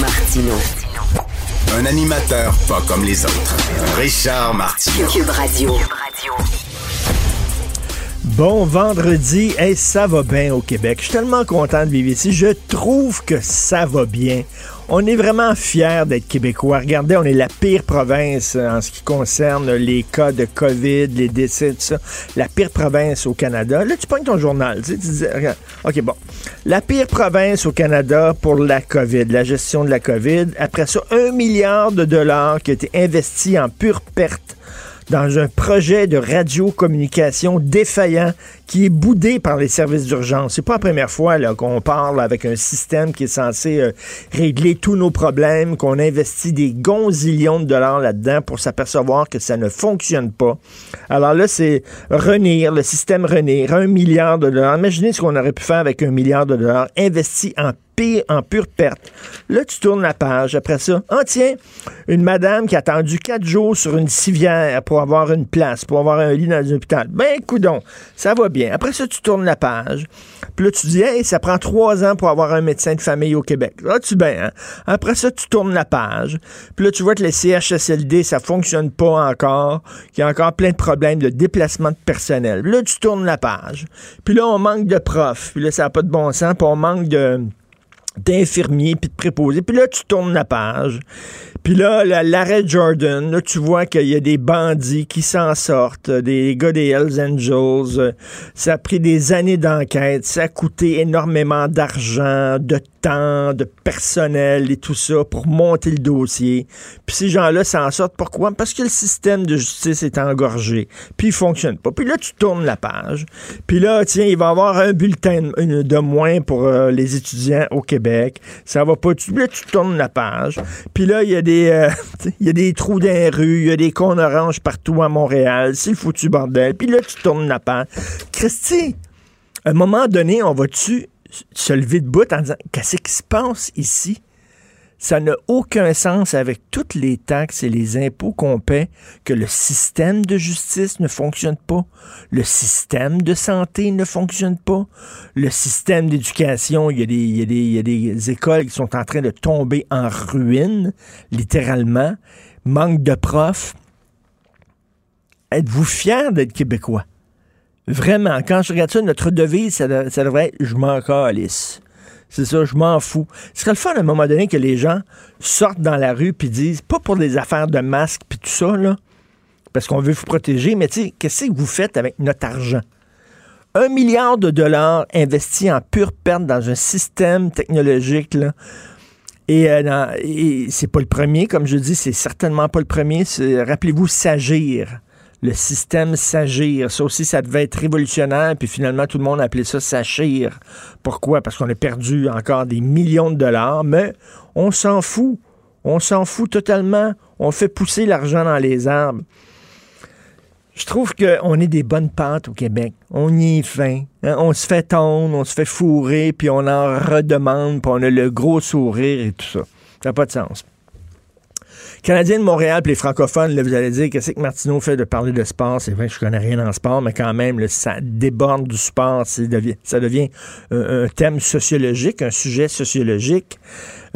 Martino. Un animateur pas comme les autres. Richard Martineau. Cube Radio. Bon vendredi, hey, ça va bien au Québec. Je suis tellement content de vivre ici. Je trouve que ça va bien. On est vraiment fiers d'être québécois. Regardez, on est la pire province en ce qui concerne les cas de COVID, les décès, tout ça. La pire province au Canada. Là, tu pognes ton journal. Tu. OK, bon. La pire province au Canada pour la COVID, la gestion de la COVID. Après ça, un milliard de dollars qui a été investi en pure perte dans un projet de radiocommunication défaillant qui est boudé par les services d'urgence. C'est pas la première fois qu'on parle avec un système qui est censé euh, régler tous nos problèmes, qu'on investit des gonzillions de dollars là-dedans pour s'apercevoir que ça ne fonctionne pas. Alors là, c'est Renir, le système Renir, un milliard de dollars. Imaginez ce qu'on aurait pu faire avec un milliard de dollars investi en pire, en pure perte. Là, tu tournes la page. Après ça, ah tiens, une madame qui a attendu quatre jours sur une civière pour avoir une place, pour avoir un lit dans un hôpital. Ben, coudon, ça va Après ça, tu tournes la page. Puis là, tu dis, hey, ça prend trois ans pour avoir un médecin de famille au Québec. Là, tu bien, hein? Après ça, tu tournes la page. Puis là, tu vois que les CHSLD, ça fonctionne pas encore, qu'il y a encore plein de problèmes de déplacement de personnel. Là, tu tournes la page. Puis là, on manque de profs. Puis là, ça n'a pas de bon sens. Puis on manque de d'infirmiers puis de préposés. Puis là, tu tournes la page. Puis là, l'arrêt Jordan, là, tu vois qu'il y a des bandits qui s'en sortent, des gars des Hells Angels. Ça a pris des années d'enquête. Ça a coûté énormément d'argent, de temps, de personnel et tout ça pour monter le dossier. Puis ces gens-là s'en sortent. Pourquoi? Parce que le système de justice est engorgé. Puis il fonctionne pas. Puis là, tu tournes la page. Puis là, tiens, il va y avoir un bulletin de moins pour euh, les étudiants au Québec. Ça va pas. Puis là, tu tournes la page. Puis là, il y a des euh, y a des trous dans les rues, il y a des cons oranges partout à Montréal. C'est le foutu bordel. Puis là, tu tournes la page. Christy, à un moment donné, on va-tu se lever de bout en disant qu'est-ce qui se passe ici? Ça n'a aucun sens avec toutes les taxes et les impôts qu'on paie que le système de justice ne fonctionne pas, le système de santé ne fonctionne pas, le système d'éducation, il, y, a des écoles qui sont en train de tomber en ruine, littéralement, manque de profs. Êtes-vous fiers d'être québécois? Vraiment, quand je regarde ça, notre devise, ça, devrait être je m'en calisse. C'est ça, je m'en fous. Ce serait le fun à un moment donné que les gens sortent dans la rue puis disent, pas pour des affaires de masques puis tout ça, là, parce qu'on veut vous protéger, mais tu sais, qu'est-ce que vous faites avec notre argent? Un milliard de dollars investis en pure perte dans un système technologique, là. Et, euh, et c'est pas le premier, comme je dis, c'est certainement pas le premier. Rappelez-vous S'agir le système s'agir. Ça aussi, ça devait être révolutionnaire, puis finalement, tout le monde appelait ça s'achir. Pourquoi? Parce qu'on a perdu encore des millions de dollars, mais on s'en fout. On s'en fout totalement. On fait pousser l'argent dans les arbres. Je trouve qu'on est des bonnes pâtes au Québec. On y est fin. Hein? On se fait tondre, on se fait fourrer, puis on en redemande, puis on a le gros sourire et tout ça. Ça n'a pas de sens. Canadien de Montréal, puis les francophones, là, vous allez dire, qu'est-ce que Martineau fait de parler de sport? C'est vrai que je connais rien en sport, mais quand même, ça déborde du sport. Ça devient un, thème sociologique, un sujet sociologique.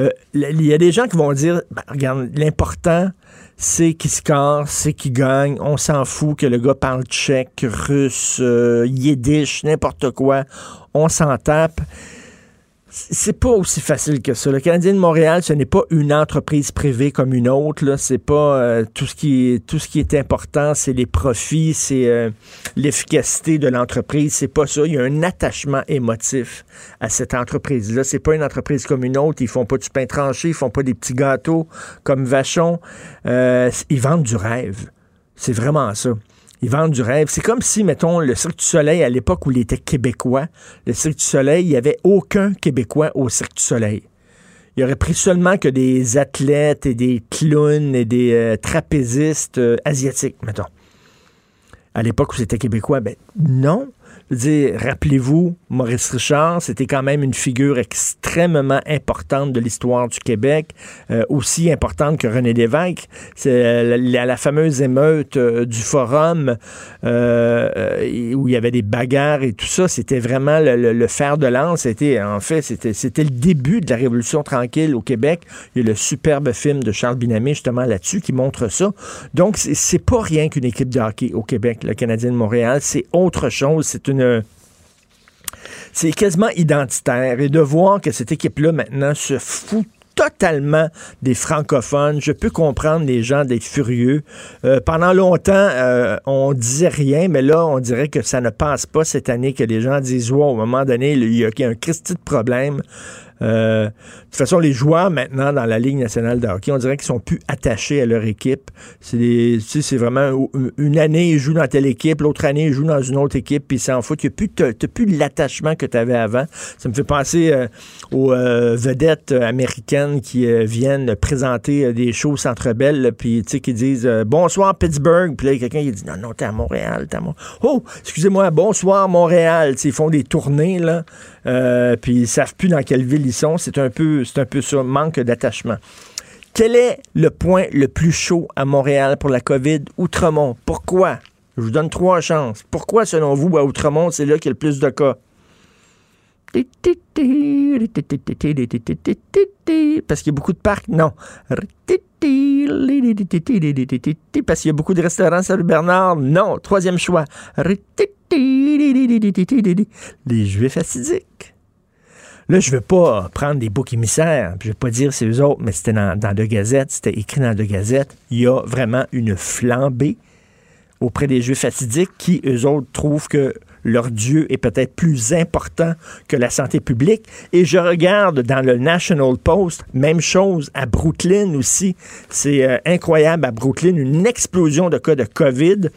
Euh, il y a des gens qui vont dire, ben, regarde, l'important, c'est qui score, c'est qui gagne. On s'en fout que le gars parle tchèque, russe, euh, yiddish, n'importe quoi. On s'en tape. C'est pas aussi facile que ça. Le Canadien de Montréal, ce n'est pas une entreprise privée comme une autre. C'est pas euh, tout ce qui est tout ce qui est important, c'est les profits, c'est euh, l'efficacité de l'entreprise. C'est pas ça. Il y a un attachement émotif à cette entreprise-là. C'est pas une entreprise comme une autre. Ils font pas du pain tranché, ils font pas des petits gâteaux comme Vachon. Euh, ils vendent du rêve. C'est vraiment ça. Ils vendent du rêve. C'est comme si, mettons, le Cirque du Soleil, à l'époque où il était québécois, le Cirque du Soleil, il n'y avait aucun Québécois au Cirque du Soleil. Il aurait pris seulement que des athlètes et des clowns et des euh, trapézistes euh, asiatiques, mettons. À l'époque où c'était québécois, ben non dire, rappelez-vous, Maurice Richard, c'était quand même une figure extrêmement importante de l'histoire du Québec, euh, aussi importante que René Lévesque. C'est la, la, fameuse émeute euh, du Forum euh, où il y avait des bagarres et tout ça. C'était vraiment le, fer de lance. C'était, en fait, c'était, c'était le début de la Révolution tranquille au Québec. Il y a le superbe film de Charles Binamé, justement, là-dessus, qui montre ça. Donc, c'est, c'est pas rien qu'une équipe de hockey au Québec, le Canadien de Montréal. C'est autre chose. C'est une c'est quasiment identitaire. Et de voir que cette équipe-là, maintenant, se fout totalement des francophones. Je peux comprendre les gens d'être furieux. Euh, pendant longtemps, euh, on disait rien, mais là, on dirait que ça ne passe pas cette année que les gens disent, wow, au moment donné, il y a, un Christi de problème. Euh, de toute façon, les joueurs maintenant dans la Ligue nationale de hockey, on dirait qu'ils sont plus attachés à leur équipe. C'est vraiment une année ils jouent dans telle équipe, l'autre année ils jouent dans une autre équipe, puis ils s'en foutent. Tu n'as plus, l'attachement que tu avais avant. Ça me fait penser euh, aux euh, vedettes américaines qui viennent présenter des shows Centre Bell, puis tu sais qui disent bonsoir Pittsburgh, puis là quelqu'un qui dit non non t'es à Montréal, t'es à Montréal. Oh excusez-moi bonsoir Montréal. ils font des tournées là. Euh, puis ils savent plus dans quelle ville ils sont. C'est un peu, c'est un peu ça, manque d'attachement. Quel est le point le plus chaud à Montréal pour la COVID? Outremont. Pourquoi? Je vous donne trois chances. Pourquoi, selon vous, à Outremont, c'est là qu'il y a le plus de cas? Parce qu'il y a beaucoup de parcs? Non. Parce qu'il y a beaucoup de restaurants salut Bernard? Non. Troisième choix. Les Juifs acidiques. Là, je veux pas prendre des boucs émissaires, je veux pas dire c'est eux autres, mais c'était dans, dans Gazette, c'était écrit dans deux Gazette. Il y a vraiment une flambée auprès des Juifs acidiques qui, eux autres, trouvent que leur Dieu est peut-être plus important que la santé publique. Et je regarde dans le National Post, même chose à Brooklyn aussi. C'est euh, incroyable à Brooklyn, une explosion de cas de COVID.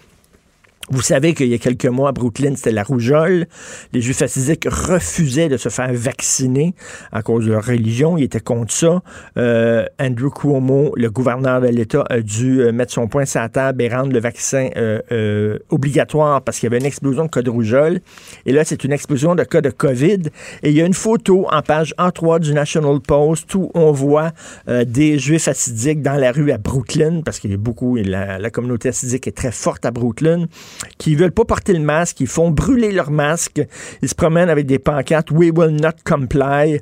Vous savez qu'il y a quelques mois à Brooklyn, c'était la rougeole. Les Juifs assidiques refusaient de se faire vacciner à cause de leur religion. Ils étaient contre ça. Euh, Andrew Cuomo, le gouverneur de l'État, a dû euh, mettre son poing sur la table et rendre le vaccin euh, obligatoire parce qu'il y avait une explosion de cas de rougeole. Et là, c'est une explosion de cas de COVID. Et il y a une photo en page A3 du National Post où on voit des Juifs assidiques dans la rue à Brooklyn parce qu'il y a beaucoup, la, la communauté assidique est très forte à Brooklyn qui veulent pas porter le masque, ils font brûler leur masque, ils se promènent avec des pancartes We will not comply.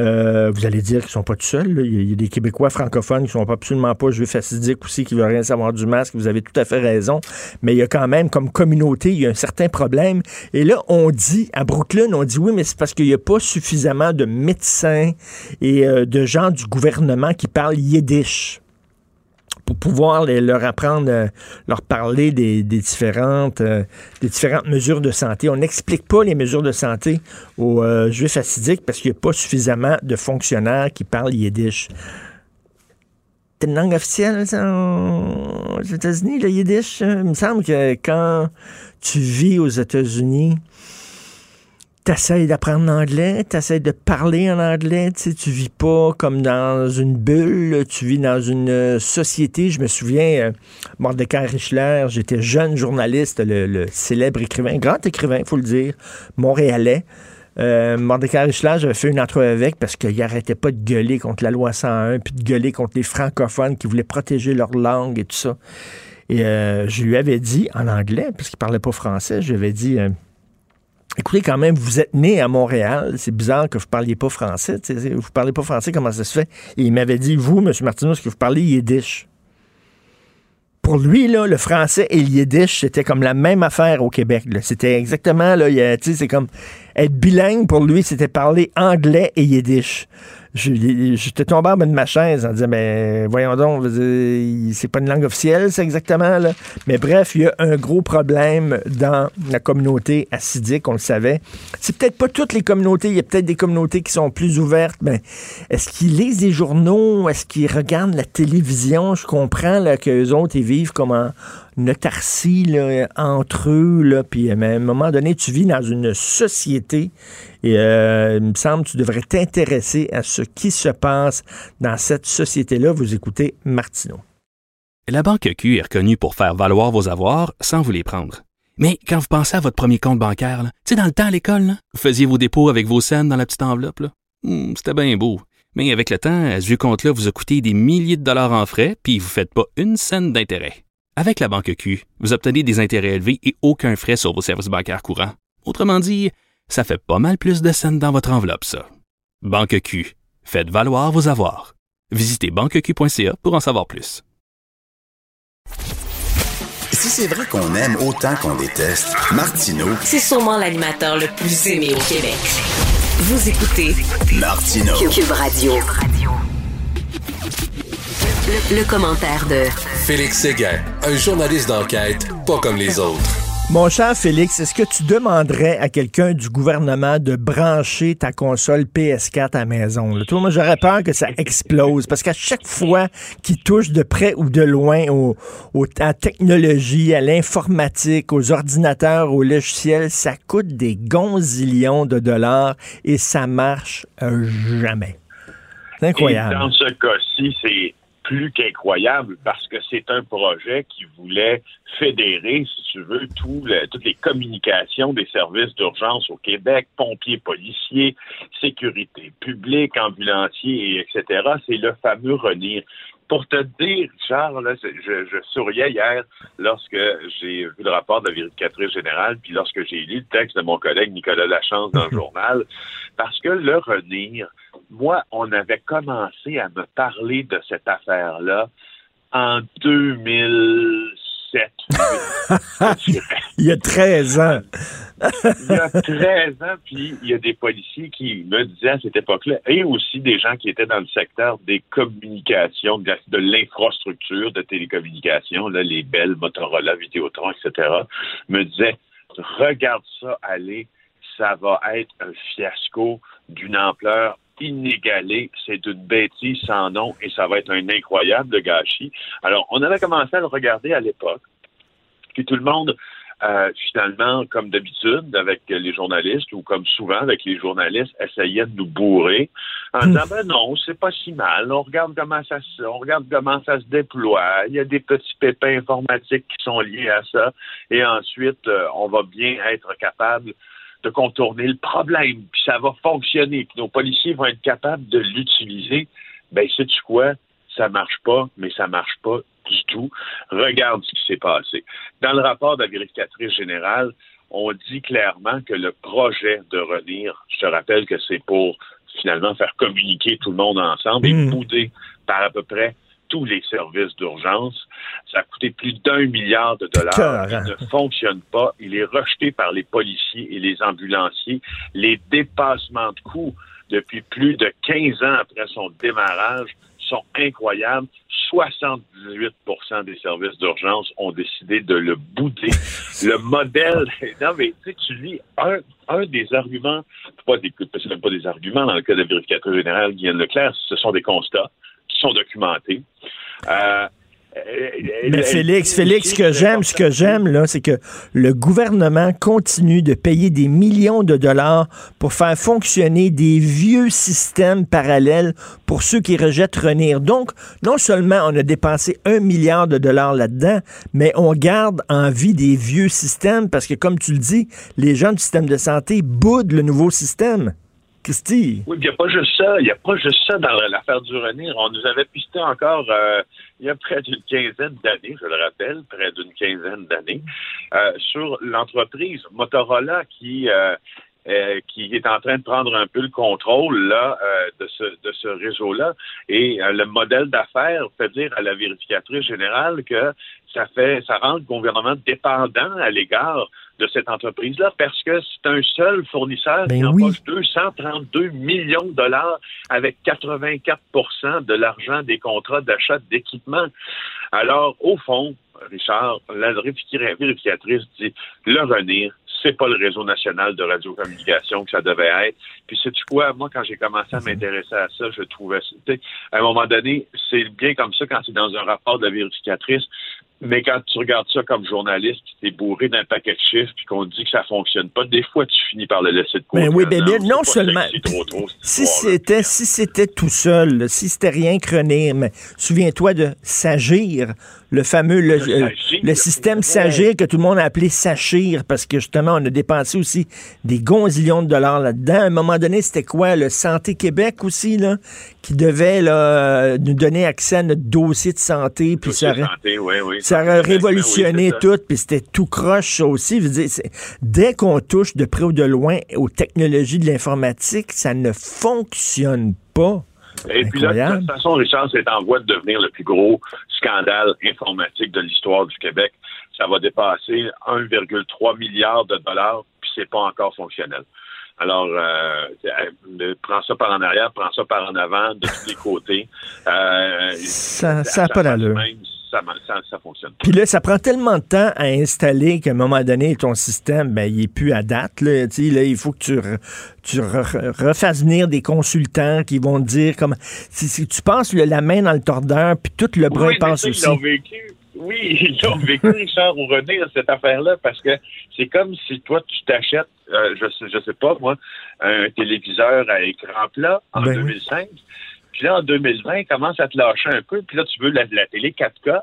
Euh, vous allez dire qu'ils sont pas tout seuls. Il y a des Québécois francophones qui sont absolument pas juifs assidiques aussi, qui veulent rien savoir du masque. Vous avez tout à fait raison. Mais il y a quand même, comme communauté, il y a un certain problème. Et là, on dit, à Brooklyn, on dit oui, mais c'est parce qu'il n'y a pas suffisamment de médecins et euh, de gens du gouvernement qui parlent yiddish pour pouvoir leur apprendre, euh, leur parler des, différentes, euh, des différentes mesures de santé. On n'explique pas les mesures de santé aux euh, Juifs assidiques parce qu'il n'y a pas suffisamment de fonctionnaires qui parlent yiddish. C'est une langue officielle aux États-Unis, le yiddish? Il me semble que quand tu vis aux États-Unis, t'essayes d'apprendre l'anglais, t'essayes de parler en anglais, tu sais, tu vis pas comme dans une bulle, tu vis dans une euh, société. Je me souviens, euh, Mordecai Richler, j'étais jeune journaliste, le, célèbre écrivain, grand écrivain, il faut le dire, montréalais. Euh, Mordecai Richler, j'avais fait une entrevue avec parce qu'il arrêtait pas de gueuler contre la loi 101, puis de gueuler contre les francophones qui voulaient protéger leur langue et tout ça. Et euh, je lui avais dit en anglais, parce qu'il parlait pas français, je lui avais dit Écoutez, quand même, vous êtes né à Montréal. C'est bizarre que vous ne parliez pas français. Vous ne parlez pas français, comment ça se fait? Et il m'avait dit, vous, M. Martineau, que vous parlez yiddish? Pour lui, le français et le yiddish, c'était comme la même affaire au Québec. C'était exactement, là, c'est comme être bilingue pour lui, c'était parler anglais et yiddish j'étais tombé en bas de ma chaise en disant, mais voyons donc, c'est pas une langue officielle, c'est exactement, là. Mais bref, il y a un gros problème dans la communauté assidique, on le savait. C'est peut-être pas toutes les communautés, il y a peut-être des communautés qui sont plus ouvertes, mais est-ce qu'ils lisent des journaux? Est-ce qu'ils regardent la télévision? Je comprends, là, qu'eux autres, ils vivent comme en, une là, entre eux, puis à un moment donné, tu vis dans une société et euh, il me semble que tu devrais t'intéresser à ce qui se passe dans cette société-là. Vous écoutez Martineau. La Banque Q est reconnue pour faire valoir vos avoirs sans vous les prendre. Mais quand vous pensez à votre premier compte bancaire, tu sais, dans le temps à l'école, vous faisiez vos dépôts avec vos scènes dans la petite enveloppe. Hmm, c'était bien beau. Mais avec le temps, à ce compte-là vous a coûté des milliers de dollars en frais, puis vous ne faites pas une scène d'intérêt. Avec la banque Q, vous obtenez des intérêts élevés et aucun frais sur vos services bancaires courants. Autrement dit, ça fait pas mal plus de scènes dans votre enveloppe, ça. Banque Q, faites valoir vos avoirs. Visitez banqueq.ca pour en savoir plus. Si c'est vrai qu'on aime autant qu'on déteste, Martineau, c'est sûrement l'animateur le plus aimé au Québec. Vous écoutez Martineau. Cube Radio. Le, commentaire de Félix Séguin, un journaliste d'enquête pas comme les autres. Mon cher Félix, est-ce que tu demanderais à quelqu'un du gouvernement de brancher ta console PS4 à la maison? Toi, moi, j'aurais peur que ça explose parce qu'à chaque fois qu'il touche de près ou de loin au, à la technologie, à l'informatique, aux ordinateurs, aux logiciels, ça coûte des gonzillions de dollars et ça marche euh, jamais. C'est incroyable. dans ce cas-ci, c'est plus qu'incroyable parce que c'est un projet qui voulait fédérer, si tu veux, toutes les communications des services d'urgence au Québec, pompiers, policiers, sécurité publique, ambulanciers, etc. C'est le fameux RENIR. Pour te dire, Richard, je, je, souriais hier lorsque j'ai vu le rapport de la vérificatrice générale, puis lorsque j'ai lu le texte de mon collègue Nicolas Lachance dans le journal, parce que le RENIR, moi, on avait commencé à me parler de cette affaire-là en 2007. il y a 13 ans. il y a 13 ans, puis il y a des policiers qui me disaient à cette époque-là, et aussi des gens qui étaient dans le secteur des communications, de, l'infrastructure de télécommunications, là, les belles Motorola, Vidéotron, etc., me disaient, regarde ça aller, ça va être un fiasco d'une ampleur inégalé. C'est une bêtise sans nom et ça va être un incroyable gâchis. Alors, on avait commencé à le regarder à l'époque. Puis tout le monde, euh, finalement, comme d'habitude, avec les journalistes, ou comme souvent avec les journalistes, essayait de nous bourrer en hmm. disant ben non, c'est pas si mal. On regarde comment ça se, on regarde comment ça se déploie. Il y a des petits pépins informatiques qui sont liés à ça. Et ensuite, euh, on va bien être capable de contourner le problème, puis ça va fonctionner, puis nos policiers vont être capables de l'utiliser, ben sais-tu quoi? Ça marche pas, mais ça marche pas du tout. Regarde ce qui s'est passé. Dans le rapport de la vérificatrice générale, on dit clairement que le projet de revenir, je te rappelle que c'est pour finalement faire communiquer tout le monde ensemble et mmh. bouder par à peu près tous les services d'urgence. Ça a coûté plus d'un milliard de dollars. Il ne fonctionne pas. Il est rejeté par les policiers et les ambulanciers. Les dépassements de coûts depuis plus de 15 ans après son démarrage sont incroyables. 78% des services d'urgence ont décidé de le bouder. Le modèle, non mais tu lis un, un des arguments, pas des, ce pas des arguments dans le cas de vérificateur général Guillaume Leclerc, ce sont des constats qui sont documentés. Euh, mais Félix, Félix, ce que j'aime, ce que j'aime, là, c'est que le gouvernement continue de payer des millions de dollars pour faire fonctionner des vieux systèmes parallèles pour ceux qui rejettent Renir. Donc, non seulement on a dépensé un milliard de dollars là-dedans, mais on garde en vie des vieux systèmes parce que, comme tu le dis, les gens du système de santé boudent le nouveau système. Oui, il n'y a pas juste ça. Il n'y a pas juste ça dans l'affaire du Renir. On nous avait pisté encore euh, il y a près d'une quinzaine d'années, je le rappelle, près d'une quinzaine d'années, euh, sur l'entreprise Motorola qui, euh, qui est en train de prendre un peu le contrôle là de ce de ce réseau-là. Et le modèle d'affaires fait dire à la vérificatrice générale que ça fait ça rend le gouvernement dépendant à l'égard de cette entreprise-là parce que c'est un seul fournisseur Ben qui oui. empoche 232 millions de dollars avec 84% de l'argent des contrats d'achat d'équipement. Alors, au fond, Richard, la vérificatrice dit le revenir, c'est pas le réseau national de radiocommunication que ça devait être. Puis sais-tu quoi, moi, quand j'ai commencé à m'intéresser à ça, je trouvais tu à un moment donné, c'est bien comme ça quand c'est dans un rapport de la vérificatrice, mais quand tu regardes ça comme journaliste, puis t'es bourré d'un paquet de chiffres, puis qu'on te dit que ça fonctionne pas, des fois, tu finis par le laisser de côté. Ben oui, ben Non, bien, seulement. trop, trop, Si c'était, si c'était tout seul, si c'était rien que mais souviens-toi de Sagir, le fameux, le, euh, le système. Sagir que tout le monde a appelé Sachir, parce que justement, on a dépensé aussi des gonzillions de dollars là-dedans. À un moment donné, c'était quoi, le Santé Québec aussi, là, qui devait, là, nous donner accès à notre dossier de santé, puis ça, Dossier aurait- santé, oui, oui. ça Santé a Québec, révolutionné ben oui, ça. tout, puis c'était tout croche, ça aussi. Je veux dire, dès qu'on touche de près ou de loin aux technologies de l'informatique, ça ne fonctionne pas. Et puis là, de toute façon, Richard, c'est en voie de devenir le plus gros scandale informatique de l'histoire du Québec. Ça va dépasser 1,3 milliard de dollars, puis c'est pas encore fonctionnel. Alors, euh, euh, prends ça par en arrière, prends ça par en avant, de tous les côtés. Euh, Ça- ça a à pas d'allure. Ça, ça, ça fonctionne. Puis là, ça prend tellement de temps à installer qu'à un moment donné, ton système, ben, il est plus à date. Là. Il faut que tu, re- tu re- refasses venir des consultants qui vont te dire comment. Si, si tu passes le- la main dans le tordeur, puis tout le bras Oui, passe aussi. Ils vécu. Oui, ils l'ont vécu, Richard, au revenir cette affaire-là, parce que c'est comme si toi, tu t'achètes, euh, je sais, je sais pas, moi, un téléviseur à écran plat en Ben oui. 2005. Puis là, en 2020, il commence à te lâcher un peu. Puis là, tu veux la, la télé 4K.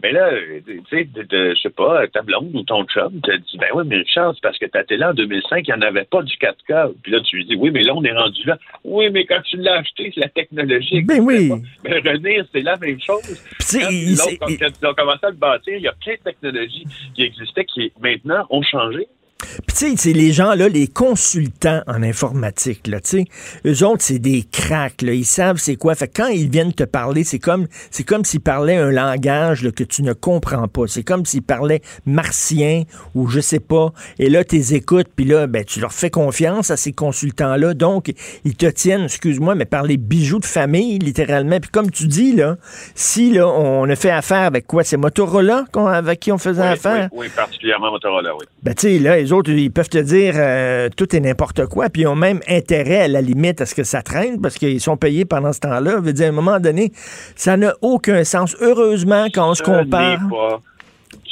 Mais là, tu sais, je sais pas, ta blonde ou ton chum te dit, ben oui, mais Richard, c'est parce que ta télé en 2005, il n'y en avait pas du 4K. Puis là, tu lui dis, oui, mais là, on est rendu là. Oui, mais quand tu l'as acheté, c'est la technologie. Ben oui. Mais revenir, c'est la même chose. Puis tu sais, Quand quand- quand ils ont commencé à le bâtir, il y a plein de technologies qui existaient qui maintenant ont changé. Puis tu sais, c'est les gens là, les consultants en informatique là, tu sais, eux autres c'est des cracks là, ils savent c'est quoi. Fait que quand ils viennent te parler, c'est comme c'est comme s'ils parlaient un langage là, que tu ne comprends pas. C'est comme s'ils parlaient martien ou je sais pas. Et là, tu les écoutes, puis là, ben tu leur fais confiance à ces consultants là. Donc ils te tiennent, excuse-moi, mais par les bijoux de famille littéralement. Puis comme tu dis là, si là on a fait affaire avec quoi, c'est Motorola avec qui on faisait Oui, affaire? oui, oui, particulièrement Motorola, oui. Ben, tu sais, là, les autres, ils peuvent te dire euh, tout et n'importe quoi, puis ils ont même intérêt, à la limite, à ce que ça traîne, parce qu'ils sont payés pendant ce temps-là. Je veux dire, à un moment donné, ça n'a aucun sens. Heureusement, quand on se compare... pas-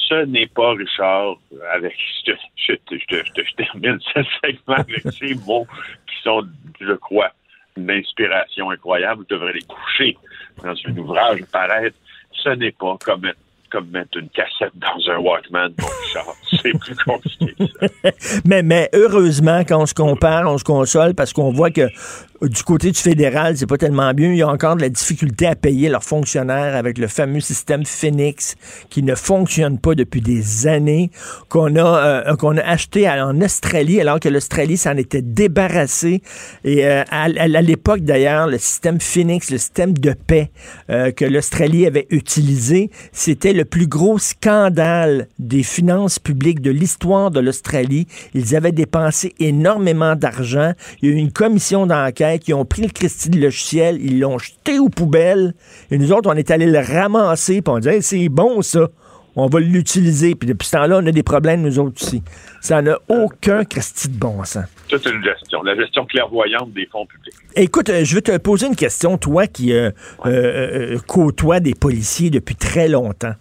ce n'est pas, Richard, avec. Je, te- je, te- je, te- je, te- je termine ce segment avec ces mots qui sont, je crois, une inspiration incroyable. Vous devrez les coucher dans un ouvrage paraître. Ce n'est pas comme, comme mettre une cassette dans un Walkman, mon Richard. C'est plus compliqué. que ça. Mais, mais heureusement, quand on se compare, on se console, parce qu'on voit que du côté du fédéral, c'est pas tellement bien. Il y a encore de la difficulté à payer leurs fonctionnaires avec le fameux système Phoenix qui ne fonctionne pas depuis des années, qu'on a, euh, qu'on a acheté en Australie, alors que l'Australie s'en était débarrassée. Et euh, à l'époque, d'ailleurs, le système Phoenix, le système de paix euh, que l'Australie avait utilisé, c'était le plus gros scandale des finances publiques de l'histoire de l'Australie. Ils avaient dépensé énormément d'argent. Il y a eu une commission d'enquête. Ils ont pris le Christie de logiciel, ils l'ont jeté aux poubelles. Et nous autres, on est allés le ramasser. Puis on dit, Hey, c'est bon ça. On va l'utiliser. Puis depuis ce temps-là, on a des problèmes, nous autres aussi. Ça n'a aucun Christie de bon sens. Toute une gestion. La gestion clairvoyante des fonds publics. Écoute, euh, je veux te poser une question, toi qui euh, euh, euh, côtoie des policiers depuis très longtemps.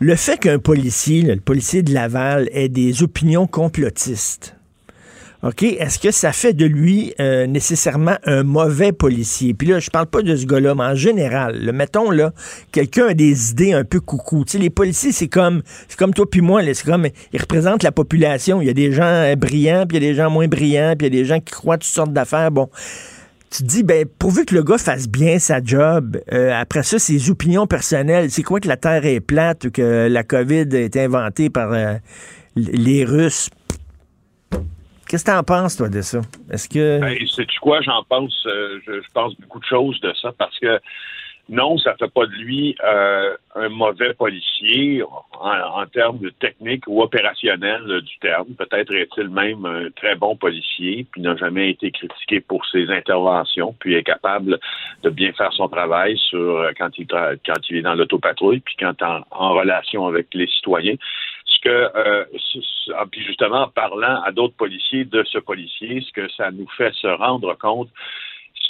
Le fait qu'un policier, le policier de Laval, ait des opinions complotistes, OK, est-ce que ça fait de lui euh, nécessairement un mauvais policier? Puis là, je parle pas de ce gars-là, mais en général, mettons là, quelqu'un a des idées un peu coucou. Tu sais, les policiers, c'est comme c'est comme toi puis moi, c'est comme ils représentent la population. Il y a des gens euh, brillants, puis il y a des gens moins brillants, puis il y a des gens qui croient toutes sortes d'affaires. Bon, tu te dis, ben, pourvu que le gars fasse bien sa job, euh, après ça, ses opinions personnelles, c'est quoi que la Terre est plate ou que la COVID est inventée par les Russes? Qu'est-ce que tu en penses, toi, de ça? Est-ce que. Ben, sais-tu quoi? J'en pense, euh, je, pense beaucoup de choses de ça parce que non, ça fait pas de lui euh, un mauvais policier en, termes de technique ou opérationnel du terme. Peut-être est-il même un très bon policier, puis n'a jamais été critiqué pour ses interventions, puis est capable de bien faire son travail sur euh, quand il quand il est dans l'autopatrouille, puis quand en, en relation avec les citoyens. Que, euh, ah, puis justement, en parlant à d'autres policiers de ce policier, ce que ça nous fait se rendre compte,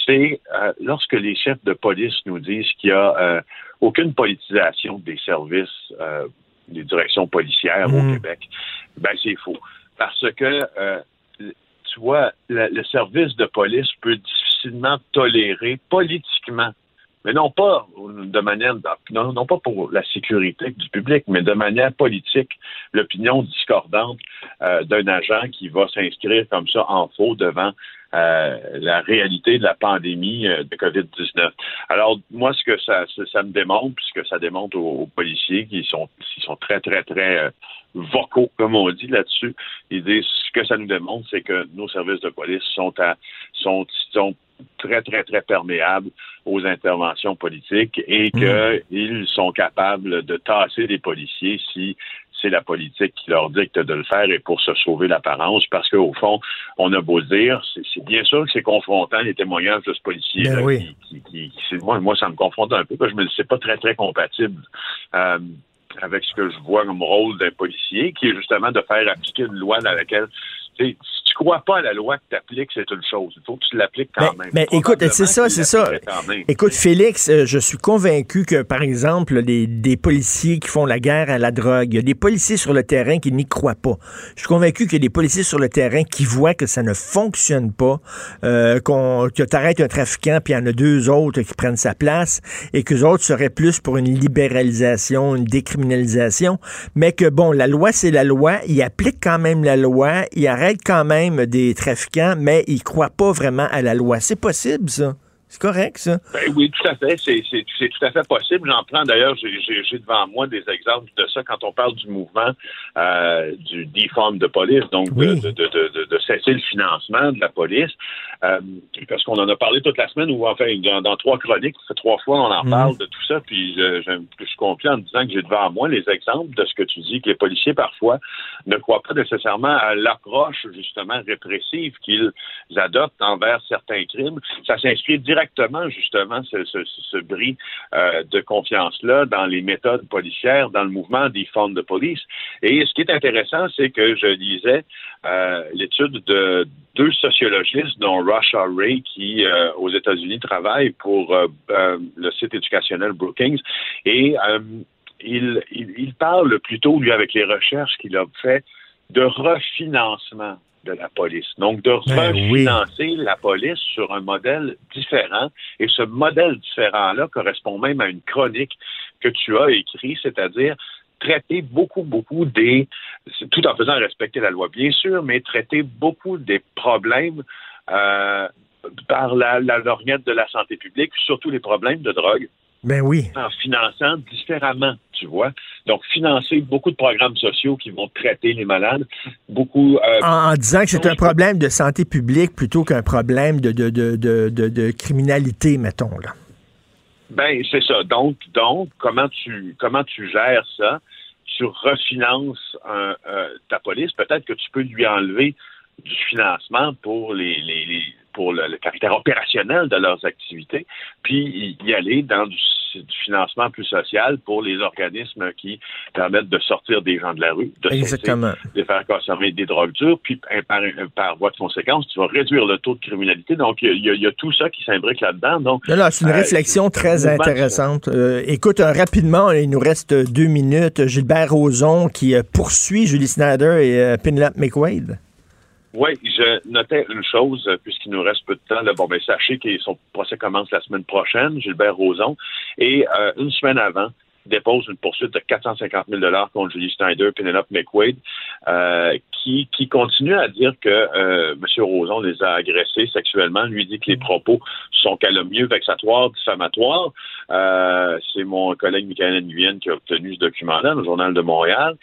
c'est euh, lorsque les chefs de police nous disent qu'il n'y a euh, aucune politisation des services, des directions policières au Mm. Québec, ben c'est faux. Parce que, tu vois, le service de police peut difficilement tolérer politiquement mais non pas de manière non, non, pas pour la sécurité du public, mais de manière politique, l'opinion discordante euh, d'un agent qui va s'inscrire comme ça en faux devant euh, la réalité de la pandémie euh, de COVID-19. Alors, moi, ce que ça, ça, me démontre, puis ce que ça démontre aux, policiers qui sont, qui sont très, très, très vocaux, comme on dit là-dessus, ils disent ce que ça nous démontre, c'est que nos services de police sont à sont, sont très, très, très perméables aux interventions politiques et qu'ils mmh. sont capables de tasser les policiers si c'est la politique qui leur dicte de le faire et pour se sauver l'apparence, parce qu'au fond, on a beau dire, c'est bien sûr que c'est confrontant les témoignages de ce policier ben là, oui. qui, qui, qui moi, moi, ça me confronte un peu, parce que je me dis c'est pas très, très compatible. Euh, avec ce que je vois comme rôle d'un policier, qui est justement de faire appliquer une loi dans laquelle si crois pas à la loi que tu appliques, c'est une chose. Il faut que tu l'appliques quand mais, même. Mais écoute, c'est ça, c'est ça. Écoute, Félix, euh, je suis convaincu que, par exemple, des, des, policiers qui font la guerre à la drogue, il y a des policiers sur le terrain qui n'y croient pas. Je suis convaincu qu'il y a des policiers sur le terrain qui voient que ça ne fonctionne pas, euh, qu'on, que tu arrêtes un trafiquant, puis il y en a deux autres qui prennent sa place, et que les autres seraient plus pour une libéralisation, une décriminalisation, mais que, bon, la loi, c'est la loi, ils appliquent quand même la loi, ils arrêtent quand même des trafiquants, mais ils croient pas vraiment à la loi. C'est possible, ça? C'est correct, ça? Ben oui, tout à fait. C'est, tout à fait possible. J'en prends d'ailleurs, j'ai, devant moi des exemples de ça quand on parle du mouvement euh, du defund de police, donc oui. de, de, de, de, cesser le financement de la police. Euh, parce qu'on en a parlé toute la semaine, ou enfin, dans, dans trois chroniques, trois fois on en Mhm. parle de tout ça, puis je, je, je suis confiant en disant que j'ai devant moi les exemples de ce que tu dis, que les policiers, parfois, ne croient pas nécessairement à l'approche, justement, répressive qu'ils adoptent envers certains crimes. Ça s'inscrit directement, justement, ce, ce, ce bris euh, de confiance-là dans les méthodes policières, dans le mouvement des fonds de police. Et ce qui est intéressant, c'est que je lisais euh, l'étude de deux sociologistes, dont Russia Ray, qui euh, aux États-Unis travaille pour euh, le site éducationnel Brookings, et euh, il, il, il, parle plutôt, lui, avec les recherches qu'il a fait, de refinancement de la police. Donc, de ben refinancer oui. la police sur un modèle différent. Et ce modèle différent-là correspond même à une chronique que tu as écrite, c'est-à-dire traiter beaucoup, beaucoup des, tout en faisant respecter la loi, bien sûr, mais traiter beaucoup des problèmes euh, par la, la lorgnette de la santé publique, surtout les problèmes de drogue. Ben oui. En finançant différemment, tu vois. Donc, financer beaucoup de programmes sociaux qui vont traiter les malades, beaucoup... Euh, en, en, disant que c'est un problème de santé publique plutôt qu'un problème de, de, de, de, de criminalité, mettons, là. Ben, c'est ça. Donc, donc, comment tu comment tu gères ça? Tu refinances un, euh, ta police. Peut-être que tu peux lui enlever du financement pour les, les, les pour le, le, caractère opérationnel de leurs activités, puis y aller dans du, du, financement plus social pour les organismes qui permettent de sortir des gens de la rue, de, Exactement. Cesser, de faire consommer des drogues dures, puis par, par, voie de conséquence, tu vas réduire le taux de criminalité. Donc, il y, y, a tout ça qui s'imbrique là-dedans. Donc, c'est une euh, réflexion très intéressante. Euh, écoute, rapidement, il nous reste deux minutes. Gilbert Rozon qui euh, poursuit Julie Snyder et euh, Penelope McWade. Oui, je notais une chose, euh, puisqu'il nous reste peu de temps. Là, bon, ben, sachez que son procès commence la semaine prochaine, Gilbert Rozon. Et euh, une semaine avant, dépose une poursuite de 450 000 contre Julie Snyder Penelope McQuaid, euh, qui, qui continue à dire que euh, M. Rozon les a agressés sexuellement, lui dit que les propos sont calomnieux, vexatoires, diffamatoires. C'est mon collègue Michael Nguyen qui a obtenu ce document-là le Journal de Montréal.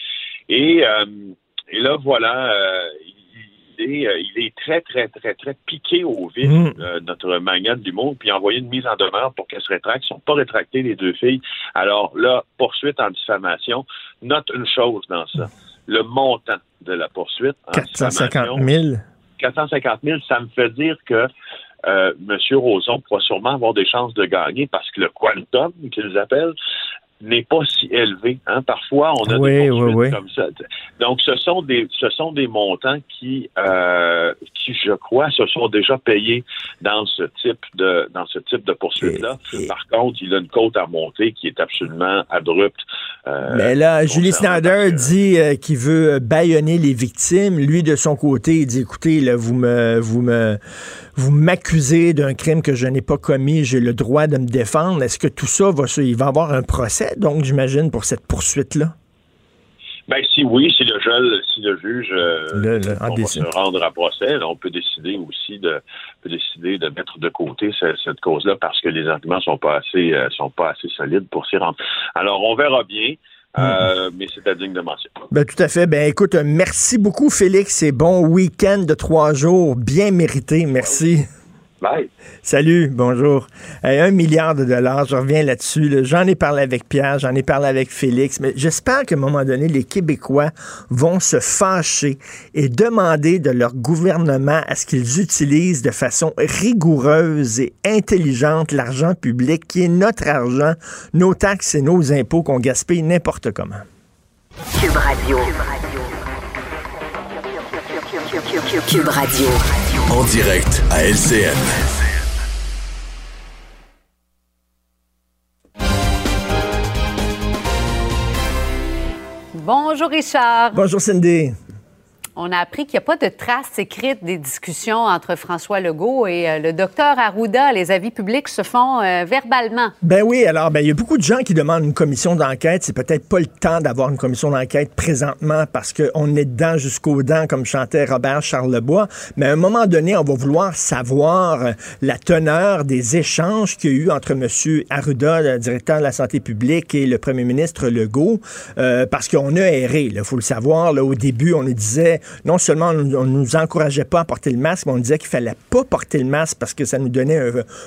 Et, et là, voilà, il est, euh, il est très, très, très, très piqué au vif, Mm. euh, notre du monde, puis envoyé une mise en demeure pour qu'elle se rétracte. Ils ne sont pas rétractés, les deux filles. Alors là, poursuite en diffamation. Note une chose dans ça. Le montant de la poursuite en 450 diffamation, 000. 450 000, ça me fait dire que euh, M. Roson pourra sûrement avoir des chances de gagner parce que le quantum qu'ils appellent n'est pas si élevé. Hein. Parfois, on a Oui, des poursuites oui. comme ça. Donc, ce sont des ce sont des montants qui, euh, qui, je crois, se sont déjà payés dans ce type de dans ce type de poursuite-là. Par contre, il a une côte à monter qui est absolument abrupte. euh, Mais là, Julie Snyder dit euh, qu'il veut bâillonner les victimes. Lui, de son côté, il dit écoutez, là, vous me vous me vous m'accusez d'un crime que je n'ai pas commis, j'ai le droit de me défendre. Est-ce que tout ça va se, il va avoir un procès, donc j'imagine, pour cette poursuite-là? Ben si oui, si le juge, si le juge euh, Le- le- en on va se rendre à procès, on peut décider aussi de peut décider de mettre de côté ce- cette, cause-là parce que les arguments sont pas assez euh, sont pas assez solides pour s'y rendre. Alors on verra bien, euh, mais c'est à digne de mention. Ben, tout à fait. Ben, écoute, merci beaucoup, Félix, et bon week-end de trois jours, bien mérité. Merci. Bye. Salut, bonjour. Hey, un milliard de dollars, je reviens là-dessus. là. J'en ai parlé avec Pierre, j'en ai parlé avec Félix, mais j'espère qu'à un moment donné, les Québécois vont se fâcher et demander de leur gouvernement à ce qu'ils utilisent de façon rigoureuse et intelligente l'argent public, qui est notre argent, nos taxes et nos impôts qu'on gaspille n'importe comment. Cube Radio. Cube Radio. En direct à LCN. Bonjour Richard. Bonjour Cindy. On a appris qu'il n'y a pas de traces écrites des discussions entre François Legault et euh, le docteur Arruda. Les avis publics se font euh, verbalement. Ben oui, alors ben il y a beaucoup de gens qui demandent une commission d'enquête. C'est peut-être pas le temps d'avoir une commission d'enquête présentement parce qu'on est dedans jusqu'aux dents, comme chantait Robert Charlebois. Mais à un moment donné, on va vouloir savoir euh, la teneur des échanges qu'il y a eu entre M. Arruda, le directeur de la santé publique, et le premier ministre Legault, parce qu'on a erré. Il faut le savoir. Au début, on disait non seulement on, on nous encourageait pas à porter le masque, mais on disait qu'il fallait pas porter le masque parce que ça nous donnait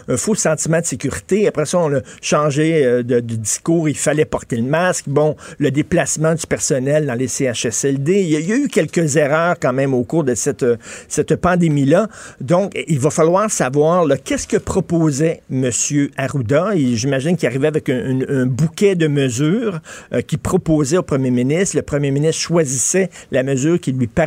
un, faux sentiment de sécurité. Après ça, on a changé euh, de, discours, il fallait porter le masque. Bon, le déplacement du personnel dans les CHSLD, il y a, il y a eu quelques erreurs quand même au cours de cette, euh, cette pandémie-là. Donc, il va falloir savoir qu'est-ce que proposait M. Arruda? J'imagine qu'il arrivait avec un bouquet de mesures euh, qu'il proposait au premier ministre. Le premier ministre choisissait la mesure qui lui paraissait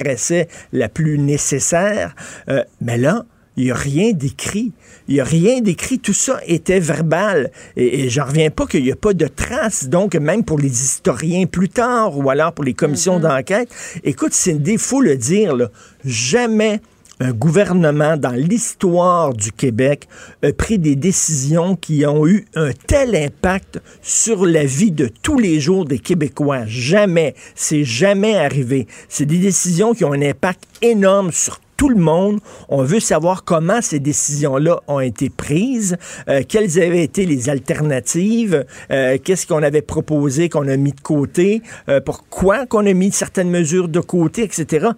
la plus nécessaire. Euh, mais là, il n'y a rien d'écrit. Il n'y a rien d'écrit. Tout ça était verbal. Et, et j'en reviens pas qu'il n'y a pas de traces. Donc, même pour les historiens plus tard ou alors pour les commissions d'enquête, écoute, Cindy, il faut le dire, là, jamais un gouvernement dans l'histoire du Québec a pris des décisions qui ont eu un tel impact sur la vie de tous les jours des Québécois. Jamais. C'est jamais arrivé. C'est des décisions qui ont un impact énorme sur tout le monde. On veut savoir comment ces décisions-là ont été prises, euh, quelles avaient été les alternatives, euh, qu'est-ce qu'on avait proposé, qu'on a mis de côté, euh, pourquoi qu'on a mis certaines mesures de côté, etc.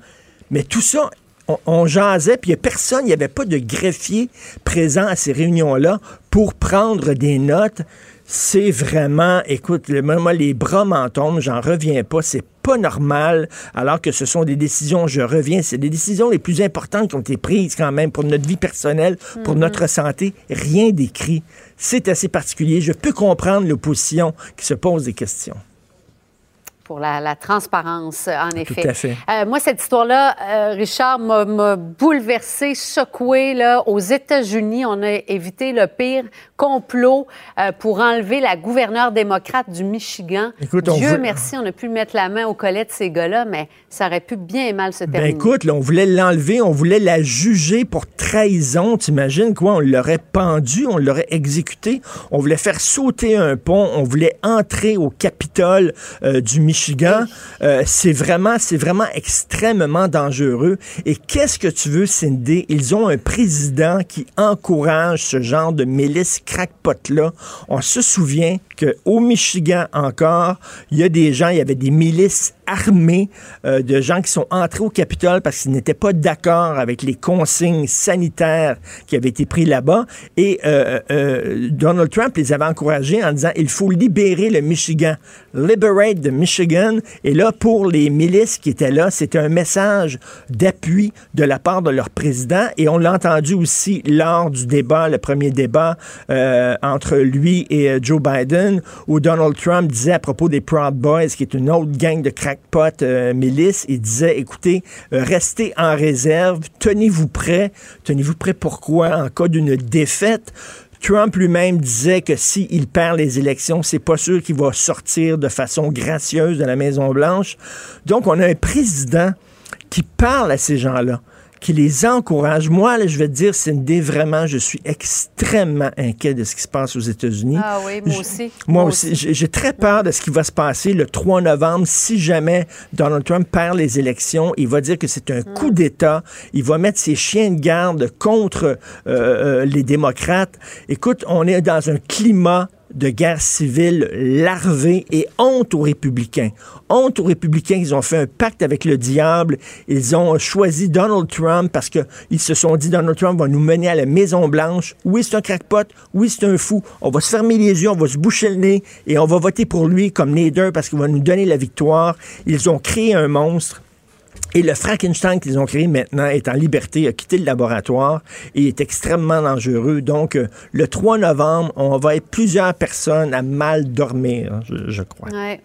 Mais tout ça, on, on jasait, puis il n'y a personne, il n'y avait pas de greffier présent à ces réunions-là pour prendre des notes. C'est vraiment, écoute, le- moi, les bras m'en tombent, j'en reviens pas, c'est pas normal, alors que ce sont des décisions, je reviens, c'est des décisions les plus importantes qui ont été prises quand même pour notre vie personnelle, pour notre santé, rien d'écrit. C'est assez particulier. Je peux comprendre l'opposition qui se pose des questions. Pour la, la transparence, en effet. à fait. Euh, moi, cette histoire-là, euh, Richard, m'a- secouée. Là. Aux États-Unis, on a évité le pire complot euh, pour enlever la gouverneure démocrate du Michigan. Écoute, on Dieu veut- merci, on a pu mettre la main au collet de ces gars-là, mais ça aurait pu bien mal se Ben terminer. écoute, là, on voulait l'enlever, on voulait la juger pour trahison. T'imagines quoi? On l'aurait pendu, on l'aurait exécuté. On voulait faire sauter un pont, on voulait entrer au Capitole du Michigan. Euh, c'est vraiment, c'est extrêmement dangereux. Et qu'est-ce que tu veux, Cindy? Ils ont un président qui encourage ce genre de milice crackpot-là. On se souvient qu'au Michigan encore, il y a des gens, il y avait des milices armée euh, de gens qui sont entrés au Capitole parce qu'ils n'étaient pas d'accord avec les consignes sanitaires qui avaient été prises là-bas. Et euh, euh, Donald Trump les avait encouragés en disant il faut libérer le Michigan, liberate the Michigan. Et là, pour les milices qui étaient là, c'était un message d'appui de la part de leur président. Et on l'a entendu aussi lors du débat, le premier débat entre lui et Joe Biden, où Donald Trump disait à propos des Proud Boys, qui est une autre gang de crackpots euh, milices, il disait, écoutez, euh, restez en réserve, tenez-vous prêts. Tenez-vous prêts pourquoi? En cas d'une défaite, Trump lui-même disait que s'il perd les élections, c'est pas sûr qu'il va sortir de façon gracieuse de la Maison Blanche. Donc, on a un président qui parle à ces gens-là qui les encourage. Moi, là, je vais te dire, c'est une idée vraiment, je suis extrêmement inquiet de ce qui se passe aux États-Unis. Ah oui, moi aussi. moi, aussi. J'ai très peur de ce qui va se passer le 3 novembre si jamais Donald Trump perd les élections. Il va dire que c'est un mm. coup d'État. Il va mettre ses chiens de garde contre euh, euh, les démocrates. Écoute, on est dans un climat de guerre civile larvée et honte aux républicains. Honte aux républicains, ils ont fait un pacte avec le diable. Ils ont choisi Donald Trump parce qu'ils se sont dit Donald Trump va nous mener à la Maison Blanche. Oui, c'est un crackpot. Oui, c'est un fou. On va se fermer les yeux, on va se boucher le nez et on va voter pour lui comme Nader parce qu'il va nous donner la victoire. Ils ont créé un monstre. Et le Frankenstein qu'ils ont créé maintenant est en liberté, a quitté le laboratoire et est extrêmement dangereux. Donc, euh, le 3 novembre, on va être plusieurs personnes à mal dormir, je, crois. Ouais.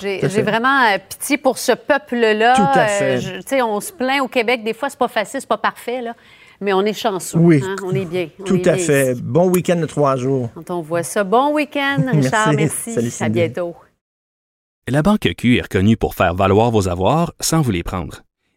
J'ai vraiment euh, pitié pour ce peuple-là. Tout à fait. Euh, on se plaint au Québec, des fois, c'est pas facile, c'est pas parfait, là. Mais on est chanceux. Oui. Hein? On est bien. Tout à fait. Bon week-end de trois jours. Quand on voit ça. Bon week-end, Richard. merci. merci. à bientôt. La Banque Q est reconnue pour faire valoir vos avoirs sans vous les prendre.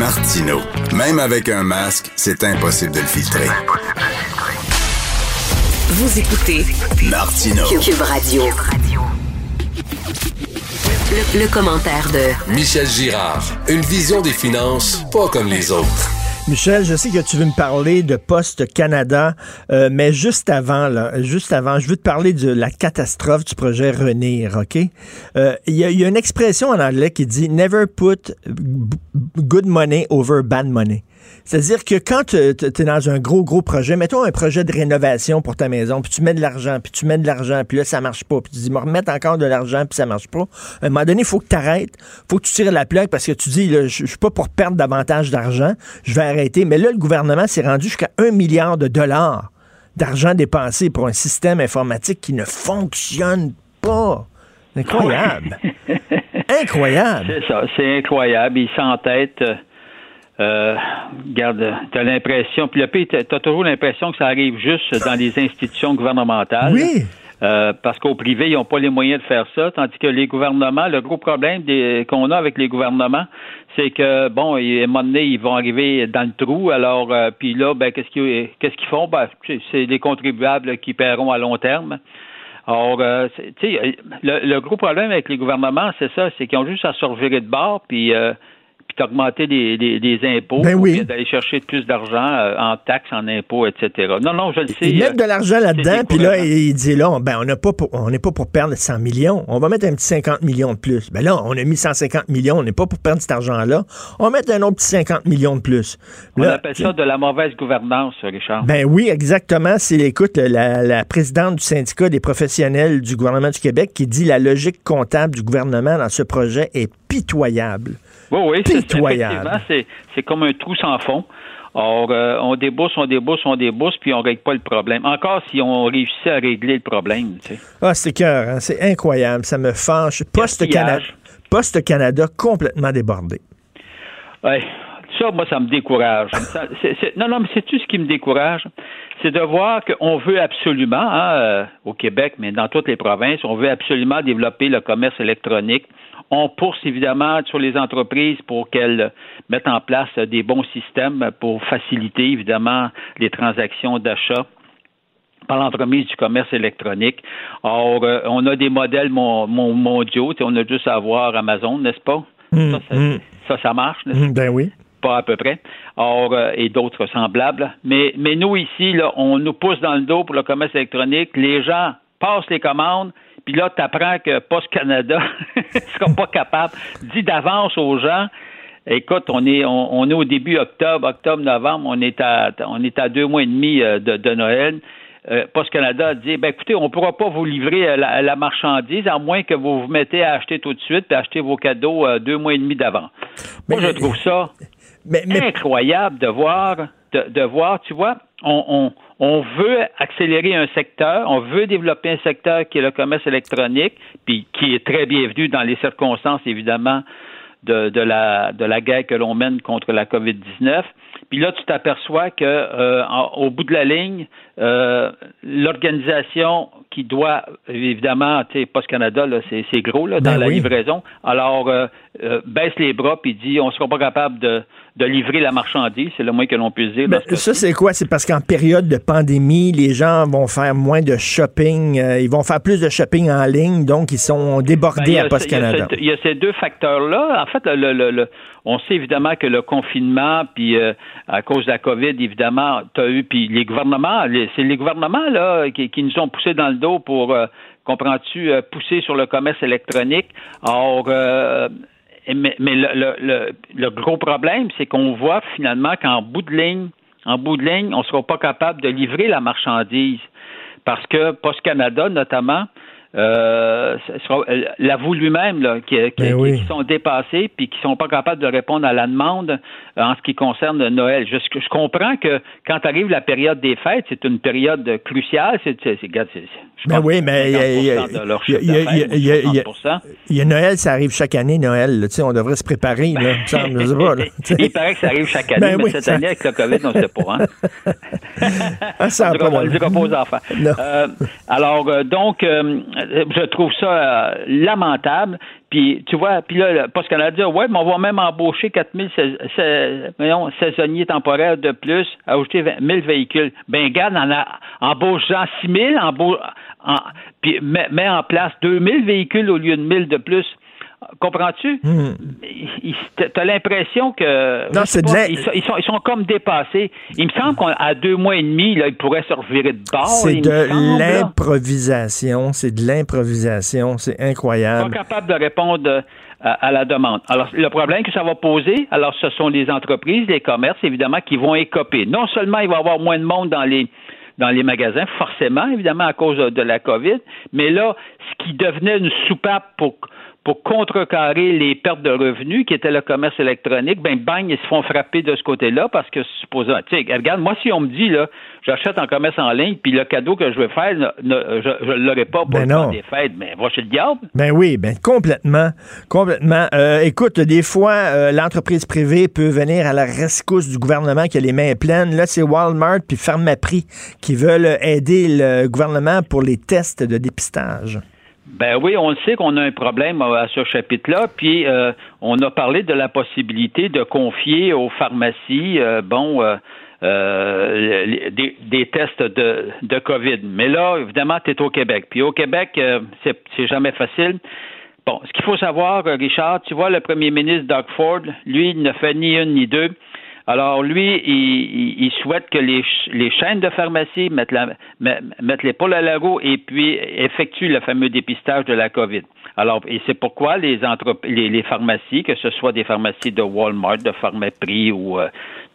Martino. Même avec un masque, c'est impossible de le filtrer. Vous écoutez Martino. Cube Radio. Le, le, commentaire de Michel Girard. Une vision des finances pas comme les autres. Michel, je sais que tu veux me parler de Poste Canada, euh, mais juste avant, là, juste avant, je veux te parler de la catastrophe du projet Renir, OK? Euh, il y, y, a une expression en anglais qui dit Never put good money over bad money. C'est-à-dire que quand tu es dans un gros, gros projet, mettons un projet de rénovation pour ta maison, puis tu mets de l'argent, puis tu mets de l'argent, puis là, ça marche pas, puis tu dis, me remettre encore de l'argent, puis ça marche pas. À un moment donné, il faut que tu arrêtes, faut que tu tires la plaque parce que tu dis, je suis pas pour perdre davantage d'argent, je vais arrêter. Mais là, le gouvernement s'est rendu jusqu'à un milliard de dollars d'argent dépensé pour un système informatique qui ne fonctionne pas. Incroyable. incroyable. C'est ça, c'est incroyable. Il s'entête. Euh, euh, garde, tu as l'impression, puis le pays, tu as toujours l'impression que ça arrive juste dans les institutions gouvernementales. Oui. Euh, parce qu'au privé, ils n'ont pas les moyens de faire ça, tandis que les gouvernements, le gros problème qu'on a avec les gouvernements, c'est que, bon, à un moment donné, ils vont arriver dans le trou, alors, euh, puis là, ben, qu'est-ce qu'ils font? Ben, c'est les contribuables qui paieront à long terme. Alors, euh, tu sais, le, le, gros problème avec les gouvernements, c'est ça, c'est qu'ils ont juste à se revirer de bord, puis puis d'augmenter les, impôts ben oui. d'aller chercher plus d'argent euh, en taxes, en impôts, etc. Non, non, je le sais. Ils mettent de l'argent là-dedans, puis là, il dit là, ben, on n'est pas, pour, on pas pour perdre 100 millions. On va mettre un petit 50 millions de plus. Ben là, on a mis 150 millions, on n'est pas pour perdre cet argent-là. On va mettre un autre petit 50 millions de plus. on appelle ça de la mauvaise gouvernance, Richard. Ben oui, exactement. C'est, écoute, la, la présidente du syndicat des professionnels du gouvernement du Québec qui dit la logique comptable du gouvernement dans ce projet est pitoyable. Oui, oui, c'est c'est comme un trou sans fond. Or, euh, on débousse, on débousse, on débousse, puis on règle pas le problème. Encore si on réussit à régler le problème. Tu sais. Ah, c'est cœur, hein? c'est incroyable. Ça me fâche. Poste Canada, Poste Canada complètement débordé. Oui, ça, moi, ça me décourage. non, non, mais c'est tout ce qui me décourage? C'est de voir qu'on veut absolument, hein, euh, au Québec, mais dans toutes les provinces, on veut absolument développer le commerce électronique on pousse évidemment sur les entreprises pour qu'elles mettent en place des bons systèmes pour faciliter évidemment les transactions d'achat par l'entremise du commerce électronique. Or, euh, on a des modèles mondiaux, on a juste à voir Amazon, n'est-ce pas? Ça, hum. ça, ça, marche, n'est-ce Hum, Ben oui. pas à peu près. Or, euh, et d'autres semblables. Mais, mais nous, ici, là, on nous pousse dans le dos pour le commerce électronique. Les gens passent les commandes, puis là, tu apprends que Post Canada ne sera pas capable, dit d'avance aux gens. Écoute, on est, on, on est au début octobre, octobre-novembre, on est à on est à deux mois et demi euh, de, de Noël. Euh, Post Canada a dit ben écoutez, on ne pourra pas vous livrer euh, la, la, marchandise à moins que vous vous mettez à acheter tout de suite et acheter vos cadeaux euh, deux mois et demi d'avant. Moi, je trouve ça Mais, mais- incroyable de voir, de, de voir, tu vois, on, on, on veut accélérer un secteur, on veut développer un secteur qui est le commerce électronique, puis qui est très bienvenu dans les circonstances, évidemment, de, de, la, de la guerre que l'on mène contre la COVID-19. Puis là, tu t'aperçois que euh, en- au bout de la ligne, euh, l'organisation qui doit, évidemment, tu sais, Post Canada, là, c'est, c'est gros là, dans Ben la oui. livraison. Alors, euh, euh, baisse les bras puis dit, on ne sera pas capable de, de livrer la marchandise. C'est le moins que l'on puisse dire. ben, ce ça, c'est quoi? C'est parce qu'en période de pandémie, les gens vont faire moins de shopping. euh, ils vont faire plus de shopping en ligne, donc ils sont Ben, débordés a à Post ce- il y a Canada. Il y, a ces deux facteurs-là. En fait, le, le- le- on sait évidemment que le confinement, puis euh, à cause de la COVID, évidemment, tu as eu, puis les gouvernements, les- c'est les gouvernements là qui, qui nous ont poussé dans le dos pour, euh, comprends-tu, pousser sur le commerce électronique. Or, mais, mais le, le- le- gros problème, c'est qu'on voit finalement qu'en bout de ligne, en bout de ligne, on ne sera pas capable de livrer la marchandise. Parce que Post Canada, notamment, euh, euh, l'avoue lui-même là, qui, qui- Ben oui. qui sont dépassés puis qui sont pas capables de répondre à la demande euh, en ce qui concerne Noël. Je, je comprends que quand arrive la période des fêtes, c'est une période cruciale. C'est, c'est, c'est- Ben oui, mais il y a- il y a- 50% de leur il y a- chiffre il y a- d'affaires, il y a- il y a- ou il y a- 60%. Il y a Noël, ça arrive chaque année, Noël. là. Tu sais, on devrait se préparer, là. il semble, je pas, là. Il paraît que ça arrive chaque année, Ben mais oui, cette ça- année, avec le COVID, on ne sait pas. Hein? Ah, ça on ne le dira pas aux enfants. Euh, alors, donc, euh, je trouve ça euh, lamentable. Puis, tu vois, puis là, le Post Canada dit, ouais, mais on va même embaucher 4000 sais- sais- voyons, saisonniers temporaires de plus, ajouter 20 000 véhicules. Ben, garde, en a, embauche-en 6 000, embauche, puis mets, mets en place 2000 véhicules au lieu de 1000 de plus. Comprends-tu? Il- T'as l'impression que Non, c'est de pas, ils, sont, ils, sont, ils sont comme dépassés. Il me semble qu'à deux mois et demi, là, ils pourraient se revirer de bord. C'est de l'improvisation. C'est de l'improvisation. C'est incroyable. capable de répondre euh, à, la demande. Alors, le problème que ça va poser, alors ce sont les entreprises, les commerces, évidemment, qui vont écoper. Non seulement il va y avoir moins de monde dans les dans les magasins, forcément, évidemment, à cause de la COVID, mais là, ce qui devenait une soupape pour pour contrecarrer les pertes de revenus qui étaient le commerce électronique, ben bang, ils se font frapper de ce côté-là parce que supposons, tu sais, regarde, moi si on me dit là, j'achète en commerce en ligne, puis le cadeau que je veux faire, ne- je ne l'aurai pas pour Ben le temps des fêtes, mais va chez le diable. Ben oui, ben complètement, complètement. Euh, écoute, des fois, euh, l'entreprise privée peut venir à la rescousse du gouvernement qui a les mains pleines. Là, c'est Walmart puis Pharmaprix qui veulent aider le gouvernement pour les tests de dépistage. Ben oui, on le sait qu'on a un problème à ce chapitre-là, puis euh, on a parlé de la possibilité de confier aux pharmacies, euh, bon, euh, euh, des, des tests de, de COVID. Mais là, évidemment, tu es au Québec. Puis au Québec, euh, c'est c'est jamais facile. Bon, ce qu'il faut savoir, euh, Richard, tu vois, le premier ministre Doug Ford, lui, il ne fait ni une ni deux. Alors, lui, il, souhaite que les, les chaînes de pharmacie mettent, la, met- mettent à la et puis effectuent le fameux dépistage de la COVID. Alors, et c'est pourquoi les, pharmacies, que ce soit des pharmacies de Walmart, de Pharmaprix ou euh,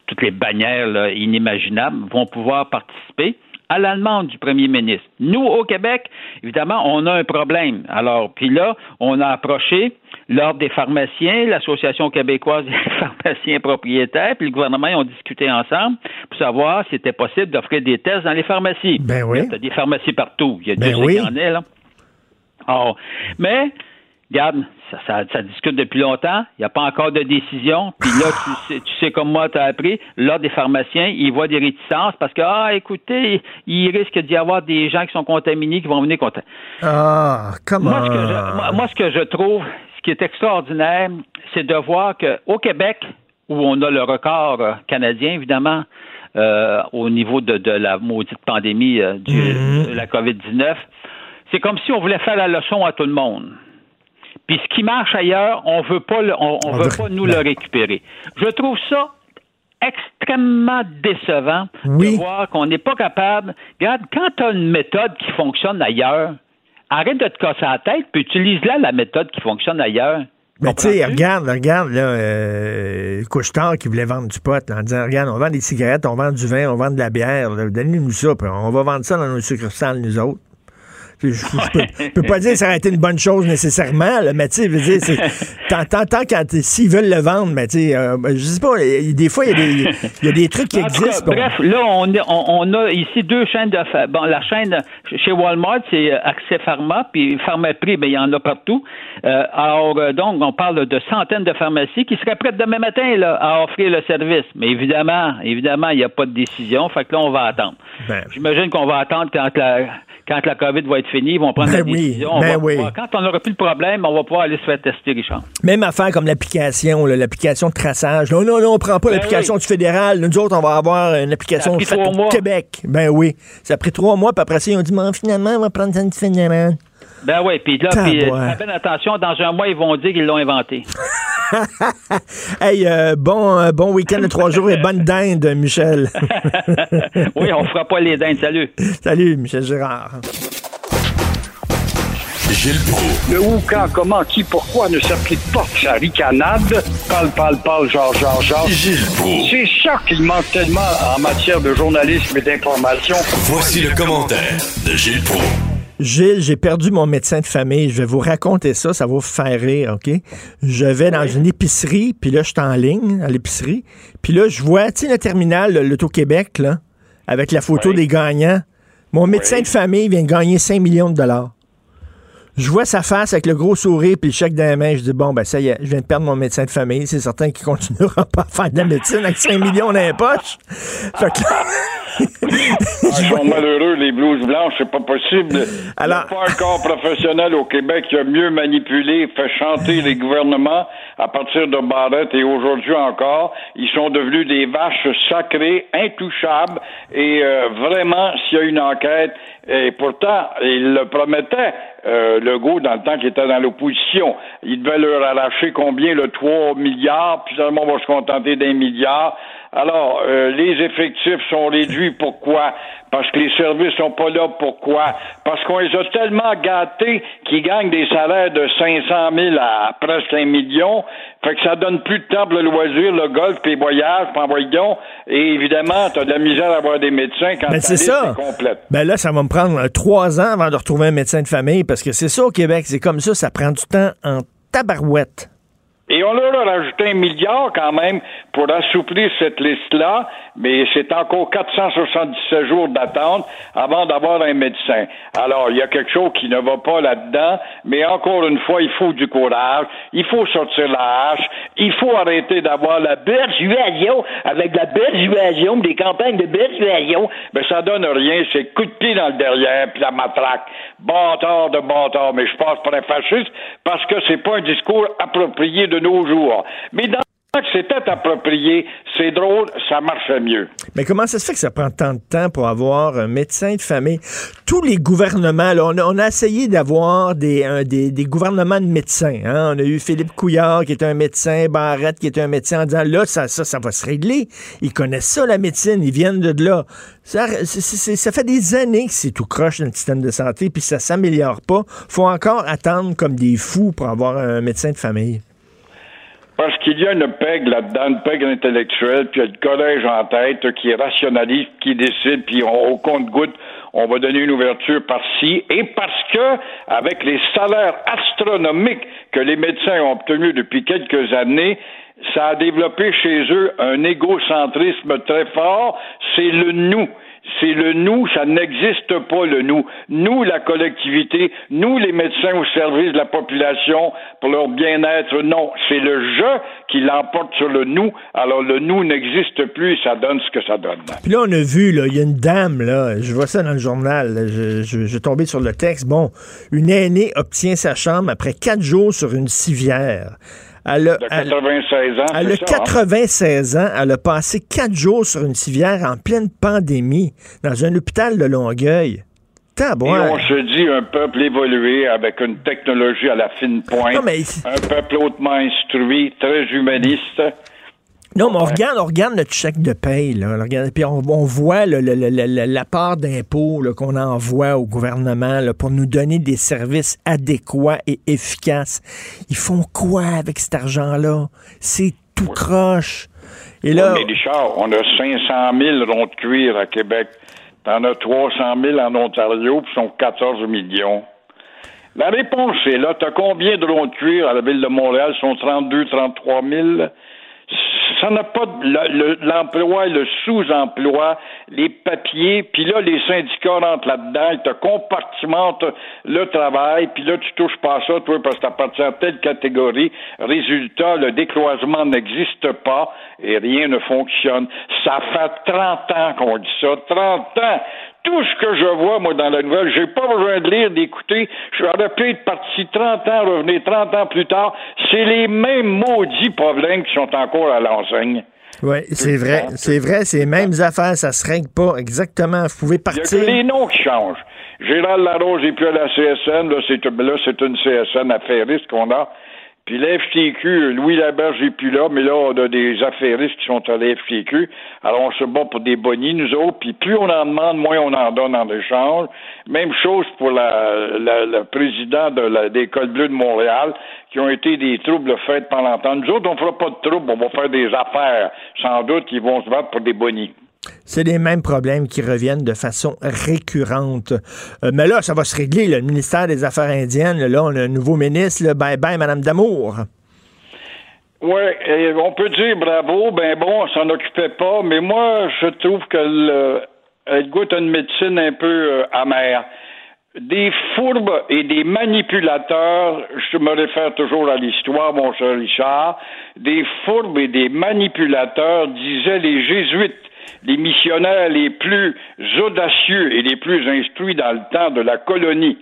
toutes les bannières inimaginables, vont pouvoir participer à la demande du premier ministre. Nous, au Québec, évidemment, on a un problème. Alors, puis là, on a approché l'Ordre des pharmaciens, l'Association québécoise des pharmaciens propriétaires, puis le gouvernement, ils ont discuté ensemble pour savoir si c'était possible d'offrir des tests dans les pharmacies. Ben oui. Il y a des pharmacies partout. Il y a Ben oui. en là. Or, mais, regarde, ça, ça, ça discute depuis longtemps. Il n'y a pas encore de décision. Puis là, tu sais, tu sais comme moi, tu as appris, l'Ordre des pharmaciens, ils voient des réticences parce que, ah, écoutez, il risque d'y avoir des gens qui sont contaminés qui vont venir contaminer. Ah, comment? Moi, ce que je, moi, moi, ce que je trouve, qui est extraordinaire, c'est de voir qu'au Québec, où on a le record euh, canadien, évidemment, euh, au niveau de, de, la maudite pandémie euh, du, Mhm. de la COVID-19, c'est comme si on voulait faire la leçon à tout le monde. Puis ce qui marche ailleurs, on veut pas, le- on, on On veut veut- pas nous le récupérer. Je trouve ça extrêmement décevant Oui. de voir qu'on n'est pas capable. Regarde, quand tu as une méthode qui fonctionne ailleurs, arrête de te casser la tête, puis utilise-la la méthode qui fonctionne ailleurs. Mais tu sais, regarde, regarde, là, euh, Couche-Tard qui voulait vendre du pot, là, en disant, regarde, on vend des cigarettes, on vend du vin, on vend de la bière, donnez-nous ça, puis on va vendre ça dans nos succursales, nous autres. Je, je- je peux, je peux pas dire que ça aurait été une bonne chose nécessairement, là, mais tu sais, tant quand, s'ils veulent le vendre, mais tu sais, euh, je sais pas, des fois, il y, a des- il y a des trucs qui En tout cas, existent. bref, là, on, est- on, on a ici deux chaînes de. Bon, la chaîne chez Walmart, c'est euh, Accès Pharma, puis Pharmaprix, ben, il y en a partout. Euh, alors, euh, donc, on parle de centaines de pharmacies qui seraient prêtes demain matin là, à offrir le service. Mais évidemment, évidemment, il n'y a pas de décision. Fait que là, on va attendre. Ben. J'imagine qu'on va attendre quand la, quand la COVID va être finie. Ils vont prendre Ben la oui, décision. On ben va oui. pouvoir- quand on n'aura plus le problème, on va pouvoir aller se faire tester, Richard. Même affaire comme l'application, l'application de traçage. Non, non, non, on prend pas Ben l'application oui. du fédéral. Nous autres, on va avoir une application mois. Québec. Ben oui. Ça a pris trois mois, puis après ça, ils ont dit, mais finalement, on va prendre ça du fédéral. Ben oui, puis là, Tabouin. puis, euh, attention, dans un mois, ils vont dire qu'ils l'ont inventé. Hey, euh, bon, euh, bon week-end de trois jours et bonne dinde, Michel. oui, on fera pas les dindes. Salut. Salut, Michel Gérard. Gilles Proulx. Le où, quand, comment, qui, pourquoi ne s'applique pas sa ricanade? Parle, parle, parle, genre, genre, genre. Gilles Proulx. C'est ça qu'il manque tellement en matière de journalisme et d'information. Voici le commentaire de Gilles Proulx. Gilles, j'ai perdu mon médecin de famille. Je vais vous raconter ça, ça va vous faire rire, OK? Je vais dans une épicerie, puis là, je suis en ligne à l'épicerie. Puis là, je vois, tu sais, le terminal, le- l'Auto-Québec, là, avec la photo Oui. des gagnants. Mon médecin Oui. de famille vient de gagner 5 millions de dollars. Je vois sa face avec le gros sourire puis le chèque dans les mains. Je dis, bon, ben ça y est, je viens de perdre mon médecin de famille. C'est certain qu'il continuera pas à faire de la médecine avec 5 millions dans les poches. Fait ils sont malheureux, les blouses blanches, c'est pas possible. Alors- Il n'y a pas un corps professionnel au Québec qui a mieux manipulé, fait chanter les gouvernements à partir de Barrette et aujourd'hui encore. Ils sont devenus des vaches sacrées, intouchables et euh, vraiment, s'il y a une enquête, et pourtant, il le promettait, euh, Legault, dans le temps qu'il était dans l'opposition. Il devait leur arracher combien? Le 3 milliards, puis finalement, on va se contenter d'un milliard. Alors, euh, les effectifs sont réduits. Pourquoi? Parce que les services sont pas là. Pourquoi? Parce qu'on les a tellement gâtés qu'ils gagnent des salaires de 500 000 à presque un million. Fait que ça donne plus de temps pour le loisir, le golf, puis les voyages, puis voyons. Et évidemment, t'as de la misère à avoir des médecins quand Ben, c'est ça. complète. Ben là, ça va me prendre euh, trois ans avant de retrouver un médecin de famille parce que c'est ça au Québec. C'est comme ça, ça prend du temps en tabarouette. Et on leur a rajouté un milliard quand même pour assouplir cette liste-là, mais c'est encore 477 jours d'attente avant d'avoir un médecin. Alors, il y a quelque chose qui ne va pas là-dedans, mais encore une fois, il faut du courage, il faut sortir la hache, il faut arrêter d'avoir la persuasion avec la persuasion, des campagnes de persuasion, mais ça donne rien, c'est coup de pied dans le derrière, puis la matraque. Bâtard de bâtard, mais je pense pas un fasciste parce que c'est pas un discours approprié de nos jours. que c'était approprié, c'est drôle, ça marchait mieux. Mais comment ça se fait que ça prend tant de temps pour avoir un médecin de famille? Tous les gouvernements, on, a, essayé d'avoir des, gouvernements de médecins. hein. On a eu Philippe Couillard qui est un médecin, Barrette qui est un médecin en disant là, ça, ça, va se régler. Ils connaissent ça, la médecine, ils viennent de là. Ça fait des années que c'est tout croche dans le système de santé, puis ça s'améliore pas. faut encore attendre comme des fous pour avoir un médecin de famille. Parce qu'il y a une pègre là-dedans, une pègre intellectuelle, puis il y a le collège en tête qui rationalise, qui décide, puis on- au compte-goutte, on va donner une ouverture par-ci, et parce que, avec les salaires astronomiques que les médecins ont obtenus depuis quelques années, ça a développé chez eux un égocentrisme très fort, c'est le nous. C'est le nous, ça n'existe pas le nous. Nous, la collectivité, nous, les médecins au service de la population pour leur bien-être, non. C'est le je qui l'emporte sur le nous. Alors le nous n'existe plus et ça donne ce que ça donne. Puis là, on a vu, il y a une dame, là, je vois ça dans le journal, je, je, je tombé sur le texte. Bon, une aînée obtient sa chambre après quatre jours sur une civière. Elle a, de 96 ans. Elle a 96 hein? ans. Elle a passé quatre jours sur une civière en pleine pandémie dans un hôpital de Longueuil. Et on se dit un peuple évolué avec une technologie à la fine pointe, un peuple hautement instruit, très humaniste. Non, mais on regarde, on regarde notre chèque de paye, là. puis on, voit la part d'impôts qu'on envoie au gouvernement pour nous donner des services adéquats et efficaces. Ils font quoi avec cet argent-là? C'est tout croche. Et là, mais Richard, on a 500 000 ronds de cuir à Québec. T'en as 300 000 en Ontario, puis sont 14 millions. La réponse est là. T'as combien de ronds de cuir à la ville de Montréal? sont 32, 33 000 ça n'a pas l'emploi, le, sous-emploi, les papiers, puis là, les syndicats rentrent là-dedans, ils te compartimentent le travail, puis là, tu touches pas à ça, toi, parce que tu appartiens à telle catégorie. Résultat, le décloisement n'existe pas et rien ne fonctionne. Ça fait 30 ans qu'on dit ça, 30 ans tout ce que je vois, moi, dans la nouvelle, j'ai pas besoin de lire, d'écouter. Je suis pu être parti 30 ans, revenir 30 ans plus tard. C'est les mêmes maudits problèmes qui sont encore à l'enseigne. Oui, c'est vrai. C'est vrai, c'est les mêmes affaires, ça se règle pas exactement. Vous pouvez partir. Il y a que les noms qui changent. Gérald Larose et puis à la CSN, là, c'est, là, c'est une CSN affairiste qu'on a. Puis l'FTQ, Louis Laberge n'est plus là, mais là, on a des affairistes qui sont à l'FTQ. Alors, on se bat pour des bonnies, nous autres. Puis plus on en demande, moins on en donne en échange. Même chose pour la, le président de l'École bleue de Montréal, qui ont été des troubles faits pendant longtemps. Nous autres, on fera pas de troubles, on va faire des affaires. Sans doute qu'ils vont se battre pour des bonnies. C'est les mêmes problèmes qui reviennent de façon récurrente. Euh, mais là, ça va se régler. Le ministère des Affaires indiennes, là, on a un nouveau ministre. bye bye, Madame Damour. Oui, on peut dire bravo, ben bon, on s'en occupait pas, mais moi, je trouve qu'elle goûte une médecine un peu euh, amère. Des fourbes et des manipulateurs, je me réfère toujours à l'histoire, mon cher Richard, des fourbes et des manipulateurs, disaient les jésuites les missionnaires les plus audacieux et les plus instruits dans le temps de la colonie.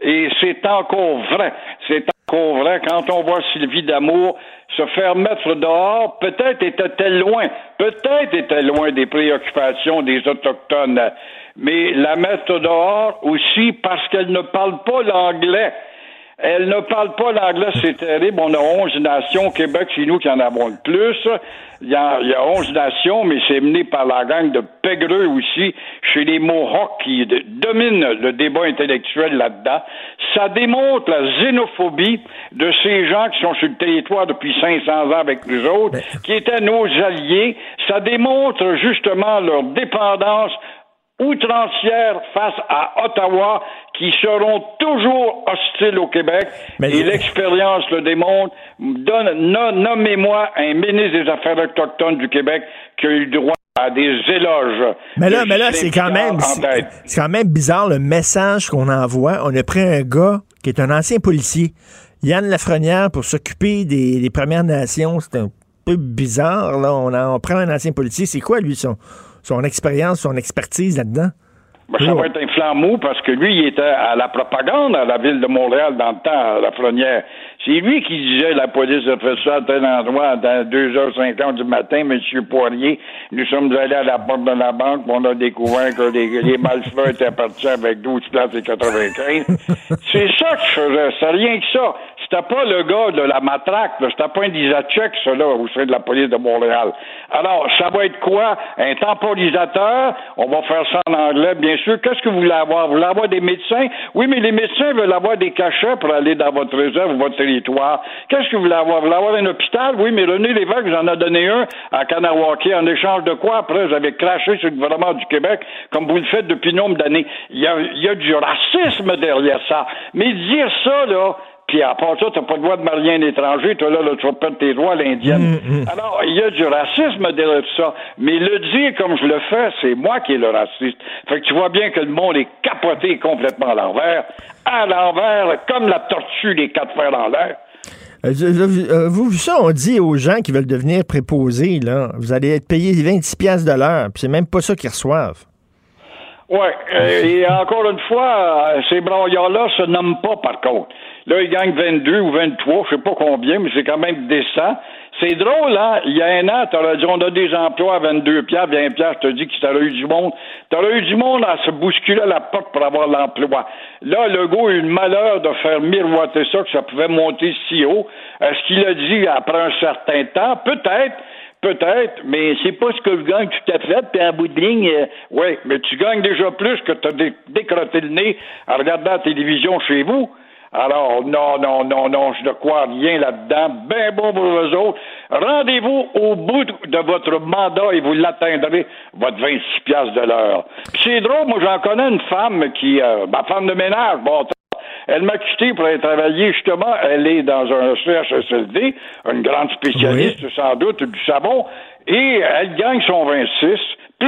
Et c'est encore vrai. C'est encore vrai quand on voit Sylvie Damour se faire mettre dehors, peut-être était-elle loin, peut-être était-elle loin des préoccupations des Autochtones, mais la mettre dehors aussi parce qu'elle ne parle pas l'anglais. Elle ne parle pas l'anglais, c'est terrible. On a 11 nations. Québec, c'est nous qui en avons le plus. Il y a, il y a 11 nations, mais c'est mené par la gang de Pégreux aussi, chez les Mohawks qui dominent le débat intellectuel là-dedans. Ça démontre la xénophobie de ces gens qui sont sur le territoire depuis 500 ans avec nous autres, qui étaient nos alliés. Ça démontre justement leur dépendance outrancière face à Ottawa qui seront toujours hostiles au Québec et l'expérience le démontre. Donne, nommez-moi un ministre des Affaires autochtones du Québec qui a eu droit à des éloges. Mais là, mais là, c'est quand même, c'est quand même bizarre le message qu'on envoie. On a pris un gars qui est un ancien policier, Yann Lafrenière, pour s'occuper des, Premières Nations. C'est un peu bizarre, là. On, on prend un ancien policier. C'est quoi, lui, son, son expérience, son expertise là-dedans? Ben, ça va être un flambeau parce que lui, il était à la propagande à la ville de Montréal dans le temps, à la Frenière. C'est lui qui disait la police a fait ça à tel endroit à 2h50 du matin, M. Poirier. Nous sommes allés à la porte de la banque, on a découvert que les, les malfaiteurs étaient partis avec 12 places et 95. C'est ça que je faisais, c'est rien que ça. C'était pas le gars de la matraque, c'était pas un Isachek, ça, là, au sein de la police de Montréal. Alors, ça va être quoi? Un temporisateur, on va faire ça en anglais, bien sûr. Qu'est-ce que vous voulez avoir? Vous voulez avoir des médecins? Oui, mais les médecins veulent avoir des cachets pour aller dans votre réserve ou votre Qu'est-ce que vous voulez avoir? Vous voulez avoir un hôpital? Oui, mais René Lévesque vous en a donné un à Kanawaki en échange de quoi? Après, vous avez craché sur le gouvernement du Québec, comme vous le faites depuis nombre d'années. Il y il y a du racisme derrière ça. Mais dire ça, là, puis à part ça, t'as pas le droit de marier un étranger, toi là, là tu vas perdre tes droits à l'indienne. Mm, Alors, il y a du racisme derrière tout ça. Mais le dire comme je le fais, c'est moi qui est le raciste. Fait que tu vois bien que le monde est capoté complètement à l'envers. À l'envers, comme la tortue des quatre fers dans l'air. Euh, euh, vous, ça, on dit aux gens qui veulent devenir préposés, là, vous allez être payé 26 piastres de l'heure, puis c'est même pas ça qu'ils reçoivent. Euh, et encore une fois, ces broyards-là se nomment pas, par contre. Là, ils gagnent 22 ou 23, je sais pas combien, mais c'est quand même décent. C'est drôle, hein? Il y a un an, t'aurais dit, on a des emplois à 22 piastres, 20 piastres, je te dis que t'aurais eu du monde. T'aurais eu du monde à se bousculer à la porte pour avoir l'emploi. Là, le gars a eu le malheur de faire miroiter ça, que ça pouvait monter si haut. Est-ce qu'il a dit après un certain temps? Peut-être. Peut-être, mais c'est pas ce que je gagne tout à fait. Puis en bout de ligne, euh, oui, mais tu gagnes déjà plus que tu as décroté le nez en regardant la télévision chez vous. Alors, non, non, non, non, je ne crois rien là-dedans. Ben bon pour vous autres. Rendez-vous au bout de votre mandat et vous l'atteindrez, votre 26 piastres de l'heure. C'est drôle, moi j'en connais une femme qui, euh, ma femme de ménage, bon, elle m'a quitté pour aller travailler, justement. Elle est dans un CHSLD, une grande spécialiste, sans doute, du savon, et elle gagne son 26,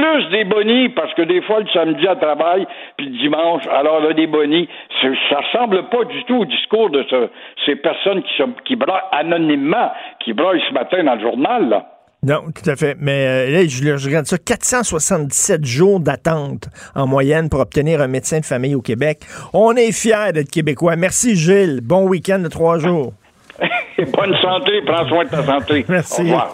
plus des bonis, parce que des fois, le samedi, elle travaille, puis le dimanche, alors là, des bonis. C'est- Ça ressemble pas du tout au discours de ce- ces personnes qui, sont, qui braillent anonymement, qui braillent ce matin dans le journal, là. Non, tout à fait. Mais euh, là, je, je regarde ça, 477 jours d'attente en moyenne pour obtenir un médecin de famille au Québec. On est fiers d'être Québécois. Merci, Gilles. Bon week-end de trois jours. Bonne santé, prends soin de ta santé. Merci. Au revoir.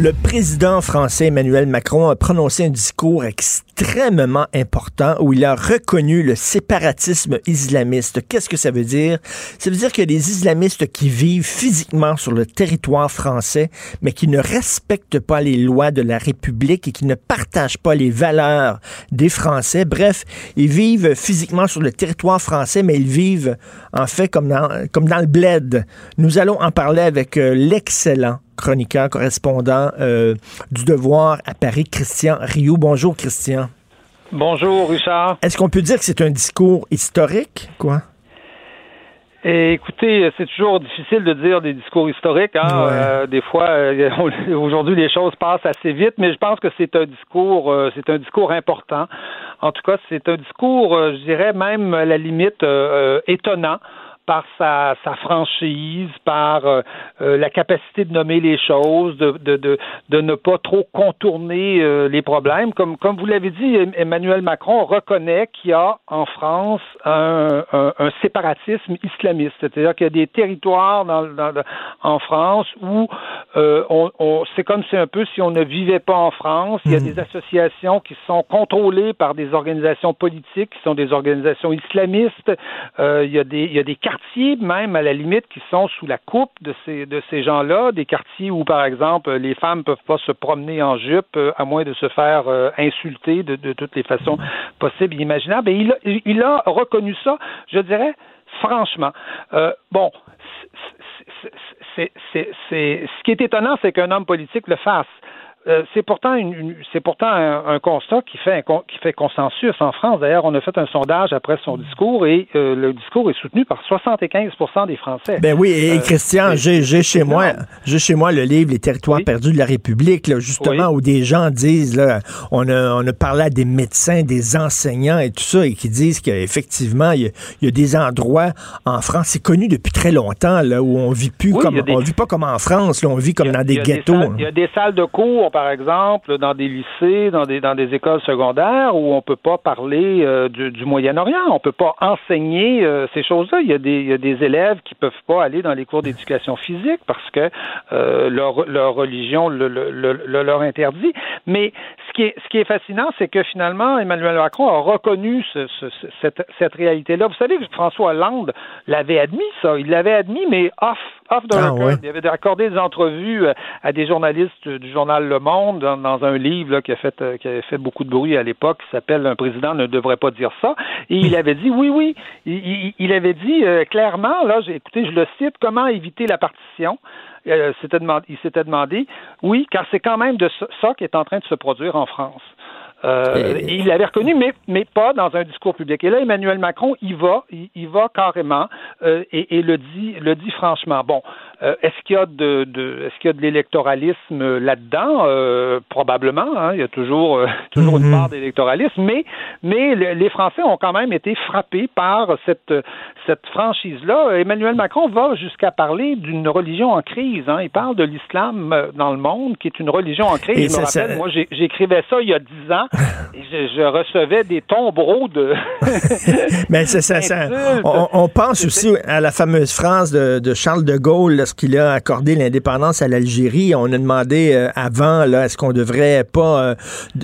Le président français Emmanuel Macron a prononcé un discours extrêmement important où il a reconnu le séparatisme islamiste. Qu'est-ce que ça veut dire? Ça veut dire que les islamistes qui vivent physiquement sur le territoire français, mais qui ne respectent pas les lois de la République et qui ne partagent pas les valeurs des Français. Bref, ils vivent physiquement sur le territoire français, mais ils vivent en fait comme dans, comme dans le bled. Nous allons en parler avec euh, l'excellent chroniqueur, correspondant euh, du Devoir à Paris, Christian Rioux. Bonjour, Christian. Bonjour, Richard. Est-ce qu'on peut dire que c'est un discours historique, quoi? Et écoutez, c'est toujours difficile de dire des discours historiques. Hein? Ouais. Euh, des fois, euh, aujourd'hui, les choses passent assez vite, mais je pense que c'est un discours, euh, c'est un discours important. En tout cas, c'est un discours, je dirais même à la limite étonnant par sa, sa franchise, par euh, euh, la capacité de nommer les choses, de, de, de, de ne pas trop contourner euh, les problèmes. Comme, comme vous l'avez dit, Em- Emmanuel Macron reconnaît qu'il y a en France un, un, un séparatisme islamiste, c'est-à-dire qu'il y a des territoires dans, dans- dans- en France où euh, on, on, c'est comme si un peu si on ne vivait pas en France. Il y a des associations qui sont contrôlées par des organisations politiques, qui sont des organisations islamistes. Il, y a des, il y a des quartiers même à la limite qui sont sous la coupe de ces, de ces gens-là, des quartiers où par exemple les femmes peuvent pas se promener en jupe euh, à moins de se faire euh, insulter de, toutes les façons possibles et imaginables. Et il, a- il a reconnu ça, je dirais, franchement. Euh, bon, c'est- ce qui est étonnant, c'est qu'un homme politique le fasse. Euh, c'est pourtant une, une- c'est pourtant un, un constat qui fait un qui fait consensus en France. D'ailleurs, on a fait un sondage après son discours et euh, le discours est soutenu par 75% des Français. Ben oui, et Euh, Christian, j'ai j'ai chez moi, j'ai chez moi le livre Les territoires Oui. perdus de la République, là, justement, Oui. où des gens disent, là, on a, on a parlé à des médecins, des enseignants et tout ça, et qui disent qu'effectivement, il y, a- il y a des endroits en France, c'est connu depuis très longtemps, là, où on vit plus Oui, comme, des- on vit pas comme en France, là, on vit comme a- dans des ghettos. salles- il y a des salles de cours par exemple, dans des lycées, dans des, écoles secondaires où on peut pas parler euh, du, Moyen-Orient, on peut pas enseigner euh, ces choses-là. Il y, a des, élèves qui peuvent pas aller dans les cours d'éducation physique parce que euh, leur, religion le, le, le, leur interdit. Mais ce qui est, fascinant, c'est que finalement, Emmanuel Macron a reconnu ce, ce, cette, cette réalité-là. Vous savez que François Hollande l'avait admis, ça. Il l'avait admis, mais off off the ah, record. Il avait accordé des entrevues euh, à des journalistes du journal Le Monde dans, un livre là, qui, a fait, euh, qui avait fait beaucoup de bruit à l'époque, qui s'appelle Un président ne devrait pas dire ça. Et il avait dit, oui, oui, il, il avait dit euh, clairement, là, j'ai écoutez, je le cite, comment éviter la partition? il s'était demandé, oui, car c'est quand même de ça qui est en train de se produire en France. Euh, il l'avait reconnu, mais, mais pas dans un discours public. Et là, Emmanuel Macron, il va, il, va carrément euh, et, et, le dit, le dit franchement. Bon, euh, est-ce qu'il y a de, de est-ce qu'il y a de l'électoralisme là-dedans? Euh, Probablement. Hein, il y a toujours, toujours une mhm. part d'électoralisme, mais, mais les Français ont quand même été frappés par cette, cette franchise-là. Emmanuel Macron va jusqu'à parler d'une religion en crise. Hein. Il parle de l'islam dans le monde, qui est une religion en crise. je me rappelle, moi, j'écrivais ça il y a dix ans je, recevais des tombereaux de. Mais c'est ça. ça on, pense aussi à la fameuse phrase de, Charles de Gaulle lorsqu'il a accordé l'indépendance à l'Algérie. On a demandé euh, avant, là, est-ce qu'on devrait pas euh,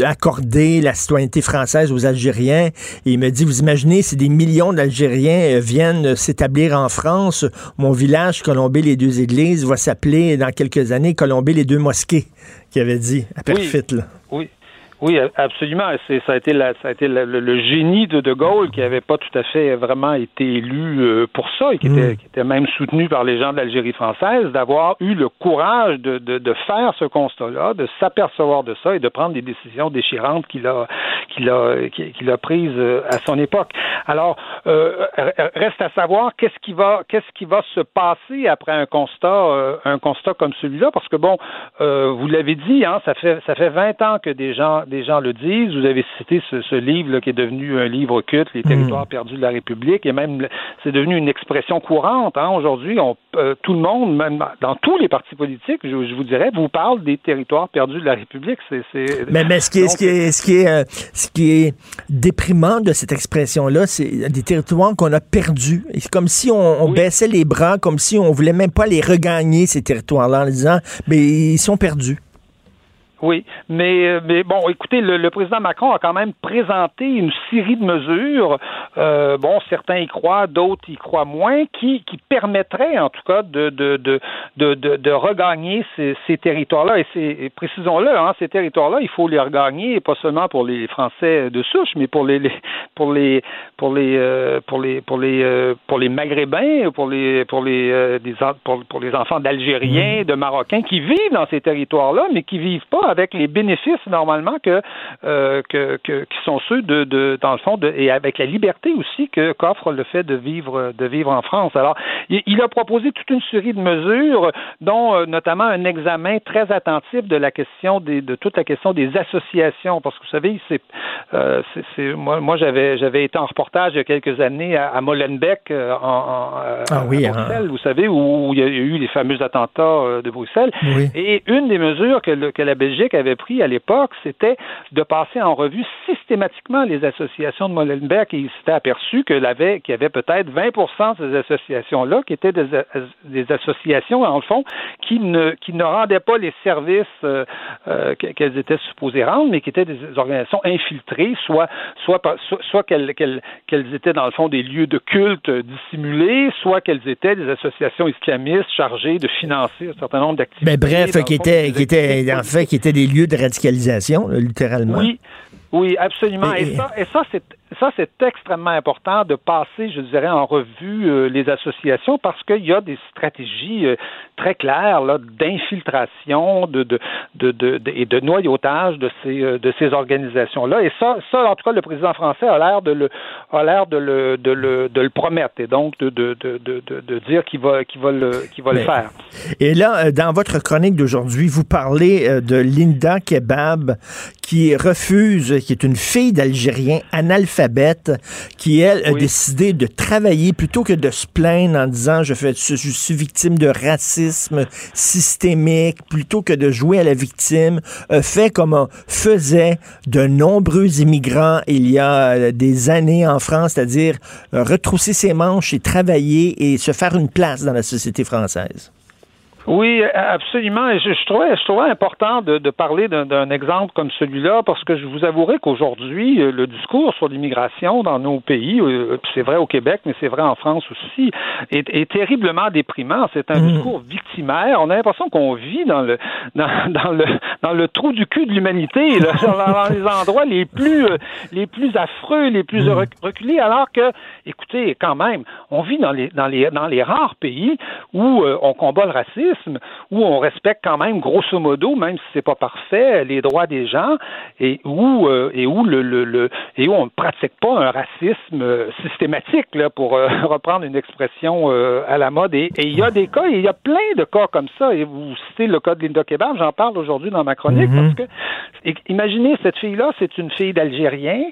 accorder la citoyenneté française aux Algériens? Et il me dit, vous imaginez, si des millions d'Algériens euh, viennent s'établir en France, mon village, Colombé les deux églises, va s'appeler dans quelques années Colombé les deux mosquées, qui avait dit à Perfit. Là. Oui. Oui, absolument. C'est, ça a été, la, ça a été le, génie de De Gaulle qui n'avait pas tout à fait vraiment été élu euh, pour ça et qui, était, mm. qui était même soutenu par les gens de l'Algérie française, d'avoir eu le courage de, de, de faire ce constat-là, de s'apercevoir de ça et de prendre des décisions déchirantes qu'il a, qu'il a, qu'il a prises euh, à son époque. Alors, euh, reste à savoir qu'est-ce qui va, qu'est-ce qui va se passer après un constat, un constat comme celui-là, parce que bon, vous l'avez dit, hein, ça fait, ça fait 20 ans que des gens des gens le disent. Vous avez cité ce, livre qui est devenu un livre culte, Les territoires hmm. perdus de la République, et même c'est devenu une expression courante. Hein. Aujourd'hui, euh, tout le monde, même dans tous les partis politiques, je, vous dirais, vous parle des territoires perdus de la République. Mais, mais ce, qui est, ce, qui est, ce, qui est, euh, ce qui est déprimant de cette expression-là, c'est des territoires qu'on a perdus. C'est comme si on, baissait les bras, comme si on voulait même pas les regagner, ces territoires-là, en disant, mais ils sont perdus. Oui, mais, euh, mais bon, écoutez, le, président Macron a quand même présenté une série de mesures. Euh, bon, certains y croient, d'autres y croient moins, qui, qui permettraient en tout cas de, de, de, de, de, regagner ces, ces territoires-là. Et, c'est, précisons-le, hein, ces territoires-là, il faut les regagner, pas seulement pour les Français de souche, mais pour les, pour les pour les euh, pour les pour les pour les Maghrébins, pour les pour les des, pour, pour les enfants d'Algériens, de Marocains qui vivent dans ces territoires-là, mais qui vivent pas avec les bénéfices normalement que, euh, que, qui sont ceux de, de, dans le fond de, et avec la liberté aussi que qu'offre le fait de vivre de vivre en France. Alors il, a proposé toute une série de mesures dont euh, notamment un examen très attentif de la question des, de toute la question des associations parce que vous savez c'est euh, moi, moi j'avais j'avais été en reportage il y a quelques années à, Molenbeek en, en ah oui, à hein. Bruxelles, vous savez où, il y a eu les fameux attentats de Bruxelles et une des mesures que, le, que la Belgique avait pris à l'époque, c'était de passer en revue systématiquement les associations de Molenbeek et il s'était aperçu qu'il y avait, avait peut-être 20% de ces associations-là qui étaient des, des, associations, en le fond, qui ne, qui ne rendaient pas les services euh, euh, qu'elles étaient supposées rendre, mais qui étaient des organisations infiltrées, soit, soit, soit, soit qu'elles, étaient, dans le fond, des lieux de culte dissimulés, soit qu'elles étaient des associations islamistes chargées de financer un certain nombre d'activités. Mais bref, qui étaient, qui étaient, en fait, qui étaient des lieux de radicalisation, littéralement? Oui, absolument. Et, ça, et ça c'est ça, c'est extrêmement important de passer, je dirais, en revue euh, les associations parce qu'il y a des stratégies euh, très claires d'infiltration de, de, de, de, et de noyautage de ces, euh, de ces organisations-là. Et ça, ça, en tout cas, le président français a l'air de le, a l'air de le, de le, de le promettre et donc de, de, de, de, de dire qu'il va, qu'il va le, qu'il va le faire. Et là, dans votre chronique d'aujourd'hui, vous parlez de Linda Kebab qui refuse, qui est une fille d'Algérien analphabète qui, elle, a décidé de travailler plutôt que de se plaindre en disant je, fais, je suis victime de racisme systémique, plutôt que de jouer à la victime, a fait comme faisait de nombreux immigrants il y a euh, des années en France, c'est-à-dire euh, retrousser ses manches et travailler et se faire une place dans la société française. Oui, absolument. Et je, je, trouvais, je trouvais important de, de parler d'un exemple comme celui-là parce que je vous avouerai qu'aujourd'hui, euh, le discours sur l'immigration dans nos pays, euh, c'est vrai au Québec, mais c'est vrai en France aussi, est, est terriblement déprimant. C'est un mmh. discours victimaire. On a l'impression qu'on vit dans le dans, dans, le dans le trou du cul de l'humanité, dans les endroits les plus euh, les plus affreux, les plus mmh. reculés, alors que, écoutez, quand même, on vit dans les dans les dans les rares pays où on combat le racisme où on respecte quand même, grosso modo, même si c'est pas parfait, les droits des gens et où euh, et où le, le, et où on ne pratique pas un racisme euh, systématique, là, pour euh, reprendre une expression à la mode. Et il y a des cas, il y a plein de cas comme ça. Et vous citez le cas de Linda Kebab, j'en parle aujourd'hui dans ma chronique mm-hmm. parce que imaginez cette fille-là, c'est une fille d'Algérien.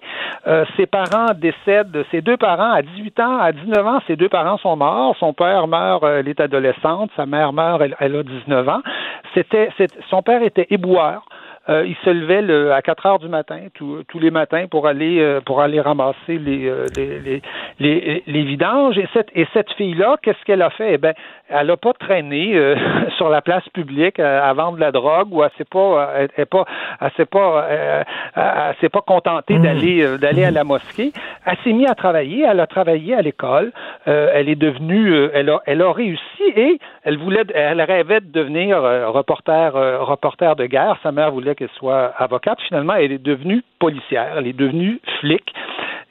ses parents décèdent, ses deux parents à 18 ans, à 19 ans, ses deux parents sont morts. Son père meurt, elle est adolescente, sa mère meurt, elle, a 19 ans. C'était, son père était éboueur. Euh, il se levait le, à 4 heures du matin, tous les matins, pour aller euh, pour aller ramasser les, euh, les, les, les, vidanges. Et cette, et cette fille-là, qu'est-ce qu'elle a fait? Eh bien, elle n'a pas traîné euh, sur la place publique à, vendre de la drogue ou elle s'est pas, elle, elle pas, elle s'est pas, elle, s'est pas contentée mmh. d'aller d'aller à la mosquée. Elle s'est mise à travailler. Elle a travaillé à l'école. elle est devenue, elle a, elle a réussi et elle voulait, elle rêvait de devenir reporter, reporter de guerre. Sa mère voulait qu'elle soit avocate. Finalement, elle est devenue policière, elle est devenue flic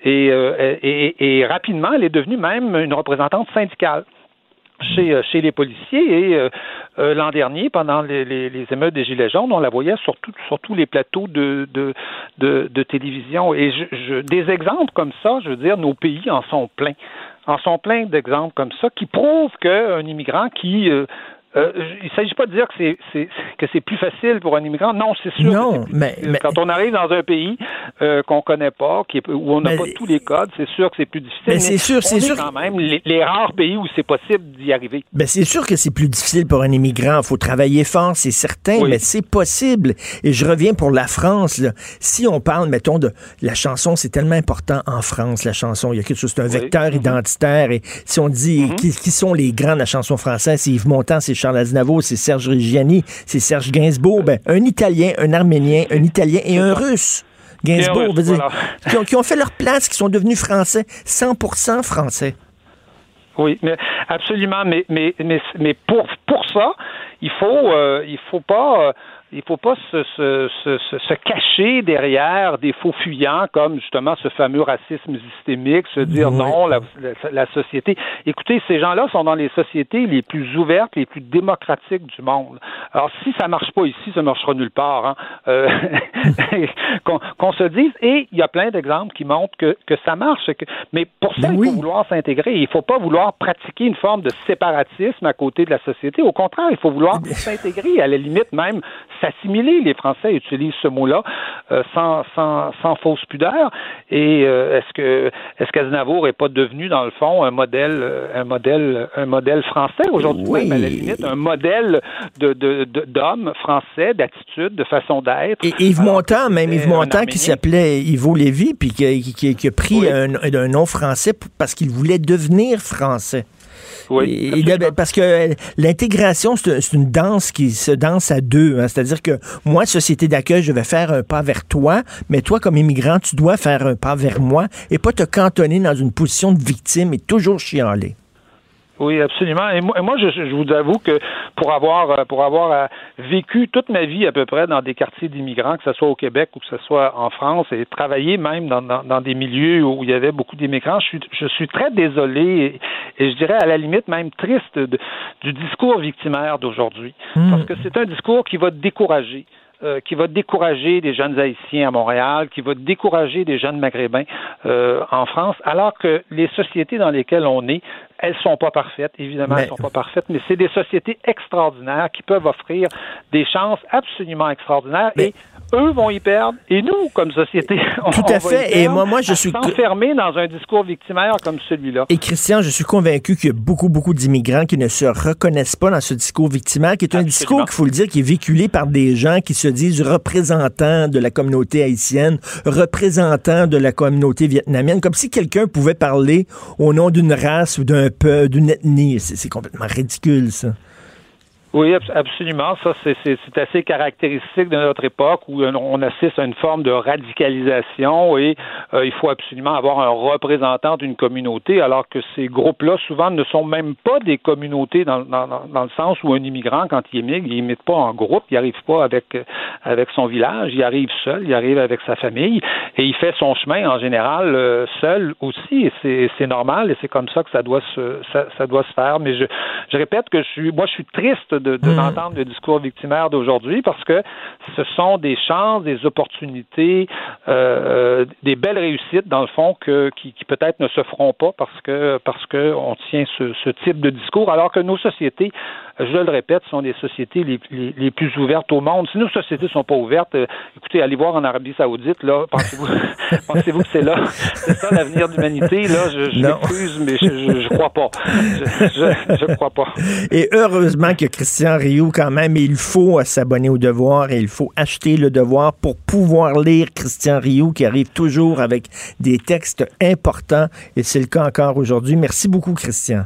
et, euh, rapidement, elle est devenue même une représentante syndicale. Chez, euh, les policiers. Et euh, l'an dernier, pendant les, émeutes des Gilets jaunes, on la voyait sur, tout, sur tous les plateaux de, télévision. Et je, des exemples comme ça, je veux dire, nos pays en sont pleins. En sont pleins d'exemples comme ça qui prouvent qu'un immigrant qui il ne s'agit pas de dire que c'est, c'est que c'est plus facile pour un immigrant. Non, c'est sûr. Non, mais, quand on arrive dans un pays euh, qu'on connaît pas, qui est, où on n'a pas tous les codes, c'est sûr que c'est plus difficile. Mais, c'est sûr, c'est sûr. Quand même, les, rares pays où c'est possible d'y arriver. Ben c'est sûr que c'est plus difficile pour un immigrant. Il faut travailler fort, c'est certain, mais c'est possible. Et je reviens pour la France. Là. Si on parle, mettons, de la chanson, c'est tellement important en France, la chanson. Il y a quelque chose, c'est un vecteur mm-hmm. identitaire. Et si on dit mm-hmm. qui, qui, sont les grands de la chanson française, c'est Yves Montand, c'est Charles Aznavour, c'est Serge Reggiani, c'est Serge Gainsbourg, ben, un Italien, un Arménien, un Italien et un Russe. Gainsbourg, qui, ont, fait leur place, qui sont devenus français, 100% français. Oui, mais absolument, mais mais mais, mais pour pour ça, il faut euh, il faut pas euh, il faut pas se, se, se, se, cacher derrière des faux fuyants comme justement ce fameux racisme systémique, se dire non, la, la, société. Écoutez, ces gens-là sont dans les sociétés les plus ouvertes, les plus démocratiques du monde. Alors si ça marche pas ici, ça marchera nulle part. Hein. Euh, Qu'on se dise. Et il y a plein d'exemples qui montrent que, que ça marche. Que, mais pour ça, ben il faut vouloir s'intégrer. Il faut pas vouloir pratiquer une forme de séparatisme à côté de la société. Au contraire, il faut vouloir s'intégrer. À la limite même s'assimiler. Les Français utilisent ce mot-là euh, sans, sans, sans, fausse pudeur. Et euh, est-ce que est-ce qu'Aznavour n'est pas devenu, dans le fond, un modèle, euh, un modèle, un modèle français? Aujourd'hui, oui. à la limite, un modèle de, de, d'homme français, d'attitude, de façon d'être. Et Yves Montand, même Yves Montand qui s'appelait Yves Lévy, puis qui, qui, qui a pris un, un nom français parce qu'il voulait devenir français. Oui, parce que l'intégration, c'est une danse qui se danse à deux. Hein. C'est-à-dire que moi, société d'accueil, je vais faire un pas vers toi, mais toi, comme immigrant, tu dois faire un pas vers moi et pas te cantonner dans une position de victime et toujours chialer. Oui, absolument. Et moi, je, vous avoue que pour avoir euh, pour avoir euh, vécu toute ma vie à peu près dans des quartiers d'immigrants, que ce soit au Québec ou que ce soit en France, et travailler même dans, dans, des milieux où il y avait beaucoup d'immigrants, je suis, je suis très désolé et, je dirais à la limite même triste du discours victimaire d'aujourd'hui. Hmm. Parce que c'est un discours qui va décourager. Euh, qui va décourager des jeunes haïtiens à Montréal, qui va décourager des jeunes maghrébins euh, en France, alors que les sociétés dans lesquelles on est, elles sont pas parfaites, évidemment, elles sont pas parfaites, mais c'est des sociétés extraordinaires qui peuvent offrir des chances absolument extraordinaires et eux vont y perdre et nous, comme société, on, Tout à fait. et moi, moi, je suis enfermé dans un discours victimaire comme celui-là. Et Christian, je suis convaincu qu'il y a beaucoup, beaucoup d'immigrants qui ne se reconnaissent pas dans ce discours victimaire, qui est un discours, qu'il faut le dire, qui est véhiculé par des gens qui se disent représentants de la communauté haïtienne, représentants de la communauté vietnamienne, comme si quelqu'un pouvait parler au nom d'une race ou d'un peuple, d'une ethnie. C'est complètement ridicule, ça. Oui, absolument. Ça, c'est assez caractéristique de notre époque où on assiste à une forme de radicalisation et euh, il faut absolument avoir un représentant d'une communauté, alors que ces groupes-là, souvent, ne sont même pas des communautés dans, le sens où un immigrant, quand il émigre, il n'imite pas en groupe, il n'arrive pas avec, avec son village, il arrive seul, il arrive avec sa famille et il fait son chemin en général euh, seul aussi. C'est normal et c'est comme ça que ça doit se, ça doit se faire. Mais je, je répète que je suis, moi, je suis triste de, d'entendre le discours victimaire d'aujourd'hui parce que ce sont des chances, des opportunités, euh, des belles réussites dans le fond que, qui, peut-être ne se feront pas parce que parce que on tient ce, ce type de discours alors que nos sociétés je le répète, sont les sociétés les, les, plus ouvertes au monde. Si nos sociétés ne sont pas ouvertes, euh, écoutez, allez voir en Arabie Saoudite, là, pensez-vous, que c'est là, c'est ça l'avenir de l'humanité, là, je, je m'excuse, mais je, je, crois pas. Je, je, crois pas. Et heureusement que Christian Rioux, quand même, il faut s'abonner au devoir et il faut acheter le devoir pour pouvoir lire Christian Rioux qui arrive toujours avec des textes importants et c'est le cas encore aujourd'hui. Merci beaucoup, Christian.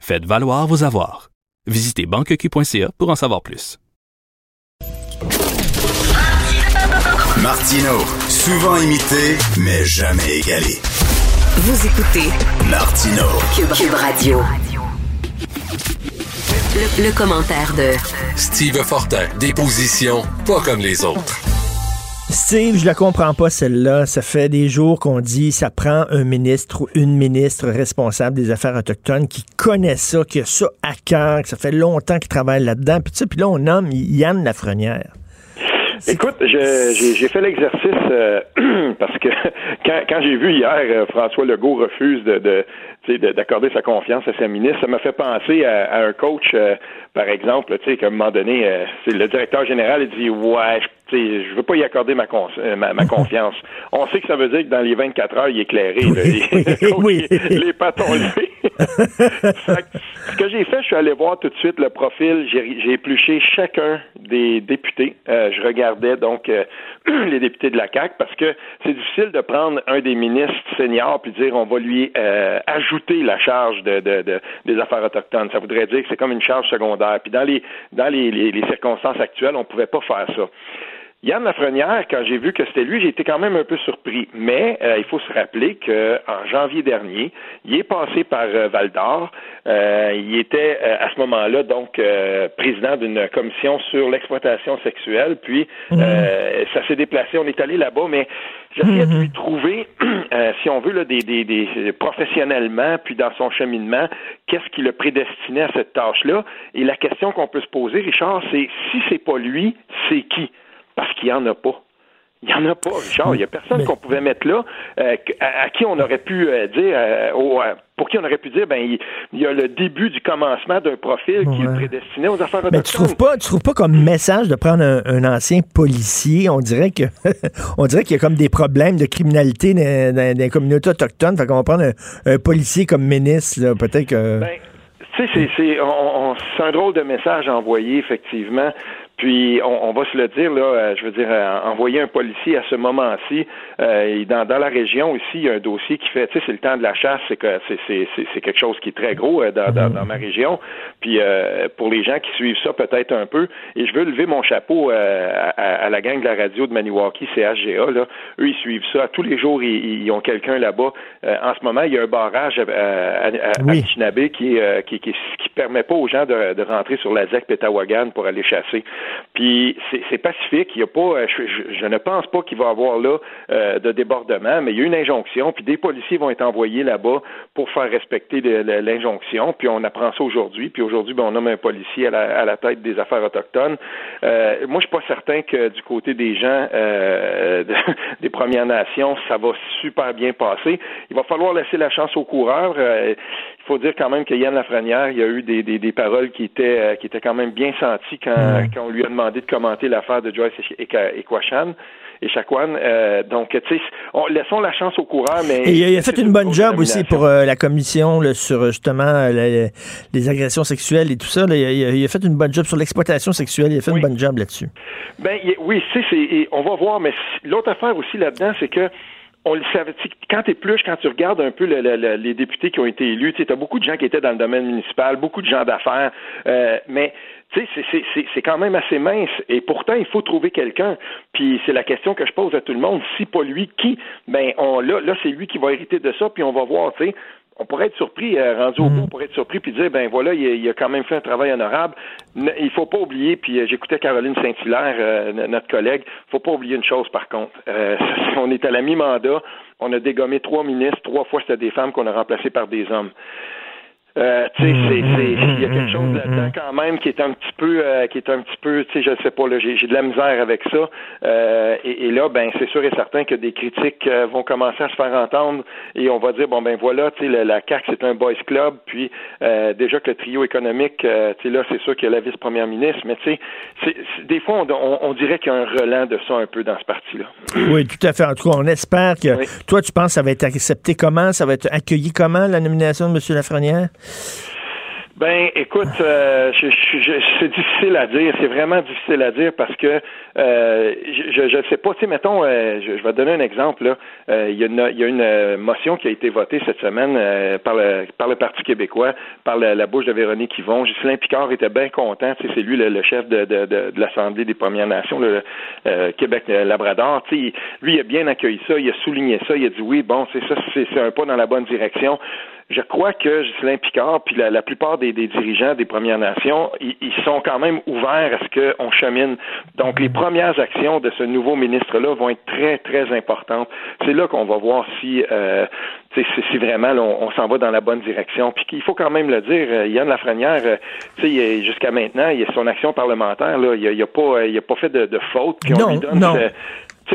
Faites valoir vos avoirs. Visitez banqueq.ca pour en savoir plus. Martino, souvent imité, mais jamais égalé. Vous écoutez Martino, Cube, Radio. Le, le commentaire de Steve Fortin, des positions pas comme les autres. Steve, je la comprends pas celle-là. Ça fait des jours qu'on dit ça prend un ministre ou une ministre responsable des affaires autochtones qui connaît ça, qui a ça à cœur, que ça fait longtemps qu'il travaille là-dedans. Puis, puis là, on nomme Yann Lafrenière. Écoute, j'ai fait l'exercice euh, parce que quand, quand j'ai vu hier euh, François Legault refuse de, de d'accorder sa confiance à sa ministre, ça m'a fait penser à, un coach, euh, par exemple, tu sais, qu'à un moment donné, c'est le directeur général il dit ouais, je veux pas y accorder ma, ma, confiance. On sait que ça veut dire que dans les 24 heures, il est éclairé, oui, les patons levés. ce que j'ai fait, je suis allé voir tout de suite le profil, j'ai épluché chacun des députés. je regardais donc les députés de la CAC parce que c'est difficile de prendre un des ministres seniors puis dire on va lui euh, ajouter la charge de, des affaires autochtones. Ça voudrait dire que c'est comme une charge secondaire. Puis dans les dans les, les circonstances actuelles, on pouvait pas faire ça. Yann Lafrenière, quand j'ai vu que c'était lui, j'ai été quand même un peu surpris. Mais euh, il faut se rappeler qu'en janvier dernier, il est passé par euh, Val d'Or. Euh, il était à ce moment-là donc président d'une commission sur l'exploitation sexuelle. Puis mhm. ça s'est déplacé. On est allé là-bas, mais j'essayais de mhm. lui trouver, si on veut, là, des, des, des, professionnellement, puis dans son cheminement, qu'est-ce qui le prédestinait à cette tâche-là. Et la question qu'on peut se poser, Richard, c'est si c'est pas lui, c'est qui? Parce qu'il n'y en a pas. Il n'y en a pas, Richard. Il n'y a personne qu'on pouvait mettre là euh, à, qui on aurait pu euh, dire, euh, pour qui on aurait pu dire, ben il, y a le début du commencement d'un profil qui est prédestiné aux affaires Mais tu trouves pas, tu trouves pas comme message de prendre un, ancien policier? On dirait que, on dirait qu'il y a comme des problèmes de criminalité dans, les communautés autochtones. Fait qu'on va prendre un, policier comme ministre, peut-être que. Ben, tu sais, c'est un drôle de message envoyé, effectivement. Puis on, va se le dire là, euh, je veux dire, euh, envoyer un policier à ce moment-ci, euh, dans, dans la région ici, il y a un dossier qui fait, tu sais, c'est le temps de la chasse, c'est que c'est quelque chose qui est très gros dans, dans, ma région. Puis pour les gens qui suivent ça peut-être un peu, et je veux lever mon chapeau à, la gang de la radio de Maniwaki, CHGA, là, eux ils suivent ça tous les jours, ils, ont quelqu'un là-bas. en ce moment, il y a un barrage à, à, qui, qui, qui, qui, permet pas aux gens de, de rentrer sur la ZEC Petawagan pour aller chasser. Puis c'est pacifique. Il y a pas, je, ne pense pas qu'il va y avoir là de débordement, mais il y a une injonction. Puis des policiers vont être envoyés là-bas pour faire respecter l'injonction. Puis on apprend ça aujourd'hui. Puis aujourd'hui, ben, on nomme un policier à la, à la, tête des affaires autochtones. moi, je suis pas certain que du côté des gens des Premières Nations, ça va super bien passer. Il va falloir laisser la chance aux coureurs. Euh, il faut dire quand même que Yann Lafrenière, il y a eu des, des, paroles qui étaient euh, qui étaient quand même bien senties quand, quand on lui a demandé de commenter l'affaire de Joyce Equachan et Chakwan. Euh, donc, tu sais, laissons la chance aux coureurs, mais... Et il a fait une bonne job aussi pour la commission sur justement les agressions sexuelles et tout ça. il, a, fait une bonne job sur l'exploitation sexuelle. Il a fait une bonne job là-dessus. Ben oui, c'est, on va voir, mais l'autre affaire aussi là-dedans, c'est que on le savait, quand tu plus, quand tu regardes un peu les députés qui ont été élus, tu as beaucoup de gens qui étaient dans le domaine municipal, beaucoup de gens d'affaires, euh, mais tu sais, c'est quand même assez mince. Et pourtant, il faut trouver quelqu'un. Puis c'est la question que je pose à tout le monde. Si pas lui, qui? Ben, on, là, là c'est lui qui va hériter de ça, puis on va voir, tu sais on pourrait être surpris, euh, rendu au bout, mm. on pourrait être surpris puis dire, ben voilà, il, a quand même fait un travail honorable. il faut pas oublier, puis euh, j'écoutais Caroline Saint-Hilaire, euh, notre collègue, faut pas oublier une chose par contre. on est à la mi-mandat, on a dégommé trois ministres, trois fois c'était des femmes qu'on a remplacées par des hommes. Euh, tu sais, c'est, il y a quelque chose là-dedans quand même qui est un petit peu, euh, qui est un petit peu, tu sais, je sais pas, là, j'ai, de la misère avec ça. Euh, et, là, ben, c'est sûr et certain que des critiques euh, vont commencer à se faire entendre et on va dire, bon, ben voilà, tu sais, la, la CAC c'est un boys club, puis déjà que le trio économique, tu sais, là, c'est sûr qu'il y a la vice-première ministre, mais tu sais, des fois, on, on, dirait qu'il y a un relent de ça un peu dans ce parti-là. Oui, tout à fait. En tout cas, on espère que, toi, tu penses que ça va être accepté comment, ça va être accueilli comment, la nomination de M. Lafrenière? Ben, écoute, euh, c'est difficile à dire. C'est vraiment difficile à dire parce que euh, je ne sais pas. Tu sais, mettons, euh, je, vais te donner un exemple. Là. il, y a une, motion qui a été votée cette semaine par le par le Parti québécois, par la, bouche de Véronique Yvon. Ghislain Picard était bien content. C'est lui le, chef de, l'Assemblée des Premières Nations, le Québec-Labrador. Lui, il a bien accueilli ça. Il a souligné ça. Il a dit oui, bon, c'est ça, c'est un pas dans la bonne direction je crois que Ghislain Picard, puis la, plupart des, dirigeants des Premières Nations, ils, sont quand même ouverts à ce qu'on chemine. Donc, les premières actions de ce nouveau ministre-là vont être très, très importantes. C'est là qu'on va voir si, euh, si, vraiment on, s'en va dans la bonne direction. Puis il faut quand même le dire, euh, Yann Lafrenière, euh, jusqu'à maintenant, il a son action parlementaire, là, il n'a a pas, il a pas fait de, de faute. Puis on lui donne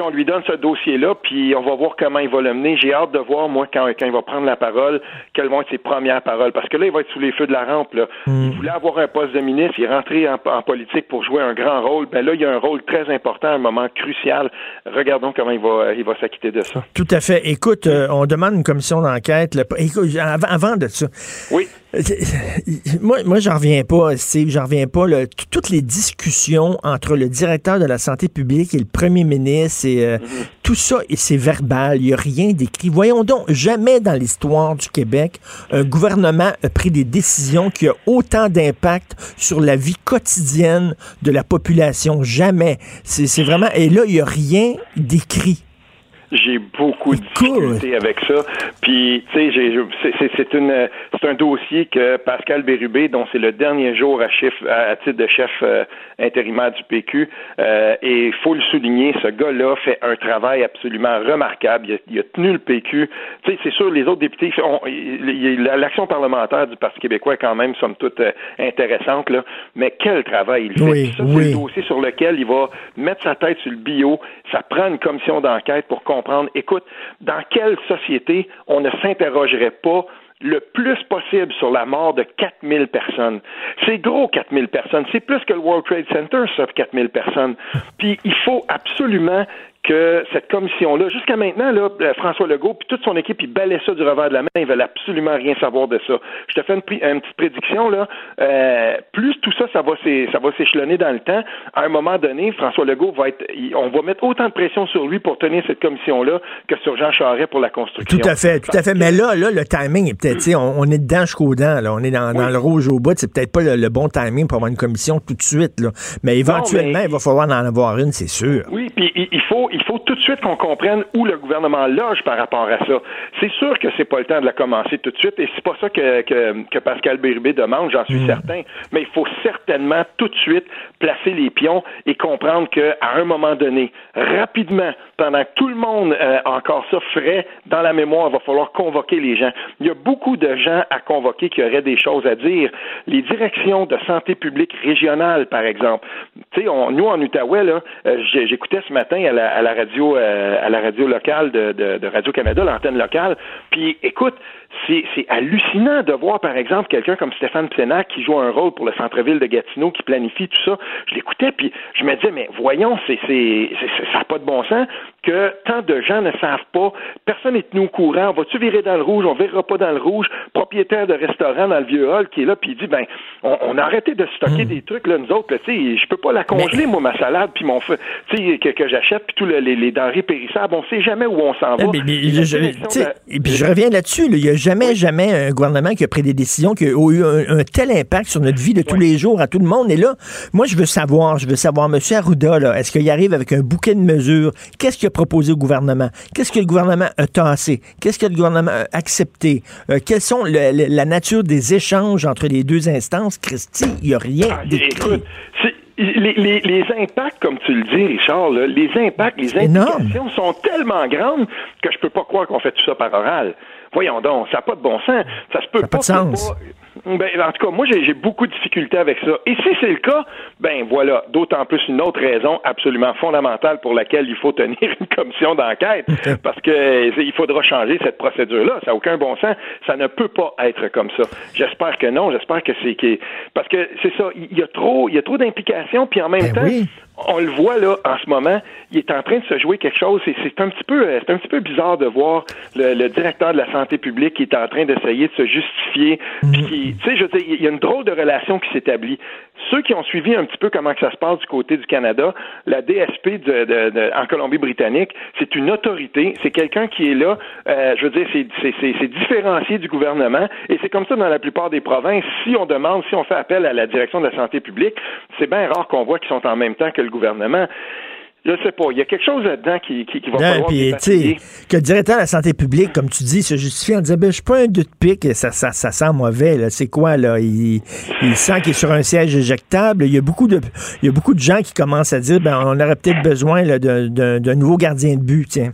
on lui donne ce dossier-là, puis on va voir comment il va le mener. J'ai hâte de voir, moi, quand, quand il va prendre la parole, quelles vont être ses premières paroles. Parce que là, il va être sous les feux de la rampe. Là. Hmm. Il voulait avoir un poste de ministre, il est rentré en, politique pour jouer un grand rôle. Ben là, il y a un rôle très important, un moment crucial. Regardons comment il va, il va s'acquitter de ça. Tout à fait. Écoute, euh, on demande une commission d'enquête. Écoute, avant, de ça. Oui. Moi, moi j'en reviens pas, Steve, j'en reviens pas. toutes les discussions entre le directeur de la santé publique et le premier ministre, et, euh, mm-hmm. tout ça, c'est verbal, il n'y a rien d'écrit. Voyons donc, jamais dans l'histoire du Québec, un gouvernement a pris des décisions qui ont autant d'impact sur la vie quotidienne de la population. Jamais. C'est vraiment... Et là, il n'y a rien d'écrit. J'ai beaucoup de difficultés avec ça. Puis, tu sais, c'est une c'est un dossier que Pascal Bérubé, dont c'est le dernier jour à, titre de chef euh, intérimaire du PQ, euh, et il faut le souligner, ce gars-là fait un travail absolument remarquable. Il a, tenu le PQ. Tu sais, c'est sûr, les autres députés, l'action parlementaire du Parti québécois est quand même, somme toute, euh, intéressante, là. Mais quel travail il fait. Oui, ça, c'est un dossier sur lequel il va mettre sa tête sur le bio. Ça prend une commission d'enquête pour comprendre écoute, dans quelle société on ne s'interrogerait pas le plus possible sur la mort de 4000 personnes? C'est gros 4000 personnes. C'est plus que le World Trade Center, ça, 4000 personnes. Puis il faut absolument que cette commission-là, jusqu'à maintenant, là, euh, François Legault puis toute son équipe, ils balaient ça du revers de la main, ils veulent absolument rien savoir de ça. Je te fais une, petite prédiction là. Euh, plus tout ça, ça va ça va s'échelonner dans le temps. À un moment donné, François Legault va être, on va mettre autant de pression sur lui pour tenir cette commission-là que sur Jean Charest pour la construction. Tout à fait, tout à fait. Mais là, là, le timing est peut-être, on, on, est dedans jusqu'au dent, là. On est dans, le rouge au bout. C'est peut-être pas le, bon timing pour avoir une commission tout de suite, là. Mais éventuellement, il va falloir en avoir une, c'est sûr. Oui, puis il faut il faut tout de suite qu'on comprenne où le gouvernement loge par rapport à ça. C'est sûr que c'est pas le temps de la commencer tout de suite, et c'est pas ça que, que, Pascal Bérubé demande, j'en suis certain. Mais il faut certainement tout de suite placer les pions et comprendre qu'à un moment donné, rapidement, pendant que tout le monde euh, encore ça frais dans la mémoire, il va falloir convoquer les gens. Il y a beaucoup de gens à convoquer qui auraient des choses à dire. Les directions de santé publique régionale, par exemple. Tu sais, nous en Outaouais, là, euh, j'écoutais ce matin à la, radio, euh, à la radio locale de, de Radio Canada, l'antenne locale. Puis, écoute, c'est hallucinant de voir, par exemple, quelqu'un comme Stéphane Psenac qui joue un rôle pour le centre-ville de Gatineau, qui planifie tout ça. Je l'écoutais, puis je me disais, mais voyons, c'est ça n'a pas de bon sens que tant de gens ne savent pas, personne n'est tenu au courant, va-tu virer dans le rouge, on verra pas dans le rouge, propriétaire de restaurant dans le vieux hall qui est là, puis il dit, ben, on, a arrêté de stocker hmm. des trucs, là, nous autres, tu sais, je peux pas la congeler, moi, ma salade, puis mon feu, tu sais, que, que j'achète, puis tous les, denrées périssables, on sait jamais où on s'en va. et puis je reviens là-dessus, il y a jamais, jamais un gouvernement qui a pris des décisions qui ont eu un, tel impact sur notre vie de tous les jours à tout le monde. Et là, moi, je veux savoir, je veux savoir, M. Arruda, est-ce qu'il arrive avec un bouquet de mesures? Qu'est-ce qu'il a proposé au gouvernement? Qu'est-ce que le gouvernement a tassé? Qu'est-ce que le gouvernement a accepté? Euh, quelles sont la nature des échanges entre les deux instances? Christy, il n'y a rien ah, Écoute, les, les, impacts, comme tu le dis, Richard, les impacts, les implications sont tellement grandes que je peux pas croire qu'on fait tout ça par oral. Voyons donc, ça n'a pas de bon sens. Ça se peut pas. Pas de sens. Ben, en tout cas, moi, j'ai beaucoup de difficultés avec ça. Et si c'est le cas, ben voilà, d'autant plus une autre raison absolument fondamentale pour laquelle il faut tenir une commission d'enquête, parce que il faudra changer cette procédure-là. Ça n'a aucun bon sens. Ça ne peut pas être comme ça. J'espère que non. J'espère que c'est parce que c'est ça. Il y a trop, il y a trop d'implications, puis en même ben temps on le voit là en ce moment, il est en train de se jouer quelque chose et c'est un petit peu c'est un petit peu bizarre de voir le, directeur de la santé publique qui est en train d'essayer de se justifier. Tu sais, je il y a une drôle de relation qui s'établit. Ceux qui ont suivi un petit peu comment que ça se passe du côté du Canada, la DSP de, en Colombie-Britannique, c'est une autorité, c'est quelqu'un qui est là. Euh, je veux dire, c'est différencié du gouvernement et c'est comme ça dans la plupart des provinces. Si on demande, si on fait appel à la direction de la santé publique, c'est bien rare qu'on voit qu'ils sont en même temps que le gouvernement. Je sais pas. Il y a quelque chose là-dedans qui, qui, va falloir puis, Que le directeur de la santé publique, comme tu dis, se justifie en disant ben, Je suis pas un doute pique, ça, ça, ça sent mauvais. C'est quoi, là? Il, il sent qu'il est sur un siège éjectable. Il y a beaucoup de il y a beaucoup de gens qui commencent à dire ben, on aurait peut-être besoin d'un nouveau gardien de but, tiens.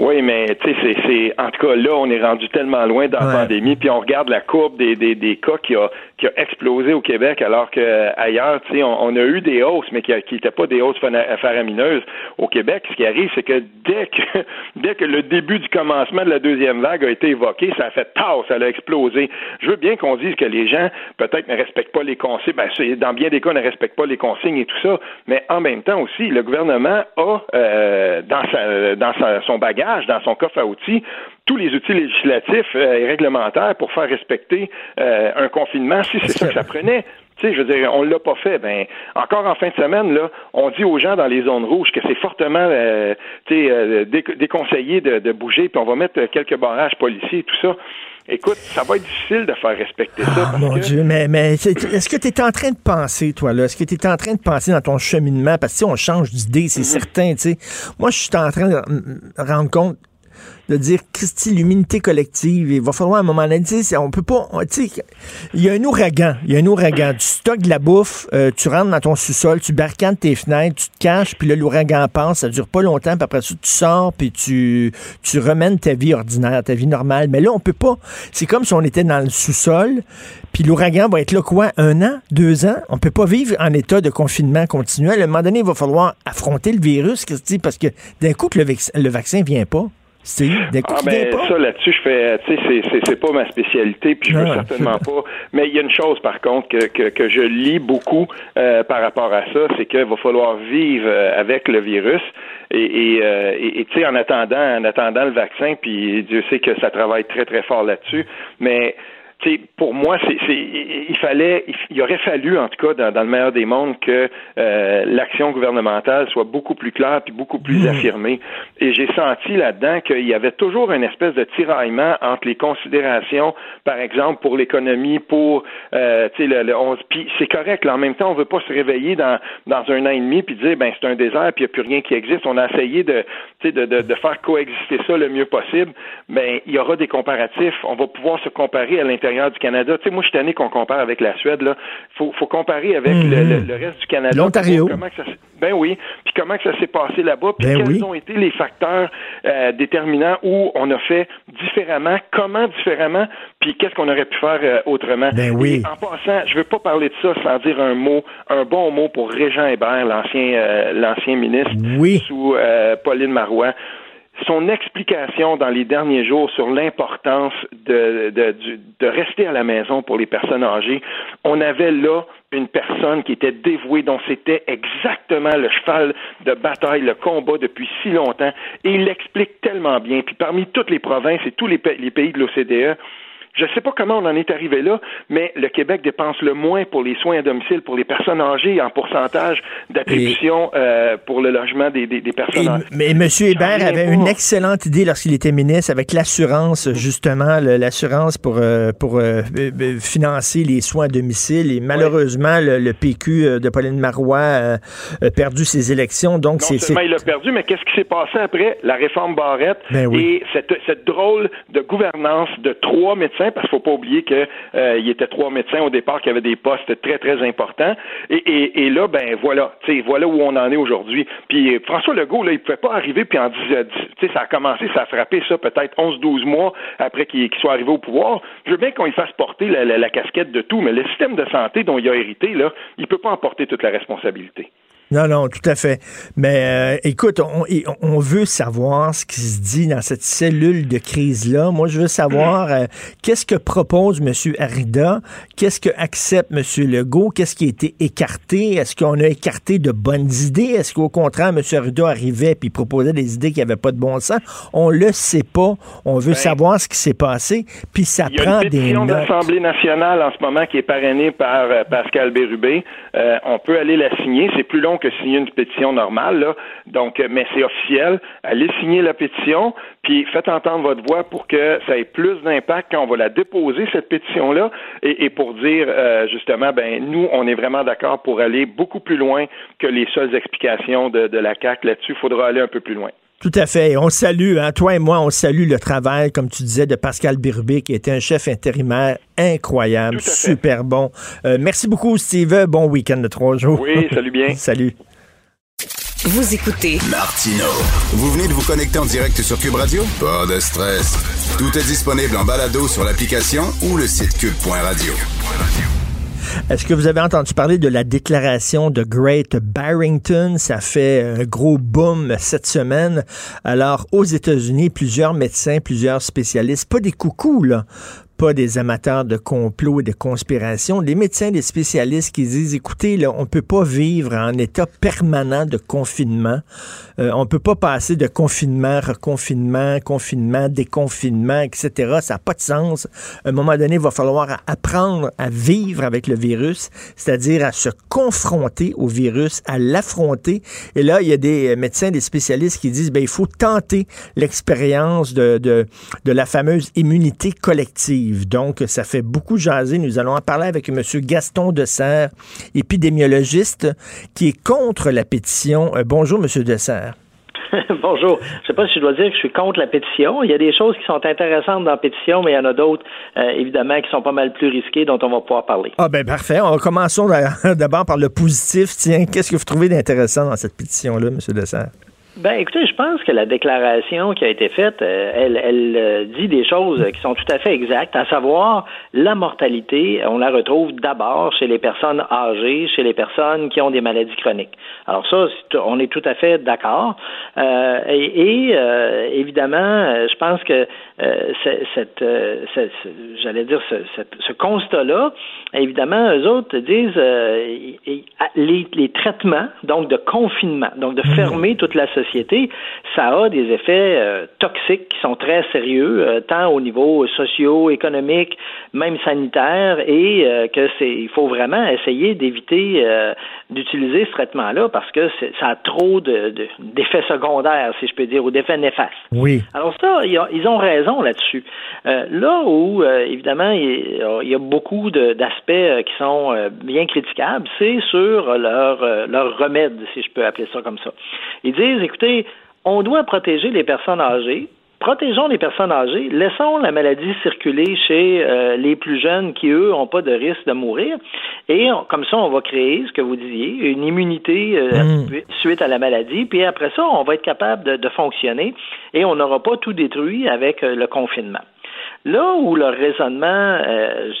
Oui, mais tu sais, c'est, en tout cas là, on est rendu tellement loin dans la pandémie, puis on regarde la courbe des, des, des cas qui a qui a explosé au Québec, alors que ailleurs, tu sais, on, a eu des hausses, mais qui n'étaient pas des hausses faramineuses au Québec. Ce qui arrive, c'est que dès que dès que le début du commencement de la deuxième vague a été évoqué, ça a fait tard, ça a explosé. Je veux bien qu'on dise que les gens peut-être ne respectent pas les consignes, ben, dans bien des cas ne respectent pas les consignes et tout ça, mais en même temps aussi, le gouvernement a euh, dans sa, dans son bagage, dans son coffre à outils, tous les outils législatifs euh, et réglementaires pour faire respecter euh, un confinement, si c'est ça que ça prenait. Tu sais, je veux dire, on l'a pas fait. Ben, encore en fin de semaine, là, on dit aux gens dans les zones rouges que c'est fortement, euh, déconseillé de, bouger, puis on va mettre quelques barrages policiers et tout ça. Écoute, ça va être difficile de faire respecter ça. Ah, mon Dieu, mais, mais est-ce que tu es en train de penser, toi, là? Est-ce que tu es en train de penser dans ton cheminement? Parce que si on change d'idée, c'est mm-hmm. certain, tu sais. Moi, je suis en train de me rendre compte de dire, Christy, l'humilité collective, il va falloir à un moment donné, on peut pas, il y a un ouragan, il y a un ouragan, tu stockes de la bouffe, euh, tu rentres dans ton sous-sol, tu barricades tes fenêtres, tu te caches, puis là, l'ouragan passe, ça dure pas longtemps, puis après ça, tu sors, puis tu, tu remènes ta vie ordinaire, ta vie normale. Mais là, on peut pas. C'est comme si on était dans le sous-sol, puis l'ouragan va être là quoi? Un an? Deux ans? On peut pas vivre en état de confinement continuel. À un moment donné, il va falloir affronter le virus, Christy, parce que d'un coup, le, le vaccin vient pas. Ah ben ça là-dessus, je fais, tu sais, c'est, c'est, pas ma spécialité, puis je veux certainement pas. Mais il y a une chose par contre que, que, que je lis beaucoup euh, par rapport à ça, c'est qu'il va falloir vivre euh, avec le virus. Et, et, euh, et tu sais, en attendant, en attendant le vaccin, puis Dieu sait que ça travaille très très fort là-dessus, mais pour moi, c'est, il fallait, il aurait fallu, en tout cas, dans, le meilleur des mondes, que euh, l'action gouvernementale soit beaucoup plus claire puis beaucoup plus mmh. affirmée. Et j'ai senti là-dedans qu'il y avait toujours une espèce de tiraillement entre les considérations, par exemple, pour l'économie, pour, euh, tu sais, le, le puis c'est correct. Là, en même temps, on veut pas se réveiller dans dans un an et demi puis dire, ben c'est un désert puis il n'y a plus rien qui existe. On a essayé de, de, de, de faire coexister ça le mieux possible. Ben il y aura des comparatifs. On va pouvoir se comparer à l'intérieur du Canada. Tu sais, moi, je suis tanné qu'on compare avec la Suède. Là, faut, faut comparer avec le, mhm. reste du Canada. L'Ontario. Ben oui. Puis comment que ça s'est passé là-bas Puis ben quels ont été les facteurs euh, déterminants où on a fait différemment Comment différemment Puis qu'est-ce qu'on aurait pu faire euh, autrement Ben oui. en passant, je veux pas parler de ça sans dire un mot, un bon mot pour Régent Hébert, l'ancien euh, l'ancien ministre sous Pauline Marois son explication dans les derniers jours sur l'importance de, rester à la maison pour les personnes âgées, on avait là une personne qui était dévouée, dont c'était exactement le cheval de bataille, le combat depuis si longtemps, et il l'explique tellement bien. Puis parmi toutes les provinces et tous les, les pays de l'OCDE, je ne sais pas comment on en est arrivé là, mais le Québec dépense le moins pour les soins à domicile pour les personnes âgées en pourcentage d'attribution euh, pour le logement des, des, personnes âgées. Mais M. Hébert avait une excellente idée lorsqu'il était ministre avec l'assurance, justement, l'assurance pour, euh, pour euh, financer les soins à domicile. Et malheureusement, le, PQ de Pauline Marois a perdu ses élections. Donc, non seulement il a perdu, mais qu'est-ce qui s'est passé après? La réforme Barrette ben et cette, cette drôle de gouvernance de trois médecins parce qu'il faut pas oublier qu'il euh, y était trois médecins au départ qui avaient des postes très, très importants. Et, là, ben voilà, voilà où on en est aujourd'hui. Puis François Legault, là, il pouvait pas arriver puis en dire, ça a commencé, ça a frappé ça peut-être 11-12 mois après qu'il soit arrivé au pouvoir. Je veux bien qu'on y fasse porter la, casquette de tout, mais le système de santé dont il a hérité, là, il peut pas en porter toute la responsabilité. Non, non, tout à fait. Mais euh, écoute, on, on, veut savoir ce qui se dit dans cette cellule de crise-là. Moi, je veux savoir euh, qu'est-ce que propose M. Arida, qu'est-ce que accepte M. Legault, qu'est-ce qui a été écarté, est-ce qu'on a écarté de bonnes idées, est-ce qu'au contraire, M. Arida arrivait puis proposait des idées qui n'avaient pas de bon sens? On le sait pas. On veut ben, savoir ce qui s'est passé, puis ça prend des Il y a une de l'Assemblée nationale en ce moment qui est parrainée par euh, Pascal Bérubé. on peut aller la signer. C'est plus long que signer une pétition normale, là. Donc, euh, mais c'est officiel. Allez signer la pétition, puis faites entendre votre voix pour que ça ait plus d'impact quand on va la déposer, cette pétition-là, et, pour dire, euh, justement, ben, nous, on est vraiment d'accord pour aller beaucoup plus loin que les seules explications de, la CAC là-dessus. Il faudra aller un peu plus loin. Tout à fait. On salue, hein, toi et moi, on salue le travail, comme tu disais, de Pascal Birubé, qui était un chef intérimaire incroyable, super bon. Euh, merci beaucoup, Steve. Bon week-end de trois jours. Oui, salut bien. salut. Vous écoutez Martino. Vous venez de vous connecter en direct sur Cube Radio? Pas de stress. Tout est disponible en balado sur l'application ou le site cube.radio. Est-ce que vous avez entendu parler de la déclaration de Great Barrington? Ça fait un gros boom cette semaine. Alors, aux États-Unis, plusieurs médecins, plusieurs spécialistes, pas des coucous, là, pas des amateurs de complot et de conspiration, des médecins, des spécialistes qui disent, écoutez, là, on peut pas vivre en état permanent de confinement. Euh, on peut pas passer de confinement, reconfinement, confinement, déconfinement, etc. Ça n'a pas de sens. À un moment donné, il va falloir apprendre à vivre avec le virus, c'est-à-dire à se confronter au virus, à l'affronter. Et là, il y a des médecins, des spécialistes qui disent, ben, il faut tenter l'expérience de, de la fameuse immunité collective. Donc, ça fait beaucoup jaser. Nous allons en parler avec M. Gaston Dessert, épidémiologiste, qui est contre la pétition. Euh, bonjour, M. Dessert. Bonjour. Je ne sais pas si je dois dire que je suis contre la pétition. Il y a des choses qui sont intéressantes dans la pétition, mais il y en a d'autres, euh, évidemment, qui sont pas mal plus risquées, dont on va pouvoir parler. Ah ben parfait. On commençons d'abord par le positif. Tiens, qu'est-ce que vous trouvez d'intéressant dans cette pétition-là, M. Dessert? Ben, écoutez, je pense que la déclaration qui a été faite, euh, elle, elle euh, dit des choses qui sont tout à fait exactes, à savoir la mortalité, on la retrouve d'abord chez les personnes âgées, chez les personnes qui ont des maladies chroniques. Alors ça, on est tout à fait d'accord. Euh, et, évidemment, je pense que cette, j'allais dire, ce, constat-là, évidemment, eux autres disent les, les, traitements, donc de confinement, donc de mmh. fermer toute la société, ça a des effets toxiques qui sont très sérieux, tant au niveau socio-économique, même sanitaire, et que c'est, il faut vraiment essayer d'éviter d'utiliser ce traitement-là parce que ça a trop d'effets secondaires, si je peux dire, ou d'effets néfastes. Oui. Alors ça, ils ont raison là-dessus. Euh, là où, euh, évidemment, il y a beaucoup d'aspects euh, qui sont bien critiquables, c'est sur leur, leur remède, si je peux appeler ça comme ça. Ils disent, écoutez, on doit protéger les personnes âgées protégeons les personnes âgées, laissons la maladie circuler chez euh, les plus jeunes qui, eux, n'ont pas de risque de mourir. Et comme ça, on va créer, ce que vous disiez, une immunité euh, mm. suite à la maladie. Puis après ça, on va être capable de, fonctionner et on n'aura pas tout détruit avec euh, le confinement. Là où le raisonnement,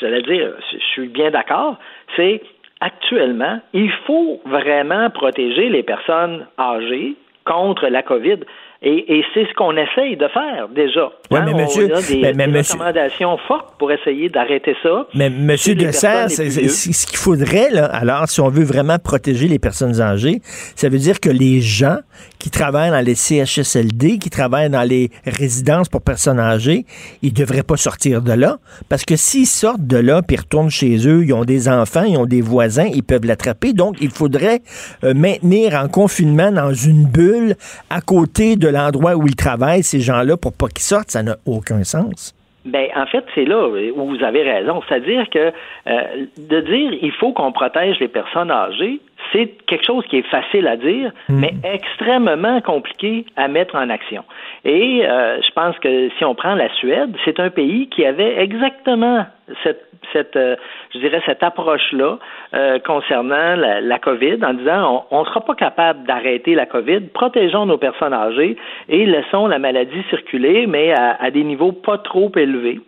j'allais dire, je suis bien d'accord, c'est actuellement, il faut vraiment protéger les personnes âgées contre la COVID. Et, et c'est ce qu'on essaye de faire déjà. Oui, hein, mais monsieur, on a des, mais, des recommandations fortes pour essayer d'arrêter ça. Mais monsieur Dessert, ce qu'il faudrait, là, alors, si on veut vraiment protéger les personnes âgées, ça veut dire que les gens qui travaillent dans les CHSLD, qui travaillent dans les résidences pour personnes âgées, ils devraient pas sortir de là. Parce que s'ils sortent de là, puis retournent chez eux, ils ont des enfants, ils ont des voisins, ils peuvent l'attraper. Donc, il faudrait euh, maintenir en confinement dans une bulle à côté de l'endroit où ils travaillent, ces gens-là, pour pas qu'ils sortent, ça n'a aucun sens. Ben, en fait, c'est là où vous avez raison. C'est-à-dire que euh, de dire il faut qu'on protège les personnes âgées, c'est quelque chose qui est facile à dire, hmm. mais extrêmement compliqué à mettre en action. Et euh, je pense que si on prend la Suède, c'est un pays qui avait exactement cette, cette euh, je dirais, cette approche-là euh, concernant la, la, COVID en disant on ne sera pas capable d'arrêter la COVID, protégeons nos personnes âgées et laissons la maladie circuler, mais à, à des niveaux pas trop élevés.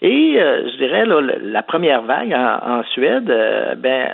Et euh, je dirais, là, la première vague en, Suède, euh, ben,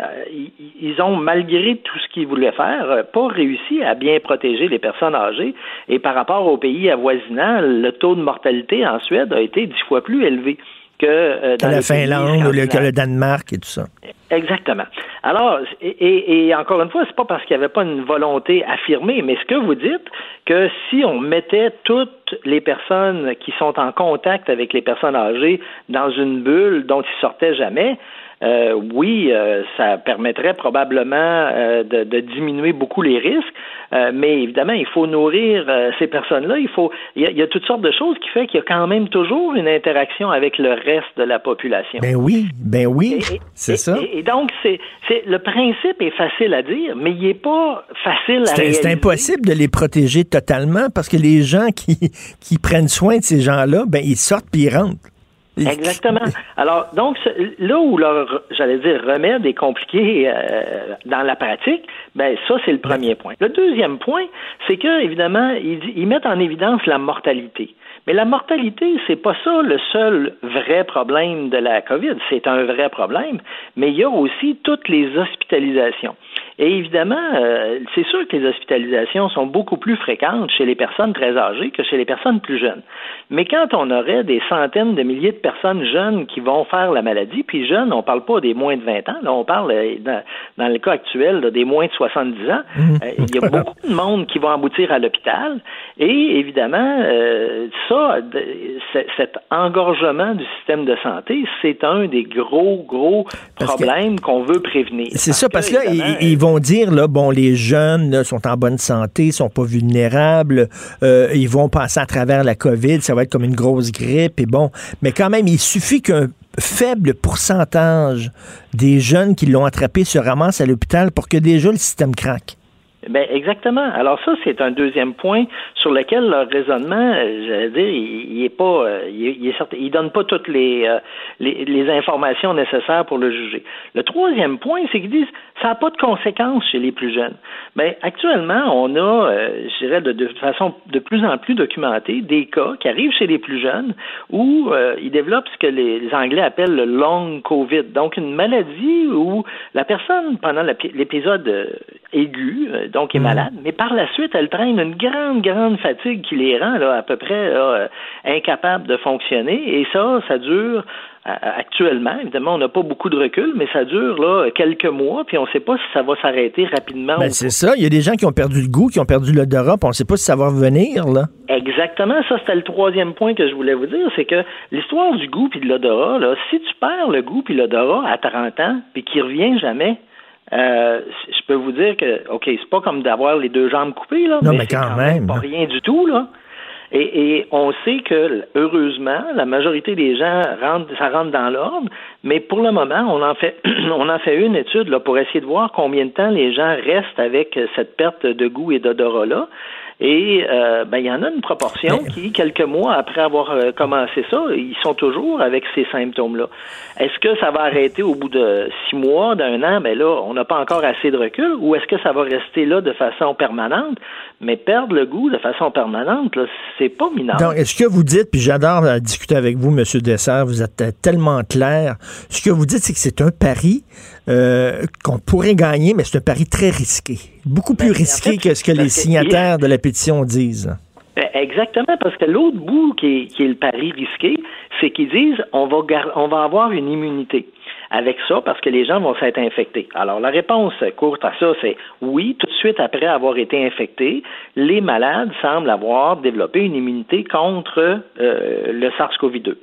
ils ont, malgré tout ce qu'ils voulaient faire, euh, pas réussi à bien protéger les personnes âgées. Et par rapport aux pays avoisinants, le taux de mortalité en Suède a été dix fois plus élevé que euh, dans la Finlande ou le, que le Danemark et tout ça. Exactement. Alors, et, et encore une fois, c'est pas parce qu'il n'y avait pas une volonté affirmée, mais ce que vous dites, que si on mettait toutes les personnes qui sont en contact avec les personnes âgées dans une bulle dont ils sortaient jamais, euh, oui, euh, ça permettrait probablement euh, de, de, diminuer beaucoup les risques, mais évidemment, il faut nourrir ces personnes-là. Il faut, il y, a, toutes sortes de choses qui fait qu'il y a quand même toujours une interaction avec le reste de la population. Ben oui, ben oui, c'est ça. Et, donc, c'est, c'est le principe est facile à dire, mais il n'est pas facile à réaliser. C'est impossible de les protéger totalement parce que les gens qui, qui prennent soin de ces gens-là, ben ils sortent puis ils rentrent. Exactement. Alors, donc, là où leur, j'allais dire, remède est compliqué euh, dans la pratique, ben ça, c'est le premier point. Le deuxième point, c'est que, évidemment, ils, ils mettent en évidence la mortalité. Mais la mortalité, c'est pas ça le seul vrai problème de la COVID. C'est un vrai problème, mais il y a aussi toutes les hospitalisations. Et évidemment, euh, c'est sûr que les hospitalisations sont beaucoup plus fréquentes chez les personnes très âgées que chez les personnes plus jeunes. Mais quand on aurait des centaines de milliers de personnes jeunes qui vont faire la maladie, puis jeunes, on parle pas des moins de 20 ans, là, on parle, euh, dans, le cas actuel, des moins de 70 ans, mmh. euh, il y a beaucoup de monde qui vont aboutir à l'hôpital. Et évidemment, ça, cet engorgement du système de santé, c'est un des gros, gros problèmes qu'on veut prévenir. C'est ça, parce que là, ils, vont dire, là, bon, les jeunes sont en bonne santé, sont pas vulnérables, euh, ils vont passer à travers la COVID, ça va être comme une grosse grippe, et bon. Mais quand même, il suffit qu'un faible pourcentage des jeunes qui l'ont attrapé se ramassent à l'hôpital pour que déjà le système craque. Ben exactement. Alors ça, c'est un deuxième point sur lequel leur raisonnement, euh, j'allais dire, il, il est pas, euh, il, est il donne pas toutes les, euh, les, les informations nécessaires pour le juger. Le troisième point, c'est qu'ils disent ça n'a pas de conséquences chez les plus jeunes. Ben actuellement, on a, je dirais, de, façon de plus en plus documentée des cas qui arrivent chez les plus jeunes où ils développent ce que les, Anglais appellent le long COVID, donc une maladie où la personne pendant l'épisode aigu donc est Mhm. malade, mais par la suite, elle traîne une grande, grande fatigue qui les rend là, à peu près là, euh, incapables de fonctionner. Et ça, ça dure euh, actuellement. Évidemment, on n'a pas beaucoup de recul, mais ça dure là quelques mois, puis on ne sait pas si ça va s'arrêter rapidement. Ben, c'est ça. Il y a des gens qui ont perdu le goût, qui ont perdu l'odorat, puis on ne sait pas si ça va revenir, là. Exactement, ça c'était le troisième point que je voulais vous dire, c'est que l'histoire du goût puis de l'odorat, si tu perds le goût puis l'odorat à 30 ans puis qu'il revient jamais, euh, je peux vous dire que, ok, c'est pas comme d'avoir les deux jambes coupées là, Non, mais c'est quand même. pas rien du tout là. Et, et on sait que heureusement, la majorité des gens rentrent, ça rentre dans l'ordre, mais pour le moment, on en fait, on en fait une étude là pour essayer de voir combien de temps les gens restent avec cette perte de goût et d'odorat là. Et euh, ben il y en a une proportion qui, quelques mois après avoir euh, commencé ça, ils sont toujours avec ces symptômes-là. Est-ce que ça va arrêter au bout de six mois, d'un an? Mais là, on n'a pas encore assez de recul. Ou est-ce que ça va rester là de façon permanente? Mais perdre le goût de façon permanente, là, c'est pas minable. Donc, est-ce que vous dites, puis j'adore euh, discuter avec vous, M. Dessert, vous êtes tellement clair. Ce que vous dites, c'est que c'est un pari euh, qu'on pourrait gagner, mais c'est un pari très risqué. Beaucoup plus risqué Ben, fait, que ce que les que- signataires de la pétition disent. Ben, Exactement, parce que l'autre bout qui est, qui est le pari risqué, c'est qu'ils disent on va gar- on va avoir une immunité avec ça parce que les gens vont s'être infectés. Alors la réponse courte à ça, c'est oui, tout de suite après avoir été infectés, les malades semblent avoir développé une immunité contre euh, le SARS-CoV-2.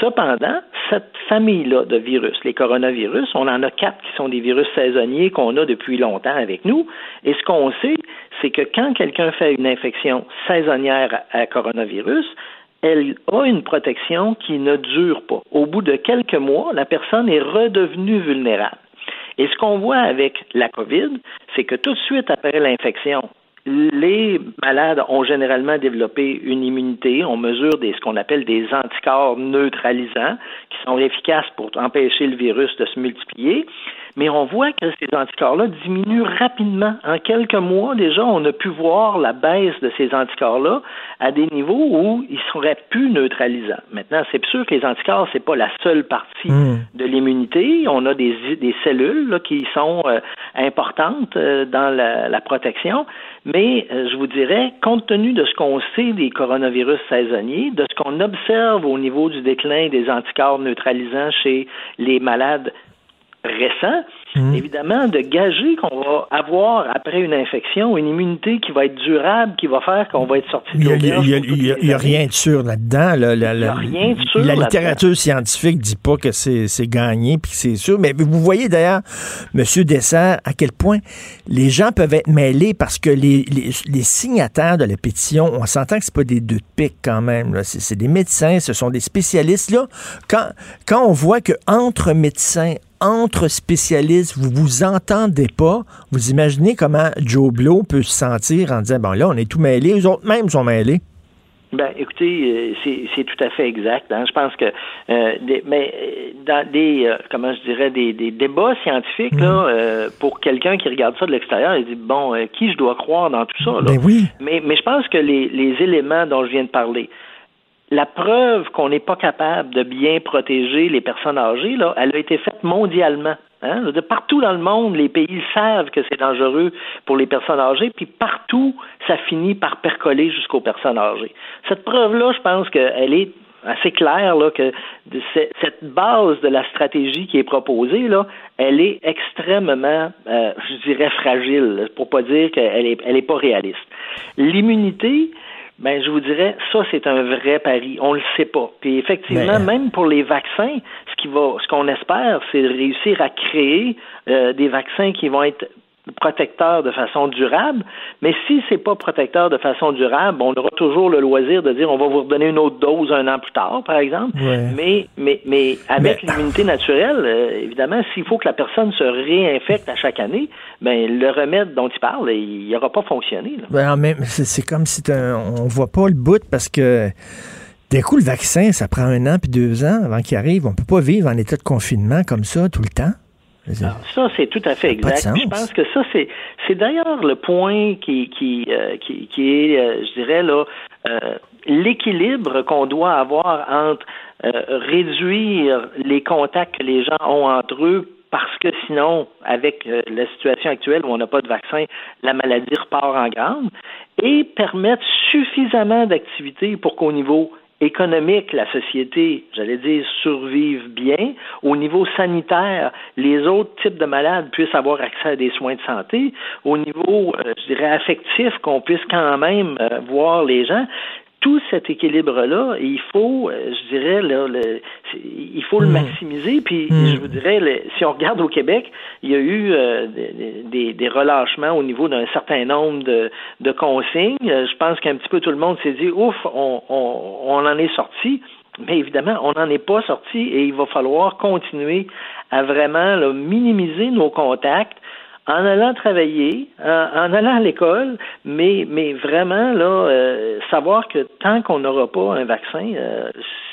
Cependant, cette famille-là de virus, les coronavirus, on en a quatre qui sont des virus saisonniers qu'on a depuis longtemps avec nous. Et ce qu'on sait, c'est que quand quelqu'un fait une infection saisonnière à coronavirus, elle a une protection qui ne dure pas. Au bout de quelques mois, la personne est redevenue vulnérable. Et ce qu'on voit avec la COVID, c'est que tout de suite après l'infection, les malades ont généralement développé une immunité. On mesure des, ce qu'on appelle des anticorps neutralisants qui sont efficaces pour empêcher le virus de se multiplier. Mais on voit que ces anticorps-là diminuent rapidement. En quelques mois, déjà, on a pu voir la baisse de ces anticorps-là à des niveaux où ils seraient plus neutralisants. Maintenant, c'est sûr que les anticorps, c'est pas la seule partie de l'immunité. On a des, des cellules là, qui sont euh, importantes euh, dans la, la protection. Mais euh, je vous dirais, compte tenu de ce qu'on sait des coronavirus saisonniers, de ce qu'on observe au niveau du déclin des anticorps neutralisants chez les malades récents, évidemment, de gager qu'on va avoir après une infection une immunité qui va être durable, qui va faire qu'on va être sorti de Il n'y a, l'auberge il y a- a- a années. rien de sûr là-dedans. là. La, la- rien de sûr la littérature scientifique dit pas que c'est gagné puis que c'est sûr. Mais vous voyez d'ailleurs, M. Dessert, à quel point les gens peuvent être mêlés parce que les, les, les signataires de la pétition, on s'entend que c'est pas des deux de pique quand même. c'est des médecins, ce sont des spécialistes. Là, quand, quand on voit que entre médecins, entre spécialistes, vous vous entendez pas, vous imaginez comment Joe Blow peut se sentir en disant, bon là, on est tout mêlés, les autres même sont mêlés. Ben, écoutez, euh, c'est tout à fait exact. hein. Je pense que, euh, des- mais euh, dans des, euh, comment je dirais, des, des débats scientifiques là, euh, pour quelqu'un qui regarde ça de l'extérieur, il dit bon, qui je dois croire dans tout ça là? Ben oui. Mais, mais je pense que les, les éléments dont je viens de parler, la preuve qu'on n'est pas capable de bien protéger les personnes âgées, là, elle a été faite mondialement. Hein? De partout dans le monde, les pays savent que c'est dangereux pour les personnes âgées, puis partout, ça finit par percoler jusqu'aux personnes âgées. Cette preuve-là, je pense qu'elle est assez claire là, que cette base de la stratégie qui est proposée, là, elle est extrêmement, euh, je dirais, fragile, pour pas dire qu'elle est, elle est pas réaliste. L'immunité, ben, je vous dirais, ça, c'est un vrai pari. On le sait pas. Puis effectivement, Mais- même pour les vaccins, ce qui va, ce qu'on espère, c'est de réussir à créer euh, des vaccins qui vont être protecteurs de façon durable. Mais si c'est pas protecteur de façon durable, on aura toujours le loisir de dire on va vous redonner une autre dose un an plus tard, par exemple. Ouais. Mais, mais, mais avec l'immunité naturelle, euh, évidemment, s'il faut que la personne se réinfecte à chaque année, ben le remède dont il parle, il n'aura pas fonctionné. Ben, c'est comme si on voit pas le bout parce que d'un coup, le vaccin, ça prend un an puis deux ans avant qu'il arrive. On peut pas vivre en état de confinement comme ça tout le temps. Dire, Ça, c'est tout à fait exact. Je pense que ça, c'est, c'est d'ailleurs le point qui, qui, euh, qui, qui est, euh, je dirais, là, euh, l'équilibre qu'on doit avoir entre réduire les contacts que les gens ont entre eux parce que sinon, avec la situation actuelle où on n'a pas de vaccin, la maladie repart en grande, et permettre suffisamment d'activités pour qu'au niveau économique, la société, j'allais dire, survive bien. Au niveau sanitaire, les autres types de malades puissent avoir accès à des soins de santé. Au niveau, euh, je dirais, affectif, qu'on puisse quand même euh, voir les gens tout cet équilibre-là, il faut, euh, je dirais, le, il faut le hmm. maximiser. Puis, hmm. je vous dirais, si on regarde au Québec, il y a eu euh, des, des, relâchements au niveau d'un certain nombre de, de consignes. Euh, je pense qu'un petit peu tout le monde s'est dit, ouf, on, on, on en est sorti. Mais évidemment, on n'en est pas sorti et il va falloir continuer à vraiment minimiser nos contacts, en allant travailler, en, allant à l'école, mais, mais vraiment, là, euh, savoir que tant qu'on n'aura pas un vaccin, euh,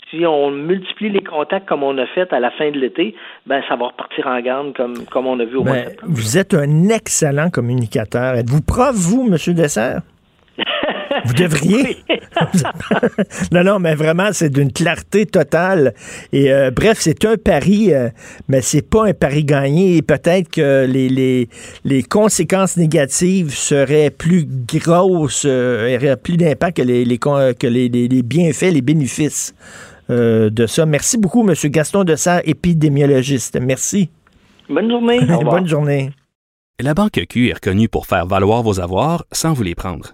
si on multiplie les contacts comme on a fait à la fin de l'été, ben ça va repartir en garde comme, comme on a vu au mois de ben, Vous êtes un excellent communicateur. Êtes-vous prof, vous, M. Dessert? Vous devriez. non, non, mais vraiment, c'est d'une clarté totale. Et euh, bref, c'est un pari, euh, mais c'est pas un pari gagné. Et peut-être que les, les, les, conséquences négatives seraient plus grosses, euh, auraient plus d'impact que, les, les, que les, les, bienfaits, les bénéfices de ça. Merci beaucoup, M. Gaston Dessert, épidémiologiste. Merci. Bonne journée. Bonne journée. La Banque Q est reconnue pour faire valoir vos avoirs sans vous les prendre.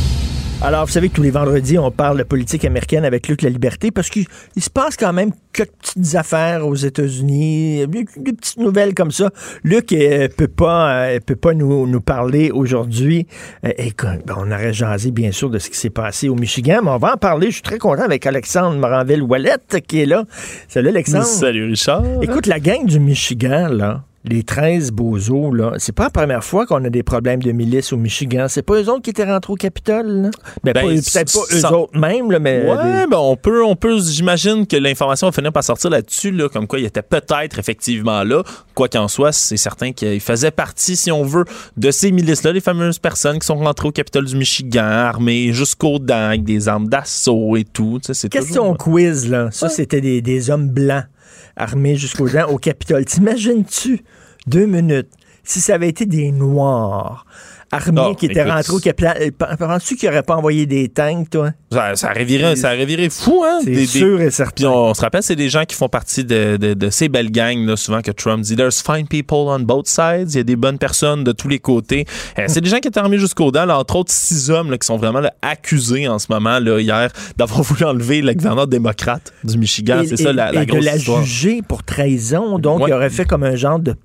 Alors, vous savez que tous les vendredis, on parle de politique américaine avec Luc La Liberté parce qu'il se passe quand même quelques petites affaires aux États-Unis, des, petites nouvelles comme ça. Luc ne euh, peut pas, euh, peut pas nous, nous parler aujourd'hui. Euh, et ben, on aurait jasé, bien sûr, de ce qui s'est passé au Michigan, mais on va en parler. Je suis très content avec Alexandre Moranville-Wallet qui est là. Salut, Alexandre. Salut, Richard. Écoute, la gang du Michigan, là, les 13 beaux là, c'est pas la première fois qu'on a des problèmes de milices au Michigan. C'est pas eux autres qui étaient rentrés au Capitole, là? Ben, ben peut-être pas eux autres même, là, mais. Ouais, ben, on peut, on peut, j'imagine que l'information va finir par sortir là-dessus, là, comme quoi il était peut-être effectivement là. Quoi qu'en soit, c'est certain qu'il faisait partie, si on veut, de ces milices-là, les fameuses personnes qui sont rentrées au Capitole du Michigan, armées jusqu'aux dents, avec des armes d'assaut et tout. Question quiz, là. Ça, c'était des, des hommes blancs armés jusqu'aux dents au Capitole. T'imagines-tu, deux minutes, si ça avait été des Noirs armée qui était rentrée au Capitole. Penses-tu qu'il n'aurait pas envoyé des tanks, toi? Ça, ça aurait viré, ça fou, hein? C'est sûr et certain. Puis on, se rappelle, c'est des gens qui font partie de, de, ces belles gangs, là, souvent que Trump dit There's fine people on both sides. Il y a des bonnes personnes de tous les côtés. Euh, c'est des gens qui étaient armés jusqu'aux dents, entre autres six hommes là, qui sont vraiment accusés en ce moment, là, hier, d'avoir voulu enlever le gouverneur démocrate du Michigan. C'est ça la, la et grosse de la juger pour trahison. Donc, il aurait fait comme un genre de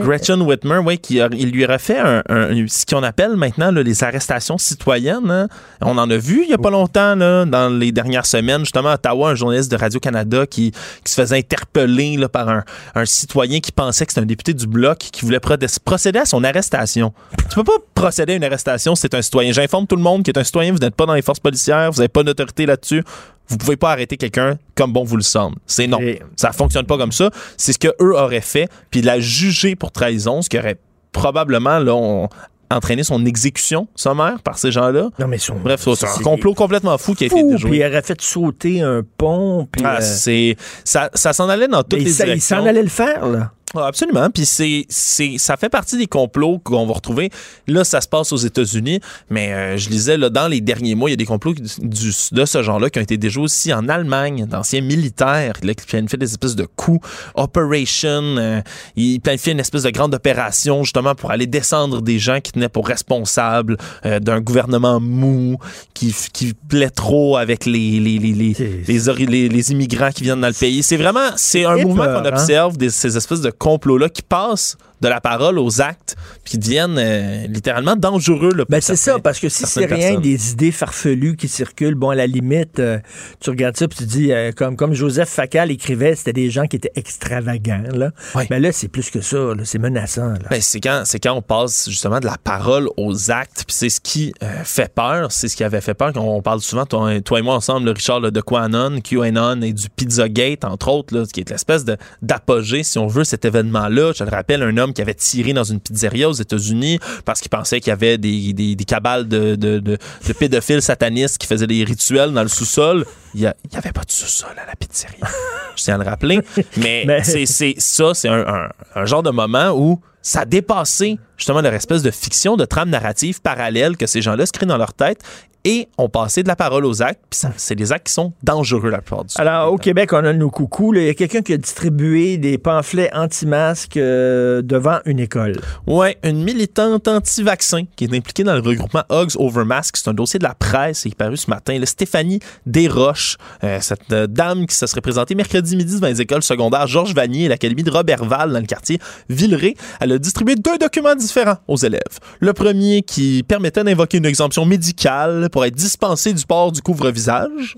Gretchen Whitmer, oui, qui il lui aurait fait ce qu'on appelle maintenant les arrestations citoyennes. Hein. On en a vu il n'y a pas longtemps, dans les dernières semaines, justement à Ottawa, un journaliste de Radio-Canada qui, qui, se faisait interpeller par un, un, citoyen qui pensait que c'était un député du Bloc qui voulait procéder à son arrestation. Tu peux pas procéder à une arrestation si c'est un citoyen. J'informe tout le monde qui est un citoyen, vous n'êtes pas dans les forces policières, vous n'avez pas d'autorité là-dessus vous pouvez pas arrêter quelqu'un comme bon vous le semble. C'est non. Ça fonctionne pas comme ça. C'est ce que eux auraient fait, puis la juger pour trahison, ce qui aurait probablement là, entraîné son exécution sommaire par ces gens-là. Non, mais Bref, c'est un complot complètement fou qui a été déjoué. Puis il aurait fait sauter un pont. Puis ah, euh, ça, ça s'en allait dans toutes les directions. Il s'en allait le faire, là. Ah, absolument. Puis c'est, c'est, ça fait partie des complots qu'on va retrouver. Là, ça se passe aux États-Unis, mais euh, je lisais là dans les derniers mois, il y a des complots du, de ce genre-là qui ont été déjà aussi en Allemagne, d'anciens militaires là, qui planifiaient des espèces de coups, operation. Euh, ils planifiaient une espèce de grande opération justement pour aller descendre des gens qui tenaient pour responsables euh, d'un gouvernement mou qui, qui plaît trop avec les les les les, les, les, immigrants qui viennent dans le pays. C'est vraiment c'est un mouvement qu'on hein? observe des, ces espèces de complots-là qui passent de la parole aux actes, puis qui deviennent euh, littéralement dangereux. Là, Ben c'est ça, parce que si c'est rien personnes. des idées farfelues qui circulent, bon, à la limite, euh, tu regardes ça puis tu dis, euh, comme, comme Joseph Facal écrivait, c'était des gens qui étaient extravagants, là. Mais là, c'est plus que ça, c'est menaçant. Ben, c'est quand c'est quand on passe justement de la parole aux actes, puis c'est ce qui fait peur, c'est ce qui avait fait peur quand on parle souvent toi, toi et moi ensemble, le Richard là, de QAnon, QAnon et du Pizzagate entre autres, là, qui est l'espèce de d'apogée si on veut cet événement-là. Je le rappelle, un homme qui avait tiré dans une pizzeria aux États-Unis parce qu'il pensait qu'il y avait des, des, des cabales de, de, de, de pédophiles satanistes qui faisaient des rituels dans le sous-sol. Il n'y avait pas de sous-sol à la pizzeria. Je tiens à le rappeler. Mais, Mais- c'est c'est ça, c'est un, un- un genre de moment où ça a dépassé justement leur espèce de fiction, de trame narrative parallèle que ces gens-là se créent dans leur tête et ont passé de la parole aux actes. Puis c'est des actes qui sont dangereux la plupart du temps. Alors, au Québec, on a nos coucous. là. Il y a quelqu'un qui a distribué des pamphlets anti-masques euh, devant une école. Ouais, une militante anti-vaccin qui est impliquée dans le regroupement Hugs Over Masks. C'est un dossier de la presse qui est paru ce matin. Là, Stéphanie Desroches, euh, cette euh, dame qui se serait présentée mercredi midi devant les écoles secondaires Georges Vanier et l'Académie de Robertval dans le quartier Villeray. Elle a distribué deux documents différents aux élèves. Le premier qui permettait d'invoquer une exemption médicale pour être dispensé du port du couvre-visage.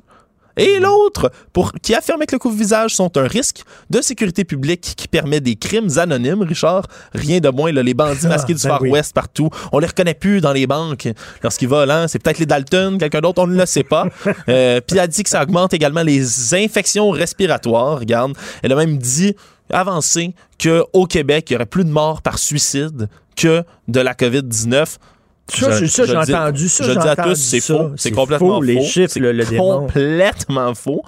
Et l'autre, pour qui affirmait que le couvre-visage sont un risque de sécurité publique qui permet des crimes anonymes, Richard. Rien de moins, là, les bandits masqués du ben Far oui. West partout. On les reconnaît plus dans les banques lorsqu'ils volent. hein. C'est peut-être les Dalton, quelqu'un d'autre, on ne le sait pas. Euh, Puis elle a dit que ça augmente également les infections respiratoires. Regarde, elle a même dit, avancé, qu'au Québec, il y aurait plus de morts par suicide que de la COVID-19. Ça, Je- ça, j'ai entendu ça, Je dis à tous, c'est faux. C'est complètement faux, les chiffres le- complètement faux.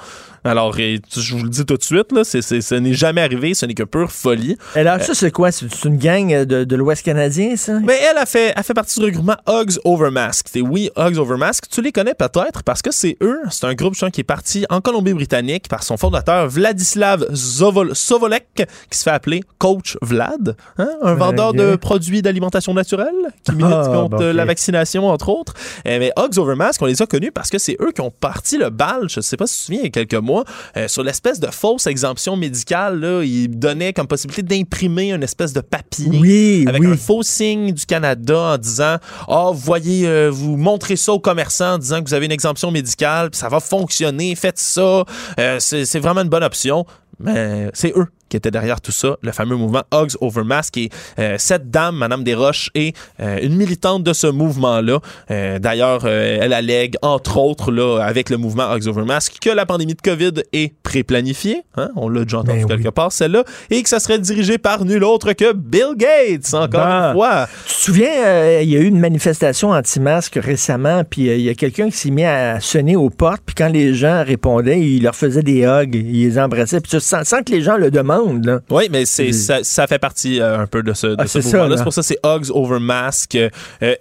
Alors, je vous le dis tout de suite, là, c'est, c'est- ce n'est jamais arrivé, ce n'est que pure folie. Alors, ça, c'est quoi? C'est c'est une gang de, de l'Ouest canadien, ça? Mais elle a fait, a fait partie du regroupement Hugs Over Mask. Et oui, Hugs Over Mask, tu les connais peut-être parce que c'est eux. C'est un groupe qui est parti en Colombie-Britannique par son fondateur Vladislav Zovol- Sovolek, qui se fait appeler Coach Vlad, hein, un vendeur de produits d'alimentation naturelle qui milite Ah, contre la vaccination, entre autres. Eh, mais Hugs Over Mask, on les a connus parce que c'est eux qui ont parti le bal, je ne sais pas si tu te souviens, il y a quelques mois, euh, sur l'espèce de fausse exemption médicale. Là, ils donnaient comme possibilité d'imprimer une espèce de papier Oui, avec oui. un faux signe du Canada en disant Ah, vous voyez, euh, vous montrez ça aux commerçants en disant que vous avez une exemption médicale, puis ça va fonctionner, faites ça, Euh, c'est vraiment une bonne option. Mais c'est eux qui étaient derrière tout ça, le fameux mouvement Hugs Over Mask. Et euh, cette dame, Madame Desroches, est euh, une militante de ce mouvement-là. Euh, D'ailleurs, elle allègue, entre autres, là, avec le mouvement Hugs Over Mask, que la pandémie de COVID est pré-planifiée. hein, On l'a déjà entendu Ben quelque part, celle-là. Et que ça serait dirigé par nul autre que Bill Gates, encore une fois. Tu te souviens, il y a eu une manifestation anti-masque récemment, puis il y a quelqu'un qui s'est mis à sonner aux portes, puis quand les gens répondaient, il leur faisait des hugs, il les embrassait, puis sans, sans que les gens le demandent. Là. Oui, mais c'est ça, ça fait partie euh, un peu de ce, de Ah, ce mouvement-là. là. C'est pour ça que c'est Hugs Over Mask. Euh,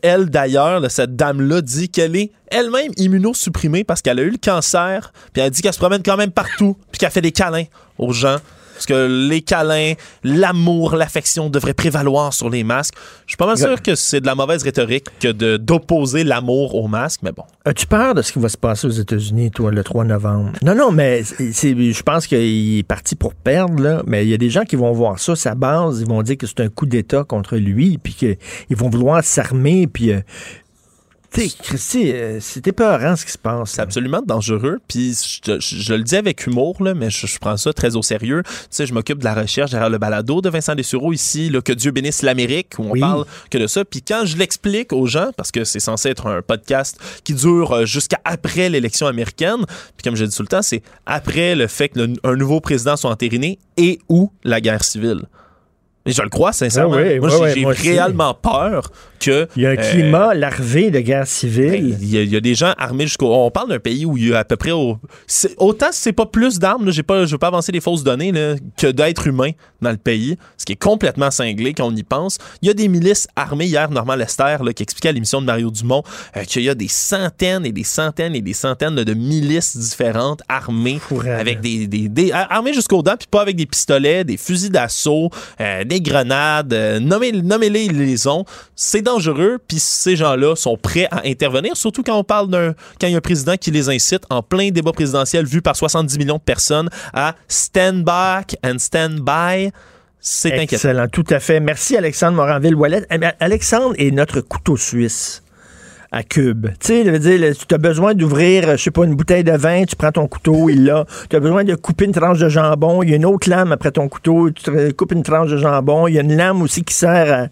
elle, d'ailleurs, cette dame-là dit qu'elle est elle-même immunosupprimée parce qu'elle a eu le cancer, puis elle dit qu'elle se promène quand même partout, puis qu'elle fait des câlins aux gens. Parce que les câlins, l'amour, l'affection devraient prévaloir sur les masques. Je suis pas mal sûr que c'est de la mauvaise rhétorique que de- d'opposer l'amour aux masques, mais bon. As-tu peur de ce qui va se passer aux États-Unis, toi, le 3 novembre? Non, non, mais c'est- je pense qu'il est parti pour perdre, là. Mais il y a des gens qui vont voir ça, sa base, ils vont dire que c'est un coup d'État contre lui, puis qu'ils vont vouloir s'armer, puis... euh, Christy, euh, c'est épeurant ce qui se passe. C'est absolument dangereux. Puis je, je- je le dis avec humour, là, mais je, je prends ça très au sérieux. Tu sais, je m'occupe de la recherche derrière le balado de Vincent Dessureau ici, là, que Dieu bénisse l'Amérique, où on Oui. parle que de ça. Puis quand je l'explique aux gens, parce que c'est censé être un podcast qui dure euh, jusqu'à après l'élection américaine, puis comme je dis tout le temps, c'est après le fait qu'un nouveau président soit entériné et ou la guerre civile. Et je le crois sincèrement. Ah oui, moi, j'ai réellement peur que Il y a un euh, climat larvé de guerre civile. il y, a, il y a des gens armés jusqu'au. On parle d'un pays où il y a à peu près. Au, autant c'est pas plus d'armes, je veux pas avancer les fausses données, là, que d'êtres humains dans le pays, ce qui est complètement cinglé quand on y pense. Il y a des milices armées hier, Normand Lester, là, qui expliquait à l'émission de Mario Dumont euh, qu'il y a des centaines et des centaines et des centaines de milices différentes armées avec des, des, des- ar- armées jusqu'aux dents, puis pas avec des pistolets, des fusils d'assaut, euh, des grenades, nommez, nommez-les, ils les ont. C'est dangereux, puis ces gens-là sont prêts à intervenir, surtout quand on parle d'un, quand il y a un président qui les incite en plein débat présidentiel vu par 70 millions de personnes à stand back and stand by. C'est inquiétant. Excellent, tout à fait. Merci Alexandre Moranville-Wallet. Eh Alexandre est notre couteau suisse à cube. Tu sais, dire, tu as besoin d'ouvrir, je sais pas, une bouteille de vin, tu prends ton couteau, il l'a. Tu as besoin de couper une tranche de jambon, il y a une autre lame après ton couteau, tu coupes une tranche de jambon, il y a une lame aussi qui sert à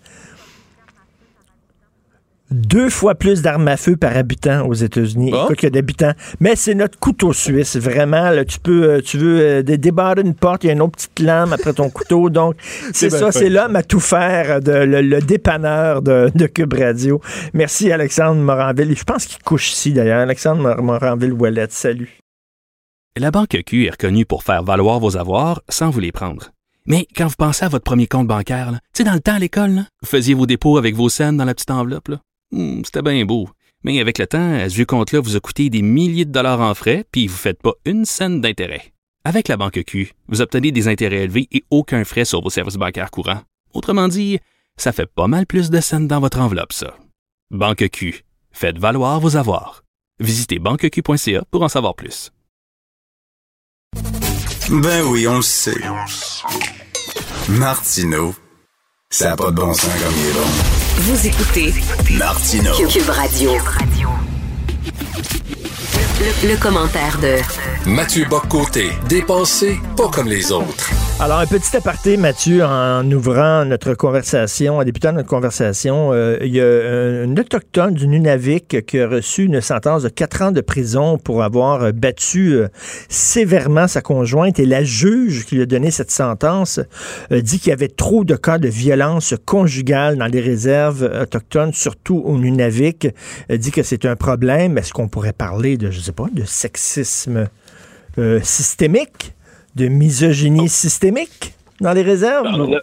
deux fois plus d'armes à feu par habitant aux États-Unis qu'il y a d'habitants. Mais c'est notre couteau suisse, vraiment. là, tu peux, euh, tu veux euh, dé- débarrer une porte, il y a une autre petite lame après ton couteau. Donc, c'est ça, c'est l'homme à tout faire, de, le, le dépanneur de, de Cube Radio. Merci Alexandre Moranville. Je pense qu'il couche ici d'ailleurs. Alexandre Mor- Moranville-Wallet, salut. La Banque Q est reconnue pour faire valoir vos avoirs sans vous les prendre. Mais quand vous pensez à votre premier compte bancaire, tu sais, dans le temps à l'école, là, vous faisiez vos dépôts avec vos scènes dans la petite enveloppe. là. Hmm, C'était bien beau. Mais avec le temps, à ce compte-là vous a coûté des milliers de dollars en frais, puis vous ne faites pas une scène d'intérêt. Avec la Banque Q, vous obtenez des intérêts élevés et aucun frais sur vos services bancaires courants. Autrement dit, ça fait pas mal plus de scènes dans votre enveloppe, ça. Banque Q. Faites valoir vos avoirs. Visitez banqueq.ca pour en savoir plus. Ben oui, on le sait. Martineau, ça n'a pas de bon sens comme il est bon. Vous écoutez Martineau. Cube Radio. Le, le commentaire de Mathieu Boccoté, dépensé pas comme les autres. Alors, un petit aparté, Mathieu, en ouvrant notre conversation, en débutant notre conversation, euh, il y a un, autochtone du Nunavik qui a reçu une sentence de quatre ans de prison pour avoir battu euh, sévèrement sa conjointe et la juge qui lui a donné cette sentence euh, dit qu'il y avait trop de cas de violence conjugale dans les réserves autochtones, surtout au Nunavik. Dit que c'est un problème. Est-ce qu'on pourrait parler de, je sais pas, de sexisme? Euh, systémique? de misogynie systémique dans les réserves? Alors là,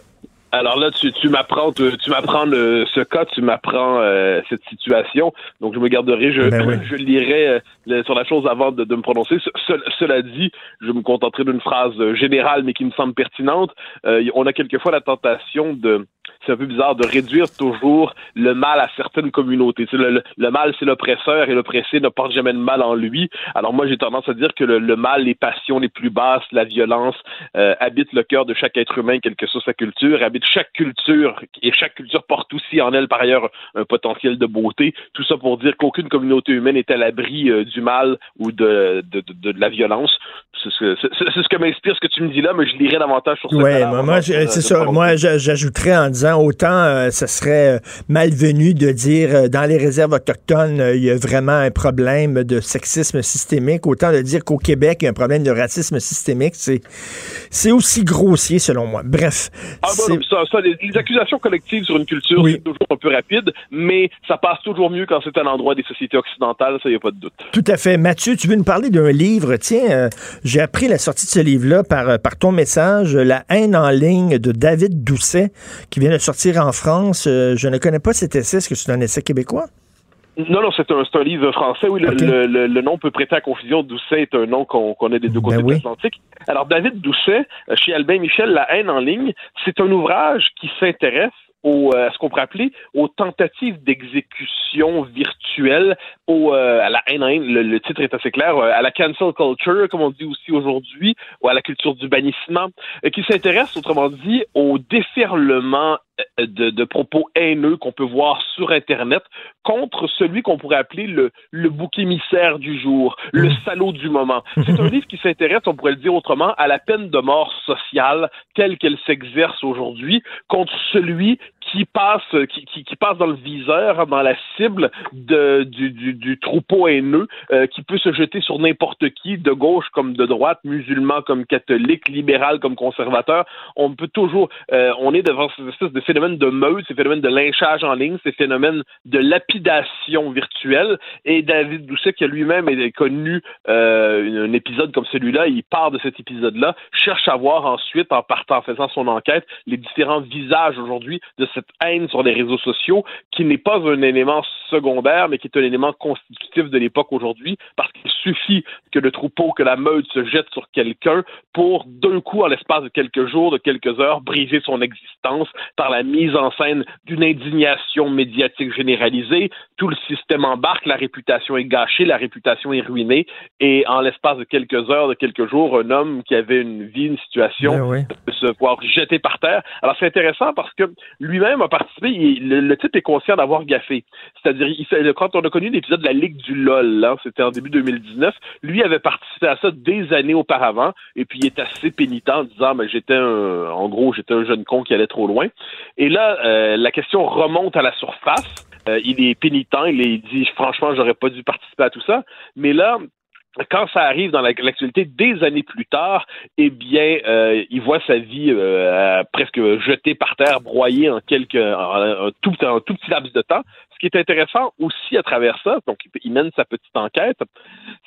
alors là, tu, tu m'apprends, tu, tu m'apprends ce cas, tu m'apprends euh, cette situation. Donc je me garderai, je, Ben oui. je lirai euh, sur la chose avant de, de me prononcer. Ce- ce- cela dit, je me contenterai d'une phrase générale, mais qui me semble pertinente. On a quelquefois la tentation de c'est un peu bizarre de réduire toujours le mal à certaines communautés. Le, le- le mal, c'est l'oppresseur et l'oppressé ne porte jamais de mal en lui. Alors moi, j'ai tendance à dire que le, le mal, les passions les plus basses, la violence, euh, habitent le cœur de chaque être humain, quelle que soit sa culture, habite chaque culture, et chaque culture porte aussi en elle, par ailleurs, un potentiel de beauté. Tout ça pour dire qu'aucune communauté humaine est à l'abri euh, du mal ou de, de, de, de la violence. C'est ce, que- m'inspire ce que tu me dis là, mais je lirai davantage sur ce cas-là moi, de- c'est ça. Moi, j'ajouterais en disant autant euh, ça serait euh, malvenu de dire euh, dans les réserves autochtones, il y a vraiment un problème de sexisme systémique, autant de dire qu'au Québec, il y a un problème de racisme systémique. C'est, c'est aussi grossier, selon moi. Bref. Ah bon, c'est- non, ça, ça, les, les accusations collectives sur une culture, Oui. c'est toujours un peu rapide, mais ça passe toujours mieux quand c'est à l'endroit des sociétés occidentales, ça, y a pas de doute. Tout à fait. Mathieu, tu veux nous parler d'un livre? Tiens, euh, j'ai appris la sortie de ce livre-là par, par ton message, La haine en ligne de David Doucet, qui vient de sortir en France. Euh, je ne connais pas cet essai. Est-ce que c'est un essai québécois? Non, non, c'est un, un livre français. Oui, le, Ok. le- le- le nom peut prêter à confusion. Doucet est un nom qu'on connaît des deux côtés Ben de oui. l'Atlantique. Alors, David Doucet, euh, chez Albin Michel, La haine en ligne, c'est un ouvrage qui s'intéresse au, euh, à ce qu'on pourrait appeler aux tentatives d'exécution virtuelle, au, euh, à la haine en ligne, le, le titre est assez clair, euh, à la cancel culture, comme on dit aussi aujourd'hui, ou à la culture du bannissement, qui s'intéresse, autrement dit, au déferlement de, de propos haineux qu'on peut voir sur Internet contre celui qu'on pourrait appeler le, le bouc émissaire du jour, le salaud du moment. C'est un livre qui s'intéresse, on pourrait le dire autrement, à la peine de mort sociale telle qu'elle s'exerce aujourd'hui contre celui qui passe, qui, qui, qui passe dans le viseur, dans la cible de, du, du, du troupeau haineux, euh, qui peut se jeter sur n'importe qui, de gauche comme de droite, musulman comme catholique, libéral comme conservateur. On peut toujours, euh, on est devant ces espèces de phénomènes de meute, ces phénomènes de lynchage en ligne, ces phénomènes de lapidation virtuelle. Et David Doucet, qui a lui-même connu euh, un épisode comme celui-là, il part de cet épisode-là, cherche à voir ensuite, en partant, en faisant son enquête, les différents visages aujourd'hui de cette haine sur les réseaux sociaux qui n'est pas un élément secondaire, mais qui est un élément constitutif de l'époque aujourd'hui, parce qu'il suffit que le troupeau, que la meute se jette sur quelqu'un pour d'un coup, en l'espace de quelques jours, de quelques heures, briser son existence par la mise en scène d'une indignation médiatique généralisée. Tout le système embarque, la réputation est gâchée, la réputation est ruinée, et en l'espace de quelques heures, de quelques jours, un homme qui avait une vie, une situation, Ben peut se voir jeté par terre. Alors c'est intéressant parce que lui-même a participé, le, type est conscient d'avoir gaffé. C'est-à-dire, quand on a connu l'épisode de la Ligue du LOL, hein, c'était en début 2019, lui avait participé à ça des années auparavant, et puis il est assez pénitent en disant, ben, j'étais un, en gros, j'étais un jeune con qui allait trop loin. Et là, euh, la question remonte à la surface. Euh, il est pénitent, il, est- il dit, franchement, j'aurais pas dû participer à tout ça. Mais là, quand ça arrive dans la- l'actualité des années plus tard, eh bien, euh, il voit sa vie euh, presque jetée par terre, broyée en quelques, en tout, petit laps de temps. Ce qui est intéressant aussi à travers ça, donc il- il mène sa petite enquête,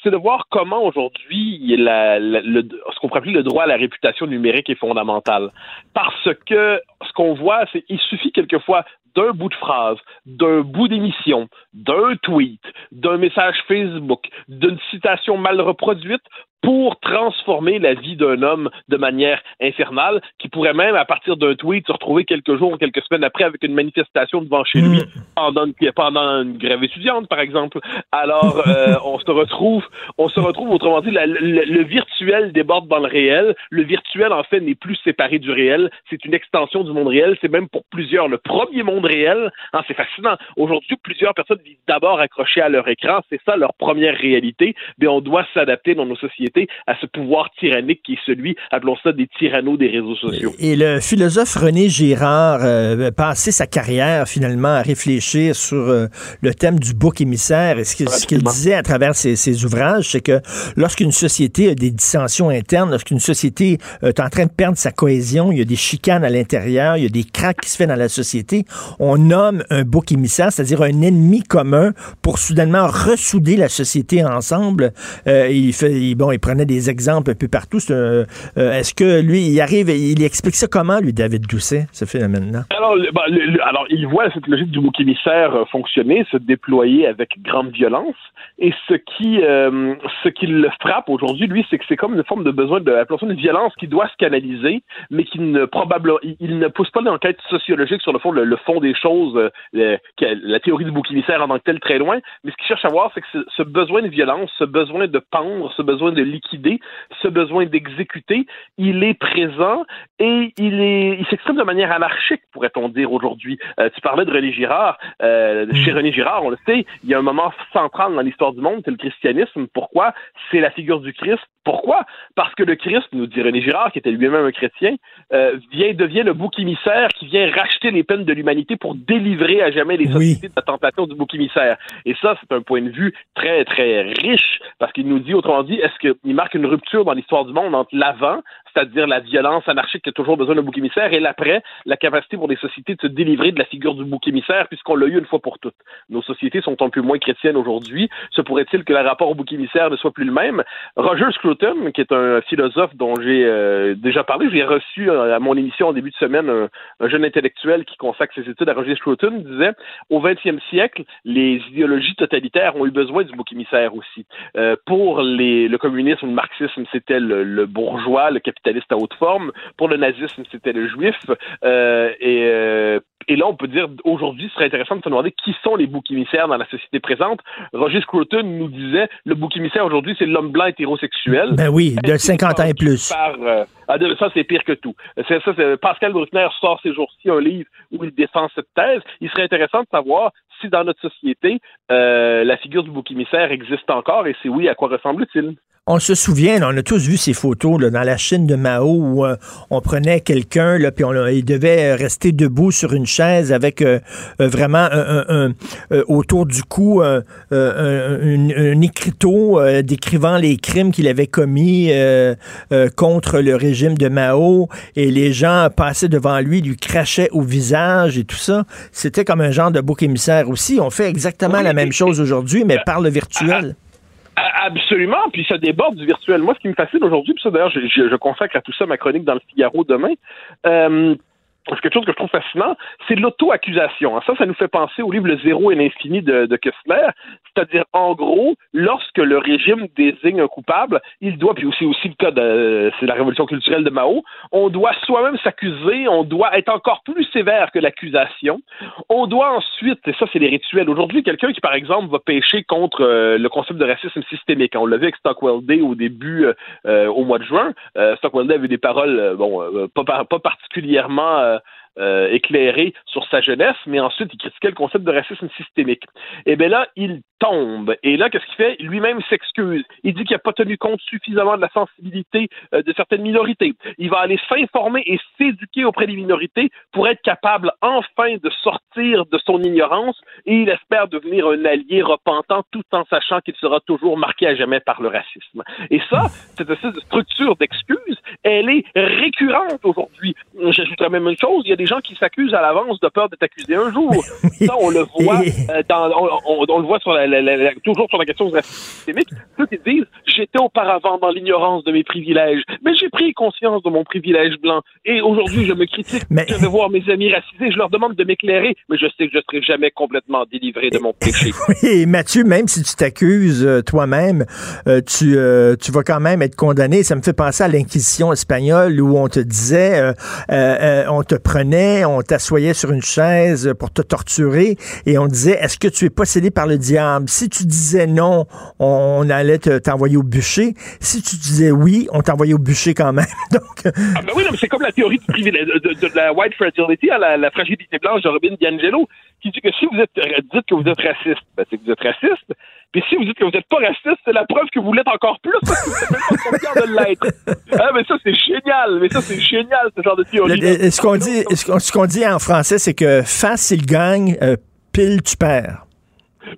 c'est de voir comment aujourd'hui ce qu'on pourrait le droit à la réputation numérique est fondamental. Parce que ce qu'on voit, c'est qu'il suffit quelquefois d'un bout de phrase, d'un bout d'émission, d'un tweet, d'un message Facebook, d'une citation mal reproduite pour transformer la vie d'un homme de manière infernale, qui pourrait même, à partir d'un tweet, se retrouver quelques jours ou quelques semaines après avec une manifestation devant chez lui pendant une, pendant une grève étudiante, par exemple. Alors, euh, on se retrouve, on se retrouve, autrement dit, la- le, le virtuel déborde dans le réel. Le virtuel, en fait, n'est plus séparé du réel. C'est une extension du monde réel. C'est même pour plusieurs le premier monde réel. Hein, c'est fascinant. Aujourd'hui, plusieurs personnes vivent d'abord accrochées à leur écran. C'est ça leur première réalité. Mais on doit s'adapter dans nos sociétés à ce pouvoir tyrannique qui est celui, appelons ça des tyrannos des réseaux sociaux. Et le philosophe René Girard euh, a passé sa carrière finalement à réfléchir sur euh, le thème du bouc émissaire. Et ce qu'il disait à travers ses, ses ouvrages, c'est que lorsqu'une société a des dissensions internes, lorsqu'une société euh, est en train de perdre sa cohésion, il y a des chicanes à l'intérieur, il y a des cracks qui se fait dans la société, on nomme un bouc émissaire, c'est-à-dire un ennemi commun pour soudainement ressouder la société ensemble. Euh, il fait, bon, il prenait des exemples un peu partout. C'est un- euh, Est-ce que lui, il arrive, il explique ça comment, lui, David Doucet, ce phénomène-là? Alors, le- alors, il voit cette logique du bouc émissaire euh, fonctionner, se déployer avec grande violence. Et ce qui, euh, ce qui le frappe aujourd'hui, lui, c'est que c'est comme une forme de besoin de, appelons ça une violence qui doit se canaliser, mais qui ne probablement, il, ne pousse pas l'enquête sociologique sur le fond, le fond des choses, euh, le- que- la théorie du bouc émissaire en tant que tel très loin. Mais ce qu'il cherche à voir, c'est que ce, besoin de violence, ce besoin de pendre, ce besoin de liquider, ce besoin d'exécuter, il est présent et il est, il s'exprime de manière anarchique, pourrait-on dire aujourd'hui. Euh, tu parlais de René Girard. Euh, Chez René Girard, on le sait, il y a un moment central dans l'histoire du monde, c'est le christianisme. Pourquoi? C'est la figure du Christ. Pourquoi? Parce que le Christ, nous dit René Girard, qui était lui-même un chrétien, vient devient le bouc émissaire qui vient racheter les peines de l'humanité pour délivrer à jamais les sociétés de la tentation du bouc émissaire. Et ça, c'est un point de vue très très riche parce qu'il nous dit, autrement dit, est-ce qu'il marque une rupture dans l'histoire du monde entre l'avant c'est-à-dire la violence anarchique qui a toujours besoin d'un bouc émissaire, et l'après, la capacité pour les sociétés de se délivrer de la figure du bouc émissaire, puisqu'on l'a eu une fois pour toutes. Nos sociétés sont un peu moins chrétiennes aujourd'hui. Se pourrait-il que le rapport au bouc émissaire ne soit plus le même? Roger Scruton, qui est un philosophe dont j'ai euh, déjà parlé, j'ai reçu euh, à mon émission en début de semaine un, un jeune intellectuel qui consacre ses études à Roger Scruton, disait au 20e siècle, les idéologies totalitaires ont eu besoin du bouc émissaire aussi. Euh, pour les, le communisme, le marxisme, c'était le, bourgeois, le capitaliste à haute forme. Pour le nazisme, c'était le juif. Euh, euh, et là, on peut dire, aujourd'hui, ce serait intéressant de se demander qui sont les boucs émissaires dans la société présente. Roger Scruton nous disait, le bouc émissaire aujourd'hui, c'est l'homme blanc hétérosexuel. Ben oui, de 50 ans et plus. Par, euh, ah, ça, c'est pire que tout. Ça, Pascal Bruckner sort ces jours-ci un livre où il défend cette thèse. Il serait intéressant de savoir si dans notre société, euh, la figure du bouc émissaire existe encore et si oui, à quoi ressemble-t-il? On se souvient, là, on a tous vu ces photos là, dans la Chine de Mao où euh, on prenait quelqu'un là, puis on, il devait rester debout sur une chaise avec euh, euh, vraiment un, un- un- euh, autour du cou un, écriteau euh, décrivant les crimes qu'il avait commis euh, euh, contre le régime de Mao et les gens passaient devant lui, lui crachaient au visage et tout ça. C'était comme un genre de bouc émissaire aussi. On fait exactement la même chose aujourd'hui, mais par le virtuel. Absolument, puis ça déborde du virtuel. Moi, ce qui me fascine aujourd'hui, puis ça d'ailleurs, je, consacre à tout ça ma chronique dans le Figaro demain, euh, quelque chose que je trouve fascinant, c'est l'auto-accusation. Ça, ça nous fait penser au livre Le Zéro et l'Infini de, de Kessler. C'est-à-dire, en gros, lorsque le régime désigne un coupable, il doit, puis aussi, aussi le cas de, c'est la révolution culturelle de Mao, on doit soi-même s'accuser, on doit être encore plus sévère que l'accusation. On doit ensuite, et ça, c'est les rituels. Aujourd'hui, quelqu'un qui, par exemple, va pécher contre euh, le concept de racisme systémique. On l'a vu avec Stockwell Day au début, euh, euh, au mois de juin. Stockwell Day avait des paroles, bon, pas, pas particulièrement euh, éclairé sur sa jeunesse, mais ensuite il critiquait le concept de racisme systémique. Et bien là, il tombe. Et là, qu'est-ce qu'il fait? Lui-même s'excuse. Il dit qu'il n'a pas tenu compte suffisamment de la sensibilité euh, de certaines minorités. Il va aller s'informer et s'éduquer auprès des minorités pour être capable enfin de sortir de son ignorance et il espère devenir un allié repentant tout en sachant qu'il sera toujours marqué à jamais par le racisme. Et ça, cette espèce de structure d'excuses, elle est récurrente aujourd'hui. J'ajouterais même une chose, il y a des gens qui s'accusent à l'avance de peur d'être accusés un jour. Ça, on le voit euh, dans, on, le voit sur la, toujours sur la question systémique. Ceux qui disent j'étais auparavant dans l'ignorance de mes privilèges, mais j'ai pris conscience de mon privilège blanc et aujourd'hui je me critique. Je vais voir mes amis racisés, je leur demande de m'éclairer, mais je sais que je serai jamais complètement délivré de mon péché. Oui, Mathieu, même si tu t'accuses euh, toi-même, euh, tu, tu vas quand même être condamné. Ça me fait penser à l'Inquisition espagnole où on te disait, on te prenait on t'assoyait sur une chaise pour te torturer et on disait est-ce que tu es possédé par le diable? Si tu disais non, on, allait t'envoyer au bûcher. Si tu disais oui, on t'envoyait au bûcher quand même. Donc ah ben oui, c'est comme la théorie du privilège, de, la white fragility, à la, fragilité blanche de Robin Qui dit que si vous êtes dites que vous êtes raciste, ben c'est que vous êtes raciste. Puis si vous dites que vous n'êtes pas raciste, c'est la preuve que vous l'êtes encore plus parce que vous pas de l'être. Ah, mais ça, c'est génial. Mais ça, c'est génial, ce genre de théorie. Ce qu'on dit, ce qu'on dit en français, c'est que face, il gagne, euh, pile, tu perds.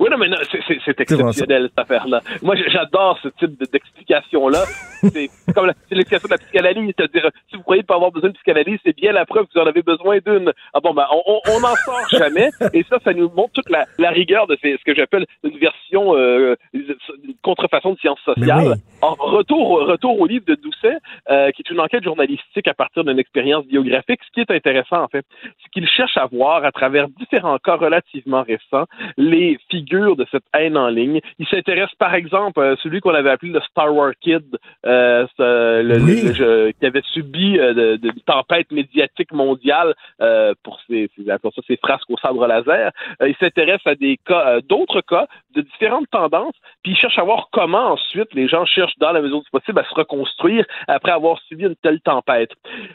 Oui, non, mais non, c'est exceptionnel, cette affaire-là. Moi, j'adore ce type d'explication-là. c'est comme l'explication de la psychanalyse, c'est-à-dire, si vous croyez pas avoir besoin de psychanalyse, c'est bien la preuve que vous en avez besoin d'une. Ah bon, ben, on n'en sort jamais, et ça, ça nous montre toute la, la rigueur de ce que j'appelle une version, euh, une contrefaçon de sciences sociales. En retour, retour au livre de Doucet, euh, qui est une enquête journalistique à partir d'une expérience biographique. Ce qui est intéressant, en fait, c'est qu'il cherche à voir, à travers différents cas relativement récents, les figure de cette haine en ligne. Il s'intéresse, par exemple, à celui qu'on avait appelé le Star Wars Kid, euh, le, qui avait subi euh, de, de, tempête médiatique mondiale euh, pour ses, pour ça, ses frasques au sabre laser. Euh, il s'intéresse à des cas, d'autres cas de différentes tendances, puis il cherche à voir comment ensuite les gens cherchent dans la mesure du possible à se reconstruire après avoir subi une telle tempête.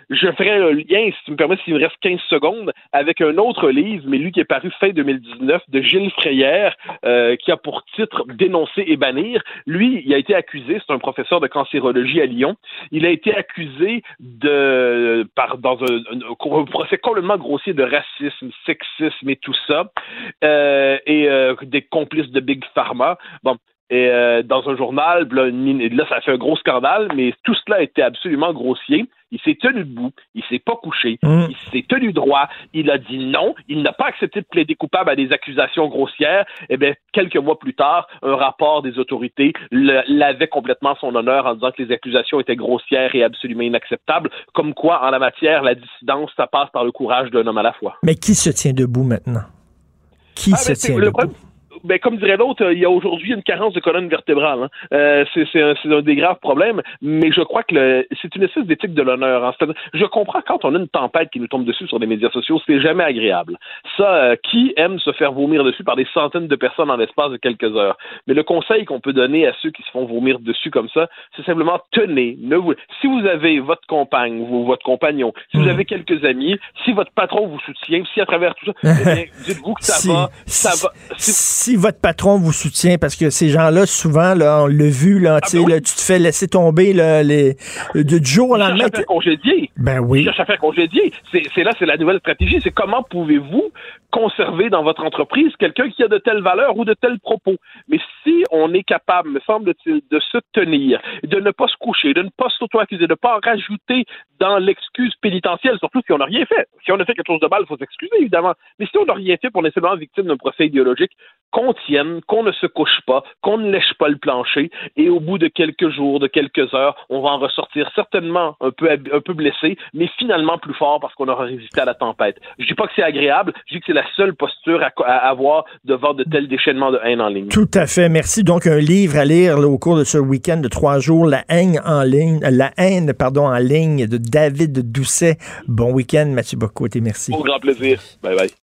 Je ferai un lien, si tu me permets, s'il me reste 15 secondes, avec un autre livre, mais lui qui est paru fin 2019, de Gilles Freyer, euh, qui a pour titre Dénoncer et bannir. Lui, il a été accusé, c'est un professeur de cancérologie à Lyon, il a été accusé de, dans un, procès complètement grossier de racisme, sexisme et tout ça, euh, et euh, des complices de Big Pharma. Bon, et dans un journal, là, ça a fait un gros scandale, mais tout cela été absolument grossier. Il s'est tenu debout, il s'est pas couché, mm. il s'est tenu droit, il a dit non, il n'a pas accepté de plaider coupable à des accusations grossières. Et eh bien, quelques mois plus tard, un rapport des autorités l'avait complètement son honneur en disant que les accusations étaient grossières et absolument inacceptables. Comme quoi, en la matière, la dissidence, ça passe par le courage d'un homme à la fois. Mais qui se tient debout maintenant? Qui ah, se tient debout? Ben, comme dirait l'autre, il y a aujourd'hui une carence de colonne vertébrale. Hein. Euh, c'est un, un, des graves problèmes, mais je crois que c'est une espèce d'éthique de l'honneur. Hein. Je comprends quand on a une tempête qui nous tombe dessus sur les médias sociaux, c'est jamais agréable. Ça, euh, qui aime se faire vomir dessus par des centaines de personnes en l'espace de quelques heures? Mais le conseil qu'on peut donner à ceux qui se font vomir dessus comme ça, c'est simplement tenez, ne vous... si vous avez votre compagne ou votre compagnon, si vous hmm. avez quelques amis, si votre patron vous soutient, si à travers tout ça, eh dites-vous que ça va, ça va. Si si votre patron vous soutient, parce que ces gens-là, souvent, là, on l'a vu, là, ah, ben tu te fais laisser tomber là, les, du jour au lendemain. à faire congédier. Ben oui. Cherche à faire congédier. C'est là, c'est la nouvelle stratégie. C'est comment pouvez-vous conserver dans votre entreprise quelqu'un qui a de telles valeurs ou de tels propos? Mais si on est capable, me semble-t-il, de se tenir, de ne pas se coucher, de ne pas s'auto-accuser, de ne pas rajouter dans l'excuse pénitentielle, surtout si on n'a rien fait. Si on a fait quelque chose de mal, il faut s'excuser, évidemment. Mais si on n'a rien fait pour est simplement victime d'un procès idéologique, qu'on tienne, qu'on ne se couche pas, qu'on ne lèche pas le plancher, et au bout de quelques jours, de quelques heures, on va en ressortir certainement un peu, un peu blessé, mais finalement plus fort parce qu'on aura résisté à la tempête. Je dis pas que c'est agréable, je dis que c'est la seule posture à, avoir devant de tels déchaînements de haine en ligne. Tout à fait. Merci. Donc, un livre à lire au cours de ce week-end de trois jours, La haine en ligne, la haine, pardon, en ligne de David Doucet. Bon week-end, Mathieu Bocoté. Merci. Au grand plaisir. Bye bye.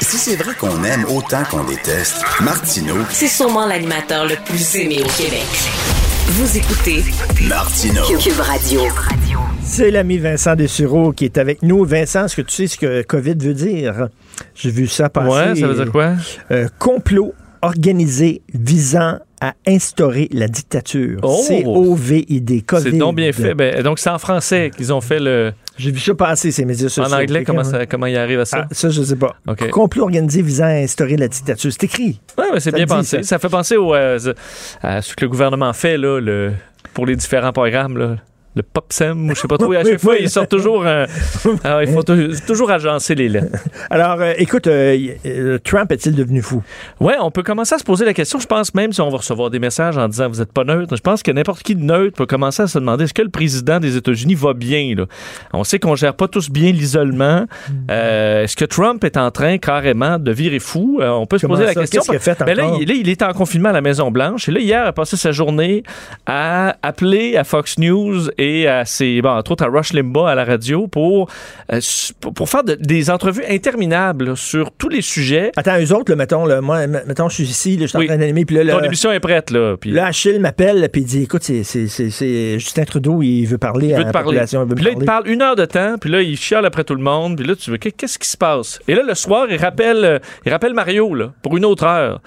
Si c'est vrai qu'on aime autant qu'on déteste, Martineau, c'est sûrement l'animateur le plus aimé au Québec. Vous écoutez Martino. Cube Radio. C'est l'ami Vincent Dessureau qui est avec nous. Vincent, est-ce que tu sais ce que COVID veut dire? J'ai vu ça passer. Ouais, ça veut dire quoi? Euh, complot organisé visant à instaurer la dictature. Oh! C-O-V-I-D. C'est donc bien fait. Ben, donc, c'est en français qu'ils ont fait le. J'ai vu ça passer, ces médias sociaux. En anglais, comment, ça, comment ils arrivent à ça? Ah, ça, je sais pas. Complot organisé visant à instaurer la dictature. C'est écrit. Oui, ouais, c'est bien pensé. Ça. fait penser au, euh, à ce que le gouvernement fait là, le, pour les différents programmes. Là le PopSem, je sais pas trop. À chaque fois, ils sortent toujours. Euh, il faut toujours agencer les lettres. Alors, euh, écoute, euh, Trump est-il devenu fou? Oui, on peut commencer à se poser la question. Je pense même si on va recevoir des messages en disant vous n'êtes pas neutre, je pense que n'importe qui de neutre peut commencer à se demander est-ce que le président des États-Unis va bien? Là? On sait qu'on gère pas tous bien l'isolement. est-ce que Trump est en train carrément de virer fou? on peut se poser la question. Qu'est-ce qu'il a fait Mais là, il, il est en confinement à la Maison-Blanche. Et là, hier, il a passé sa journée à appeler à Fox News et à ses, bon, entre autres à Rush Limbaugh à la radio pour, euh, pour, faire des entrevues interminables sur tous les sujets. Attends, eux autres, mettons, là, moi, mettons, je suis ici, je suis en train d'animer, puis là, Ton émission est prête, là. Puis... Là, Achille m'appelle, puis il dit, écoute, c'est Justin Trudeau, il veut parler à la population. puis là, il parle une heure de temps, puis là, il chiale après tout le monde, puis là, tu veux, qu'est-ce qui se passe? Et là, le soir, il rappelle, euh, il rappelle Mario, là, pour une autre heure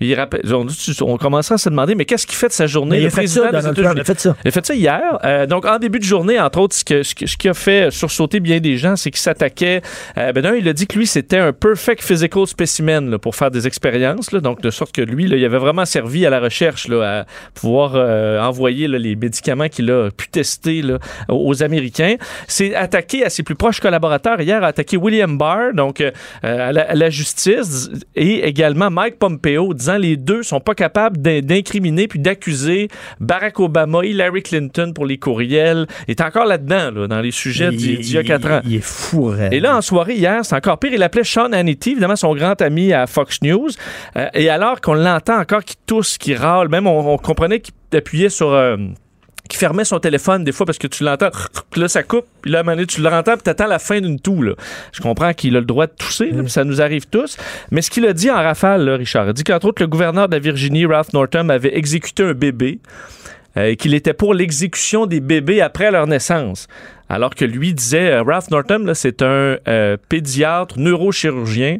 il rappelle, on, à se demander, mais qu'est-ce qu'il fait de sa journée? il, a fait ça, il a fait ça. Il a fait ça hier. Euh, donc, en début de journée, entre autres, ce, que, ce, qui a fait sursauter bien des gens, c'est qu'il s'attaquait. Euh, ben, il a dit que lui, c'était un perfect physical specimen là, pour faire des expériences. Là, donc, de sorte que lui, là, il avait vraiment servi à la recherche là, à pouvoir euh, envoyer là, les médicaments qu'il a pu tester là, aux Américains. C'est attaqué à ses plus proches collaborateurs. Hier, a attaqué William Barr, donc euh, à la, à, la, justice, et également Mike Pompeo, disant les deux sont pas capables d'incriminer puis d'accuser Barack Obama, Hillary Clinton pour les courriels. Il est encore là-dedans, dans les sujets d'il y a quatre ans. Il est fou, Et là, en soirée, hier, c'est encore pire. Il appelait Sean Hannity, évidemment, son grand ami à Fox News. Euh, et alors qu'on l'entend encore qui tousse, qui râle, même on, comprenait qu'il appuyait sur... Euh, qui fermait son téléphone des fois parce que tu l'entends, puis là ça coupe, puis là à un moment donné, tu l'entends, puis t'attends la fin d'une toux. Là. Je comprends qu'il a le droit de tousser, là, ça nous arrive tous. Mais ce qu'il a dit en rafale, là, Richard, il a dit qu'entre autres, le gouverneur de la Virginie, Ralph Northam, avait exécuté un bébé euh, et qu'il était pour l'exécution des bébés après leur naissance. Alors que lui disait, euh, Ralph Northam, c'est un euh, pédiatre, neurochirurgien,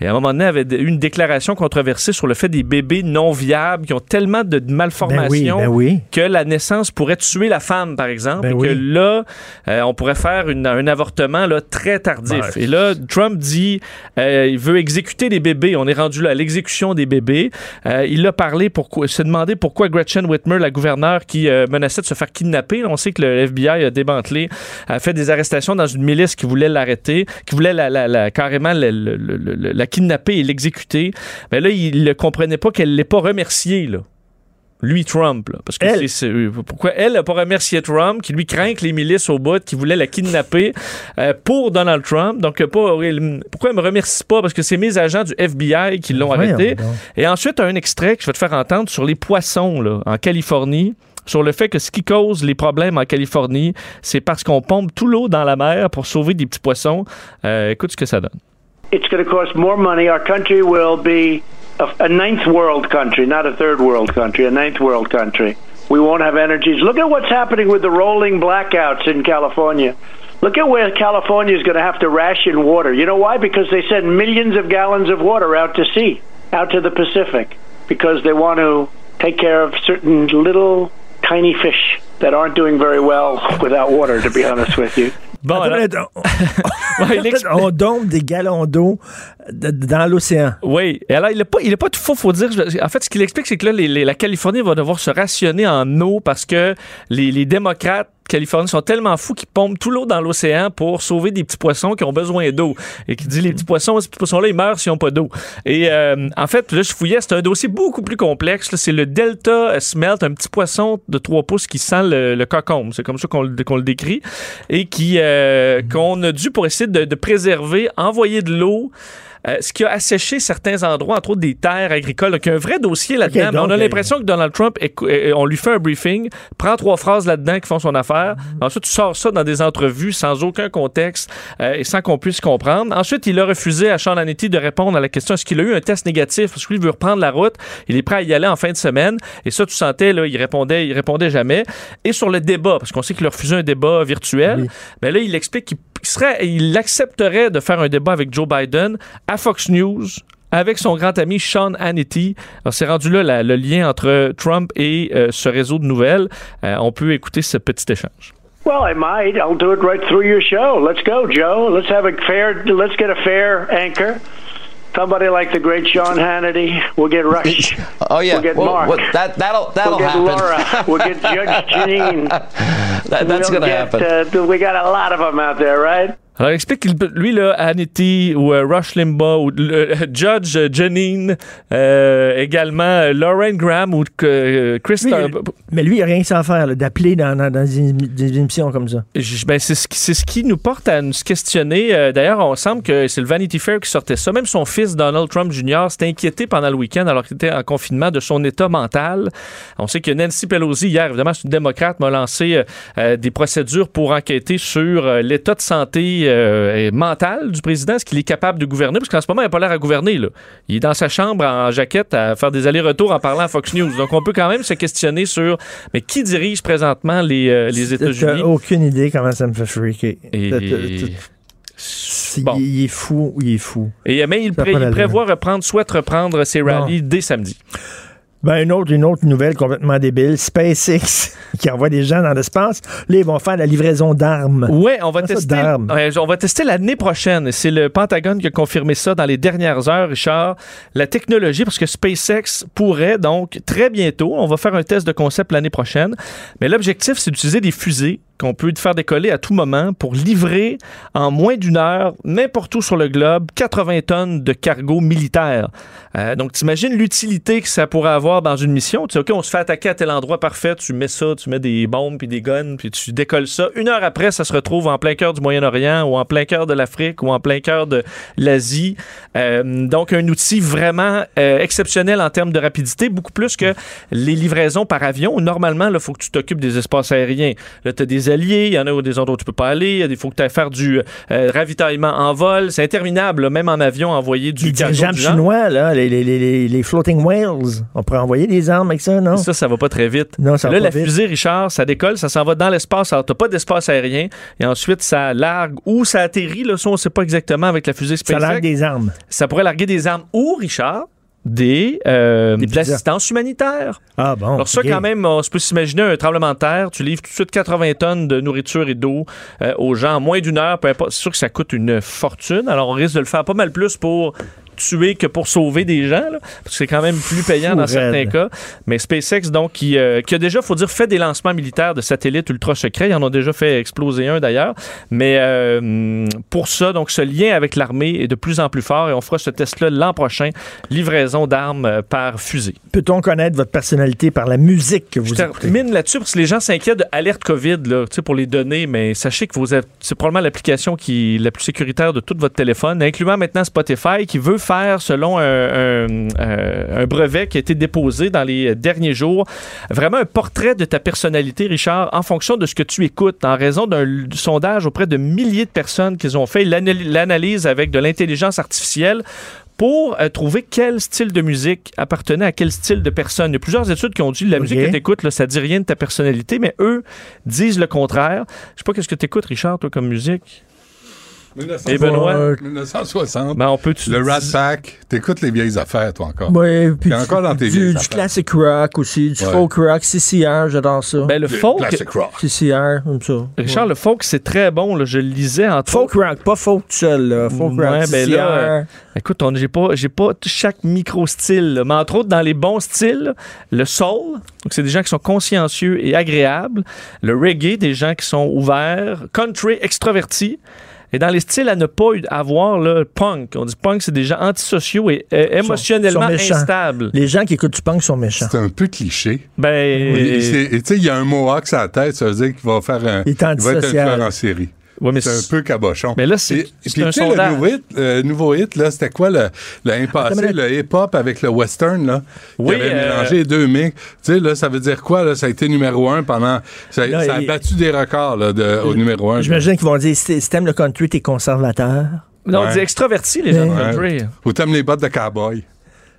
et à un moment donné, avait eu une déclaration controversée sur le fait des bébés non viables qui ont tellement de malformations ben oui, ben que la naissance pourrait tuer la femme, par exemple, ben et que là, euh, on pourrait faire une, un avortement là, très tardif. Et là, Trump dit euh, il veut exécuter les bébés. On est rendu là à l'exécution des bébés. Euh, il a parlé, pourquoi, s'est demandé pourquoi Gretchen Whitmer, la gouverneure qui menaçait de se faire kidnapper, on sait que le FBI a démantelé, a fait des arrestations dans une milice qui voulait l'arrêter, qui voulait la, la, la carrément la kidnapper et l'exécuter. Mais là, il ne comprenait pas qu'elle ne l'ait pas remercié, là lui Trump parce que elle? pourquoi elle n'a pas remercié Trump qui lui craint que les milices au bout qui voulaient la kidnapper euh, pour Donald Trump donc pas, pourquoi elle me remercie pas? Parce que c'est mes agents du FBI qui l'ont arrêté et ensuite un extrait que je vais te faire entendre sur les poissons là, en Californie sur le fait que ce qui cause les problèmes en Californie, c'est parce qu'on pompe tout l'eau dans la mer pour sauver des petits poissons. Euh, écoute ce que ça donne. It's going to cost more money. Our country will be a, a ninth world country, not a third world country, a ninth world country. We won't have energies. Look at what's happening with the rolling blackouts in California. Look at where California is going to have to ration water. You know why? Because they send millions of gallons of water out to sea, out to the Pacific, because they want to take care of certain little tiny fish that aren't doing very well without water, to be honest with you. Bon, alors... on, on dompe des gallons d'eau dans l'océan. Oui. Et alors, il n'est pas, il est pas tout faux, faut dire. En fait, ce qu'il explique, c'est que là, les, les, la Californie va devoir se rationner en eau parce que les, les démocrates Californie sont tellement fous qu'ils pompent tout l'eau dans l'océan pour sauver des petits poissons qui ont besoin d'eau. Et qui dit les petits poissons, ces petits poissons-là, ils meurent s'ils n'ont pas d'eau. Et euh, en fait, là, je fouillais, c'est un dossier beaucoup plus complexe. C'est le Delta Smelt, un petit poisson de 3 pouces qui sent le, le cocombe. C'est comme ça qu'on le, qu'on le décrit. Et qui euh, qu'on a dû, pour essayer de, de préserver, envoyer de l'eau. Euh, ce qui a asséché certains endroits, entre autres des terres agricoles. Donc, il y a un vrai dossier là-dedans. Okay, on a l'impression que Donald Trump, on lui fait un briefing, prend trois phrases là-dedans qui font son affaire. Ensuite, tu sors ça dans des entrevues sans aucun contexte euh, et sans qu'on puisse comprendre. Ensuite, il a refusé à Sean Hannity de répondre à la question est-ce qu'il a eu un test négatif? Parce qu'il veut reprendre la route. Il est prêt à y aller en fin de semaine. Et ça, tu sentais, là, il répondait, il répondait jamais. Et sur le débat, parce qu'on sait qu'il a refusé un débat virtuel, oui. mais là, il explique qu'il il accepterait de faire un débat avec Joe Biden à Fox News avec son grand ami Sean Hannity. C'est rendu là le lien entre Trump et euh, ce réseau de nouvelles. Euh, on peut écouter ce petit échange. Well, I might. I'll do it right through your show. Let's go, Joe. Let's have a fair. Let's get a fair anchor. Somebody like the great Sean Hannity. We'll get Rush. Oh yeah, we'll get well, Mark. Well, that that'll that'll we'll get happen. Laura. We'll get Judge Janine. that, that's gonna get, happen. Uh, we got a lot of them out there, right? Alors, explique que lui, là, Hannity ou euh, Rush Limbaugh ou euh, Judge Janine, euh, également Lauren Graham ou Chris... Lui, mais lui, il n'a rien sans faire, d'appeler dans, dans, dans des, des, émissions comme ça. Ben, c'est ce, ce, qui nous porte à nous questionner. D'ailleurs, on semble que c'est le Vanity Fair qui sortait ça. Même son fils, Donald Trump Jr., s'était inquiété pendant le week-end, alors qu'il était en confinement, de son état mental. On sait que Nancy Pelosi, hier, évidemment, c'est une démocrate, m'a lancé des procédures pour enquêter sur l'état de santé euh, mentale du président, est-ce qu'il est capable de gouverner? Parce qu'en ce moment, il n'a pas l'air à gouverner. Là. Il est dans sa chambre en jaquette à faire des allers-retours en parlant à Fox News. Donc, on peut quand même se questionner sur mais qui dirige présentement les, euh, les États-Unis? aucune idée comment ça me fait freaker. Et... Bon. Il est fou, il est fou. Et, mais il, pré il prévoit reprendre, souhaite reprendre ses rallyes dès samedi. Ben, une autre, une autre nouvelle complètement débile. SpaceX, qui envoie des gens dans l'espace. Là, ils vont faire la livraison d'armes. Oui, on va tester. Ouais, on va tester l'année prochaine. C'est le Pentagone qui a confirmé ça dans les dernières heures, Richard. La technologie, parce que SpaceX pourrait donc très bientôt, on va faire un test de concept l'année prochaine. Mais l'objectif, c'est d'utiliser des fusées qu'on peut faire décoller à tout moment pour livrer en moins d'une heure, n'importe où sur le globe, 80 tonnes de cargo militaire. Euh, donc, t'imagines l'utilité que ça pourrait avoir dans une mission? Tu sais, OK, on se fait attaquer à tel endroit parfait, tu mets ça, tu mets des bombes puis des guns, puis tu décolles ça. Une heure après, ça se retrouve en plein cœur du Moyen-Orient ou en plein cœur de l'Afrique ou en plein cœur de l'Asie. Euh, donc, un outil vraiment euh, exceptionnel en termes de rapidité, beaucoup plus que les livraisons par avion. Normalement, il faut que tu t'occupes des espaces aériens. Là, tu as des alliés, il y en a des endroits où tu peux pas aller, il faut que tu ailles faire du euh, ravitaillement en vol. C'est interminable, là, même en avion, envoyer du Les dirigeants chinois, là, les, les, les, les, floating whales, on pourrait envoyer des armes avec ça, non? Ça, ça va pas très vite. Non, ça là, va la pas vite. fusée, Richard, ça décolle, ça s'en va dans l'espace. Alors, t'as pas d'espace aérien. Et ensuite, ça largue ou ça atterrit. Là, ça, on sait pas exactement avec la fusée SpaceX. Ça largue des armes. Ça pourrait larguer des armes ou, Richard, des, euh, Des de l'assistance humanitaire. Ah bon. Alors ça, quand même, on se peut s'imaginer un tremblement de terre. Tu livres tout de suite 80 tonnes de nourriture et d'eau euh, aux gens en moins d'une heure. Peu importe. C'est sûr que ça coûte une fortune. Alors on risque de le faire pas mal plus pour tuer que pour sauver des gens, là, parce que c'est quand même plus payant Fou dans raide. certains cas. Mais SpaceX, donc, qui, euh, qui a déjà, faut dire, fait des lancements militaires de satellites ultra secrets. Ils en ont déjà fait exploser un d'ailleurs. Mais euh, pour ça, donc, ce lien avec l'armée est de plus en plus fort et on fera ce test-là l'an prochain. Livraison d'armes euh, par fusée. Peut-on connaître votre personnalité par la musique que vous Je écoutez? termine là-dessus parce que les gens s'inquiètent de alerte COVID là, tu sais, pour les données, mais sachez que c'est probablement l'application qui est la plus sécuritaire de tout votre téléphone, incluant maintenant Spotify qui veut faire, selon un, un- euh, un brevet qui a été déposé dans les derniers jours, vraiment un portrait de ta personnalité, Richard, en fonction de ce que tu écoutes, en raison d'un sondage auprès de milliers de personnes qu'ils ont fait, l'anal- l'analyse avec de l'intelligence artificielle pour euh, trouver quel style de musique appartenait à quel style de personne. Il y a plusieurs études qui ont dit la musique que tu écoutes, ça dit rien de ta personnalité, mais eux disent le contraire. Je sais pas qu'est-ce que tu écoutes, Richard, toi, comme musique? Et Benoît? 1960. Ben, on peut le Rat Pack. T'écoutes les vieilles affaires, toi, encore. Oui, puis T'es encore dans tes du, du classic rock aussi, du Ouais. folk rock, CCR, j'adore ça. Ben, le folk. Classic rock. CCR, comme ça. Richard, le folk, c'est très bon. Là. Je le lisais en Folk rock, pas folk tout seul, là. Folk rock, ben CCR. là, euh, écoute, j'ai pas, j'ai pas chaque micro-style, mais entre autres, dans les bons styles, le soul, donc c'est des gens qui sont consciencieux et agréables, le reggae, des gens qui sont ouverts, country, extrovertis, et dans les styles à ne pas avoir, le punk, on dit punk, c'est des gens antisociaux et euh, émotionnellement sont instables. Les gens qui écoutent du punk sont méchants. C'est un peu cliché. Ben, tu sais, il y a un mohawk sur la tête, ça veut dire qu'il va faire un. Il va être un tueur en série. Ouais, mais c'est un peu cabochon. Mais là, c'est- un tu sais, sondage. Le nouveau hit, euh, nouveau hit, là, c'était quoi le, le impassé, le hip-hop avec le western, là? Oui, qui avait euh, mélangé les deux mix. Tu sais, là, ça veut dire quoi, là? Ça a été numéro un pendant. Ça, Là, ça a battu des records, là, de- au numéro un. J'imagine qu'ils vont dire si t'aimes le country, t'es conservateur. non, on Ouais. dit extrovertis, les gens de Ouais. country. Ou t'aimes les bottes de cowboy.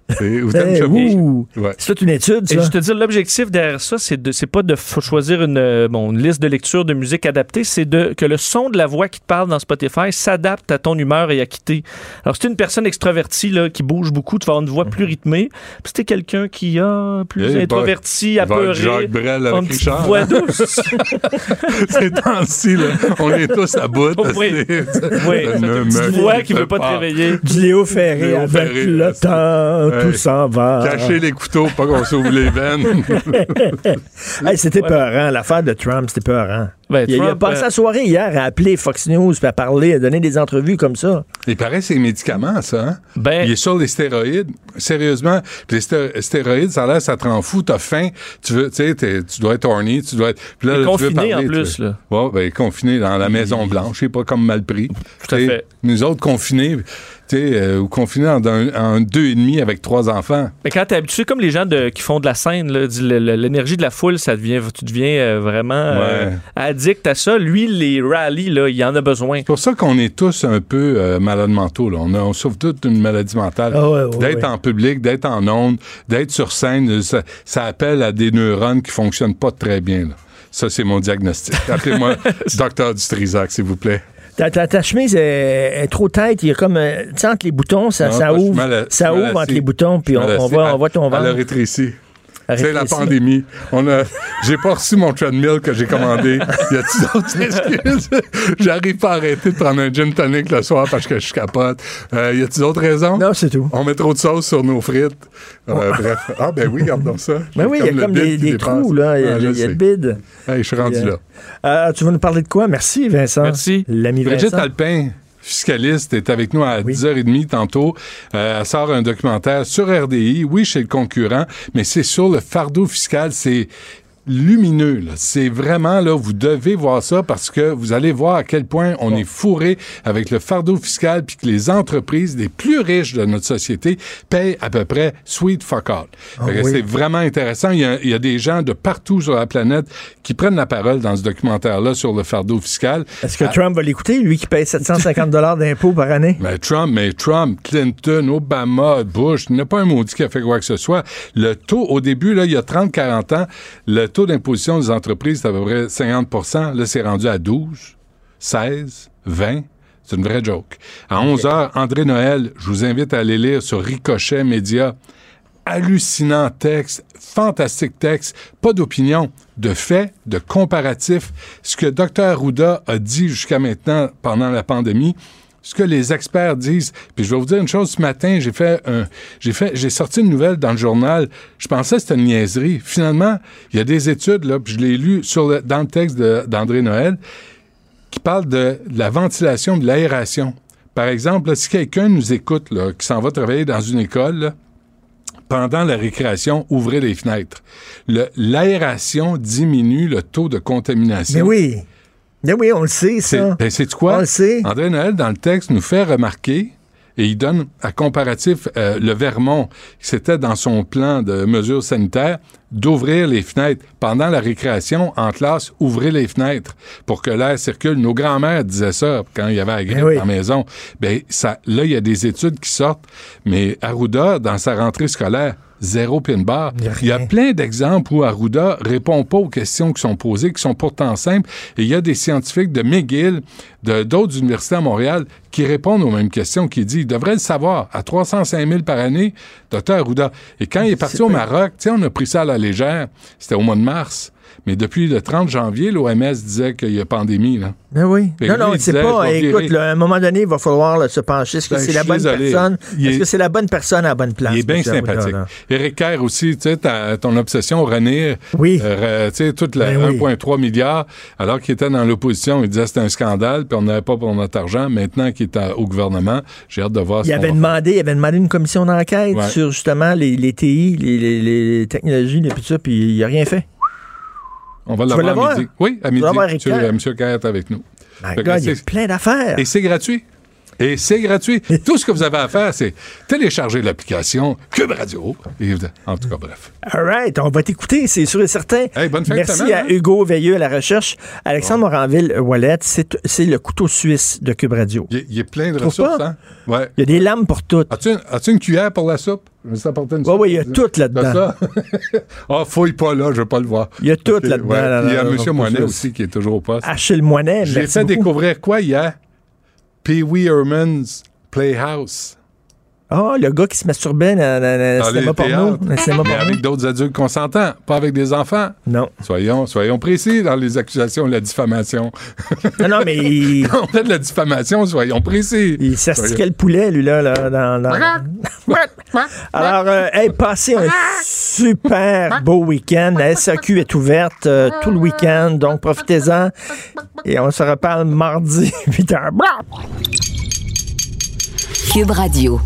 Eh, Chevy. ouh. Ouais. C'est toute une étude, Et je te dis, l'objectif derrière ça, c'est de, c'est pas de choisir une, euh, bon, une liste de lecture de musique adaptée, c'est de que le son de la voix qui te parle dans Spotify s'adapte à ton humeur et à qui t'es. Alors, si t'es une personne extravertie là, qui bouge beaucoup, tu vas avoir une voix plus rythmée. Puis si t'es quelqu'un qui a plus Eh, introverti, il va être apeuré, Jacques Brel avec une Richard. voix douce. Ces temps-ci, là, on est tous à bout. Oui. C'est- Oui, ça cette ne petite voix qui veut pas te réveiller. Du Léo Ferré avec le c'est- temps, Ouais. tout s'en va. Cacher les couteaux, pas qu'on s'ouvre les veines. Hey, c'était peurant, l'affaire de Trump, c'était peurant. Ben, il, a- il a Trump, passé euh, la soirée hier à appeler Fox News, puis à parler, à donner des entrevues comme ça. Il paraît que c'est médicaments, ça. Hein? Ben- Il est sur les stéroïdes. Sérieusement, les sté- stéroïdes, ça a l'air, ça te rend fou. T'as faim. Tu veux, tu sais, tu dois être horny. Tu dois être. Puis tu veux confiné, parler, en plus, là. Ouais, ben, confiné dans la Maison Blanche. Je sais pas, comme mal pris. Tout à fait. Nous autres, confinés, tu sais, euh, ou confinés en, un- en deux et demi avec trois enfants. Mais quand t'es habitué, comme les gens de, qui font de la scène, là, l'énergie de la foule, ça devient, tu deviens euh, vraiment euh. Addict à ça. Lui, les rallyes, là, il en a besoin. C'est pour ça qu'on est tous un peu euh, malades mentaux. Là. On, a, on souffre tous d'une maladie mentale. Ah ouais, ouais, d'être ouais. en public, d'être en ondes, d'être sur scène, ça, ça appelle à des neurones qui fonctionnent pas très bien. là. Ça, c'est mon diagnostic. Appelez-moi docteur du Trisac, s'il vous plaît. Ta, ta- ta chemise est, est trop tête, il y a comme, euh, tu sais, entre les boutons, ça, Non, ouvre, ça ouvre entre les boutons, puis on, voit, on voit ton Elle a ventre. rétréci. C'est la pandémie. On a, j'ai pas reçu mon treadmill que j'ai commandé. Y a-t-il d'autres excuses? J'arrive pas à arrêter de prendre un gin tonic le soir parce que je capote. Euh, y a-t-il d'autres raisons? Non, c'est tout. On met trop de sauce sur nos frites. Euh, Bref. Ah, ben oui, regardons ça. Ben oui, il y a comme des, trous, là. Il y a, Ah, y a le bide. Hey, je suis rendu Et, là. euh, tu vas nous parler de quoi? Merci, Vincent. Merci. L'ami Brigitte Vincent. Alpin, fiscaliste, est avec nous à 10h30 tantôt. Euh, elle sort un documentaire sur RDI. Oui, chez le concurrent, mais c'est sur le fardeau fiscal. C'est lumineux. C'est vraiment, là, vous devez voir ça parce que vous allez voir à quel point on est fourré avec le fardeau fiscal puis que les entreprises les plus riches de notre société payent à peu près sweet fuck all. Oui. C'est vraiment intéressant. Il y, a, il y a des gens de partout sur la planète qui prennent la parole dans ce documentaire-là sur le fardeau fiscal. Est-ce que Ah, Trump va l'écouter, lui qui paye 750 d'impôts par année? mais Trump, mais Trump, Clinton, Obama, Bush, il n'y a pas un maudit qui a fait quoi que ce soit. Le taux, au début, là, il y a 30-40 ans, le taux d'imposition des entreprises, c'était à peu près 50 Là, c'est rendu à 12, 16, 20. C'est une vraie joke. À 11 heures, André Noël, je vous invite à aller lire sur Ricochet Média. Hallucinant texte, fantastique texte, pas d'opinion, de faits, de comparatifs. Ce que Dr. Arruda a dit jusqu'à maintenant pendant la pandémie, ce que les experts disent. Puis je vais vous dire une chose, ce matin, j'ai fait un, j'ai fait, j'ai sorti une nouvelle dans le journal. Je pensais que c'était une niaiserie. Finalement, il y a des études, là, puis je l'ai lu dans le texte d'André Noël, qui parle de la ventilation, de l'aération. Par exemple, si quelqu'un nous écoute, qui s'en va travailler dans une école, pendant la récréation, ouvrez les fenêtres. L'aération diminue le taux de contamination. Mais oui. Mais oui, on le sait, C'est, ça. ben, sais-tu quoi? On le sait. André Noël, dans le texte, nous fait remarquer, et il donne à comparatif euh, le Vermont, c'était dans son plan de mesures sanitaires, d'ouvrir les fenêtres. Pendant la récréation, en classe, ouvrez les fenêtres pour que l'air circule. Nos grands-mères disaient ça quand il y avait la grippe oui. dans la maison. Ben, ça, là, il y a des études qui sortent, mais Arruda, dans sa rentrée scolaire, zéro pin bar. Il y a plein d'exemples où Arruda répond pas aux questions qui sont posées, qui sont pourtant simples. Et il y a des scientifiques de McGill, de d'autres universités à Montréal, qui répondent aux mêmes questions, qui disent, il devrait le savoir, à 305 000 par année, docteur Arruda. Et quand il est parti au Maroc, tu sais, on a pris ça à la légère. C'était au mois de mars. Mais depuis le 30 janvier, l'OMS disait qu'il y a pandémie. Là. Ben oui. Fait non, non, c'est pas. Écoute, là, à un moment donné, il va falloir là, se pencher. Est-ce que Ben, c'est la bonne désolé. personne? Est-ce est- que c'est la bonne personne à la bonne place? Il est bien sympathique. Éric Kerr aussi, tu sais, ton obsession, René, oui. tu sais, toute la Ben oui. 1,3 milliard, alors qu'il était dans l'opposition, il disait que c'était un scandale, puis on n'avait pas pour notre argent. Maintenant qu'il est au gouvernement, j'ai hâte de voir Il ce avait va demandé, il avait demandé une commission d'enquête Ouais. sur justement les, les TI, les, les- les technologies, et puis ça, puis il n'a rien fait. On va Tu l'avoir à midi. Oui, à Tu midi. Monsieur Kerr est avec nous. God, il y a plein d'affaires. Et c'est gratuit? Et c'est gratuit. Tout ce que vous avez à faire, c'est télécharger l'application Cube Radio. Et en tout cas, bref. All right, on va t'écouter, c'est sûr et certain. bonne fin de Merci à hein? Hugo Veilleux à la recherche. Alexandre Moranville-Wallet, c'est c'est le couteau suisse de Cube Radio. Il y a- il plein de ressources, hein? Ouais. Il y a des lames pour tout. As-tu une, cuillère pour la soupe? Oui, oui, il y a tout là-dedans. Ah, fouille pas là, je veux pas le voir. Il y a tout là-dedans, ouais. là, Il y a M. Moinet aussi qui est toujours au poste. Achille Moinet, J'ai fait beaucoup. découvrir quoi hier? Pee Wee Herman's Playhouse. Ah, le gars qui se masturbait dans, dans- dans le Dans cinéma porno. le cinéma Mais porno. avec d'autres adultes consentants, pas avec des enfants. Non. Soyons, soyons précis dans les accusations de la diffamation. Non, non, mais il, Quand on fait de la diffamation, soyons précis. il s'astiquait le poulet, lui, là. là dans, dans- Alors, euh, hey, passez un super beau week-end. La SAQ est ouverte euh, tout le week-end, donc profitez-en. Et on se reparle mardi, 8 h. Cube Radio.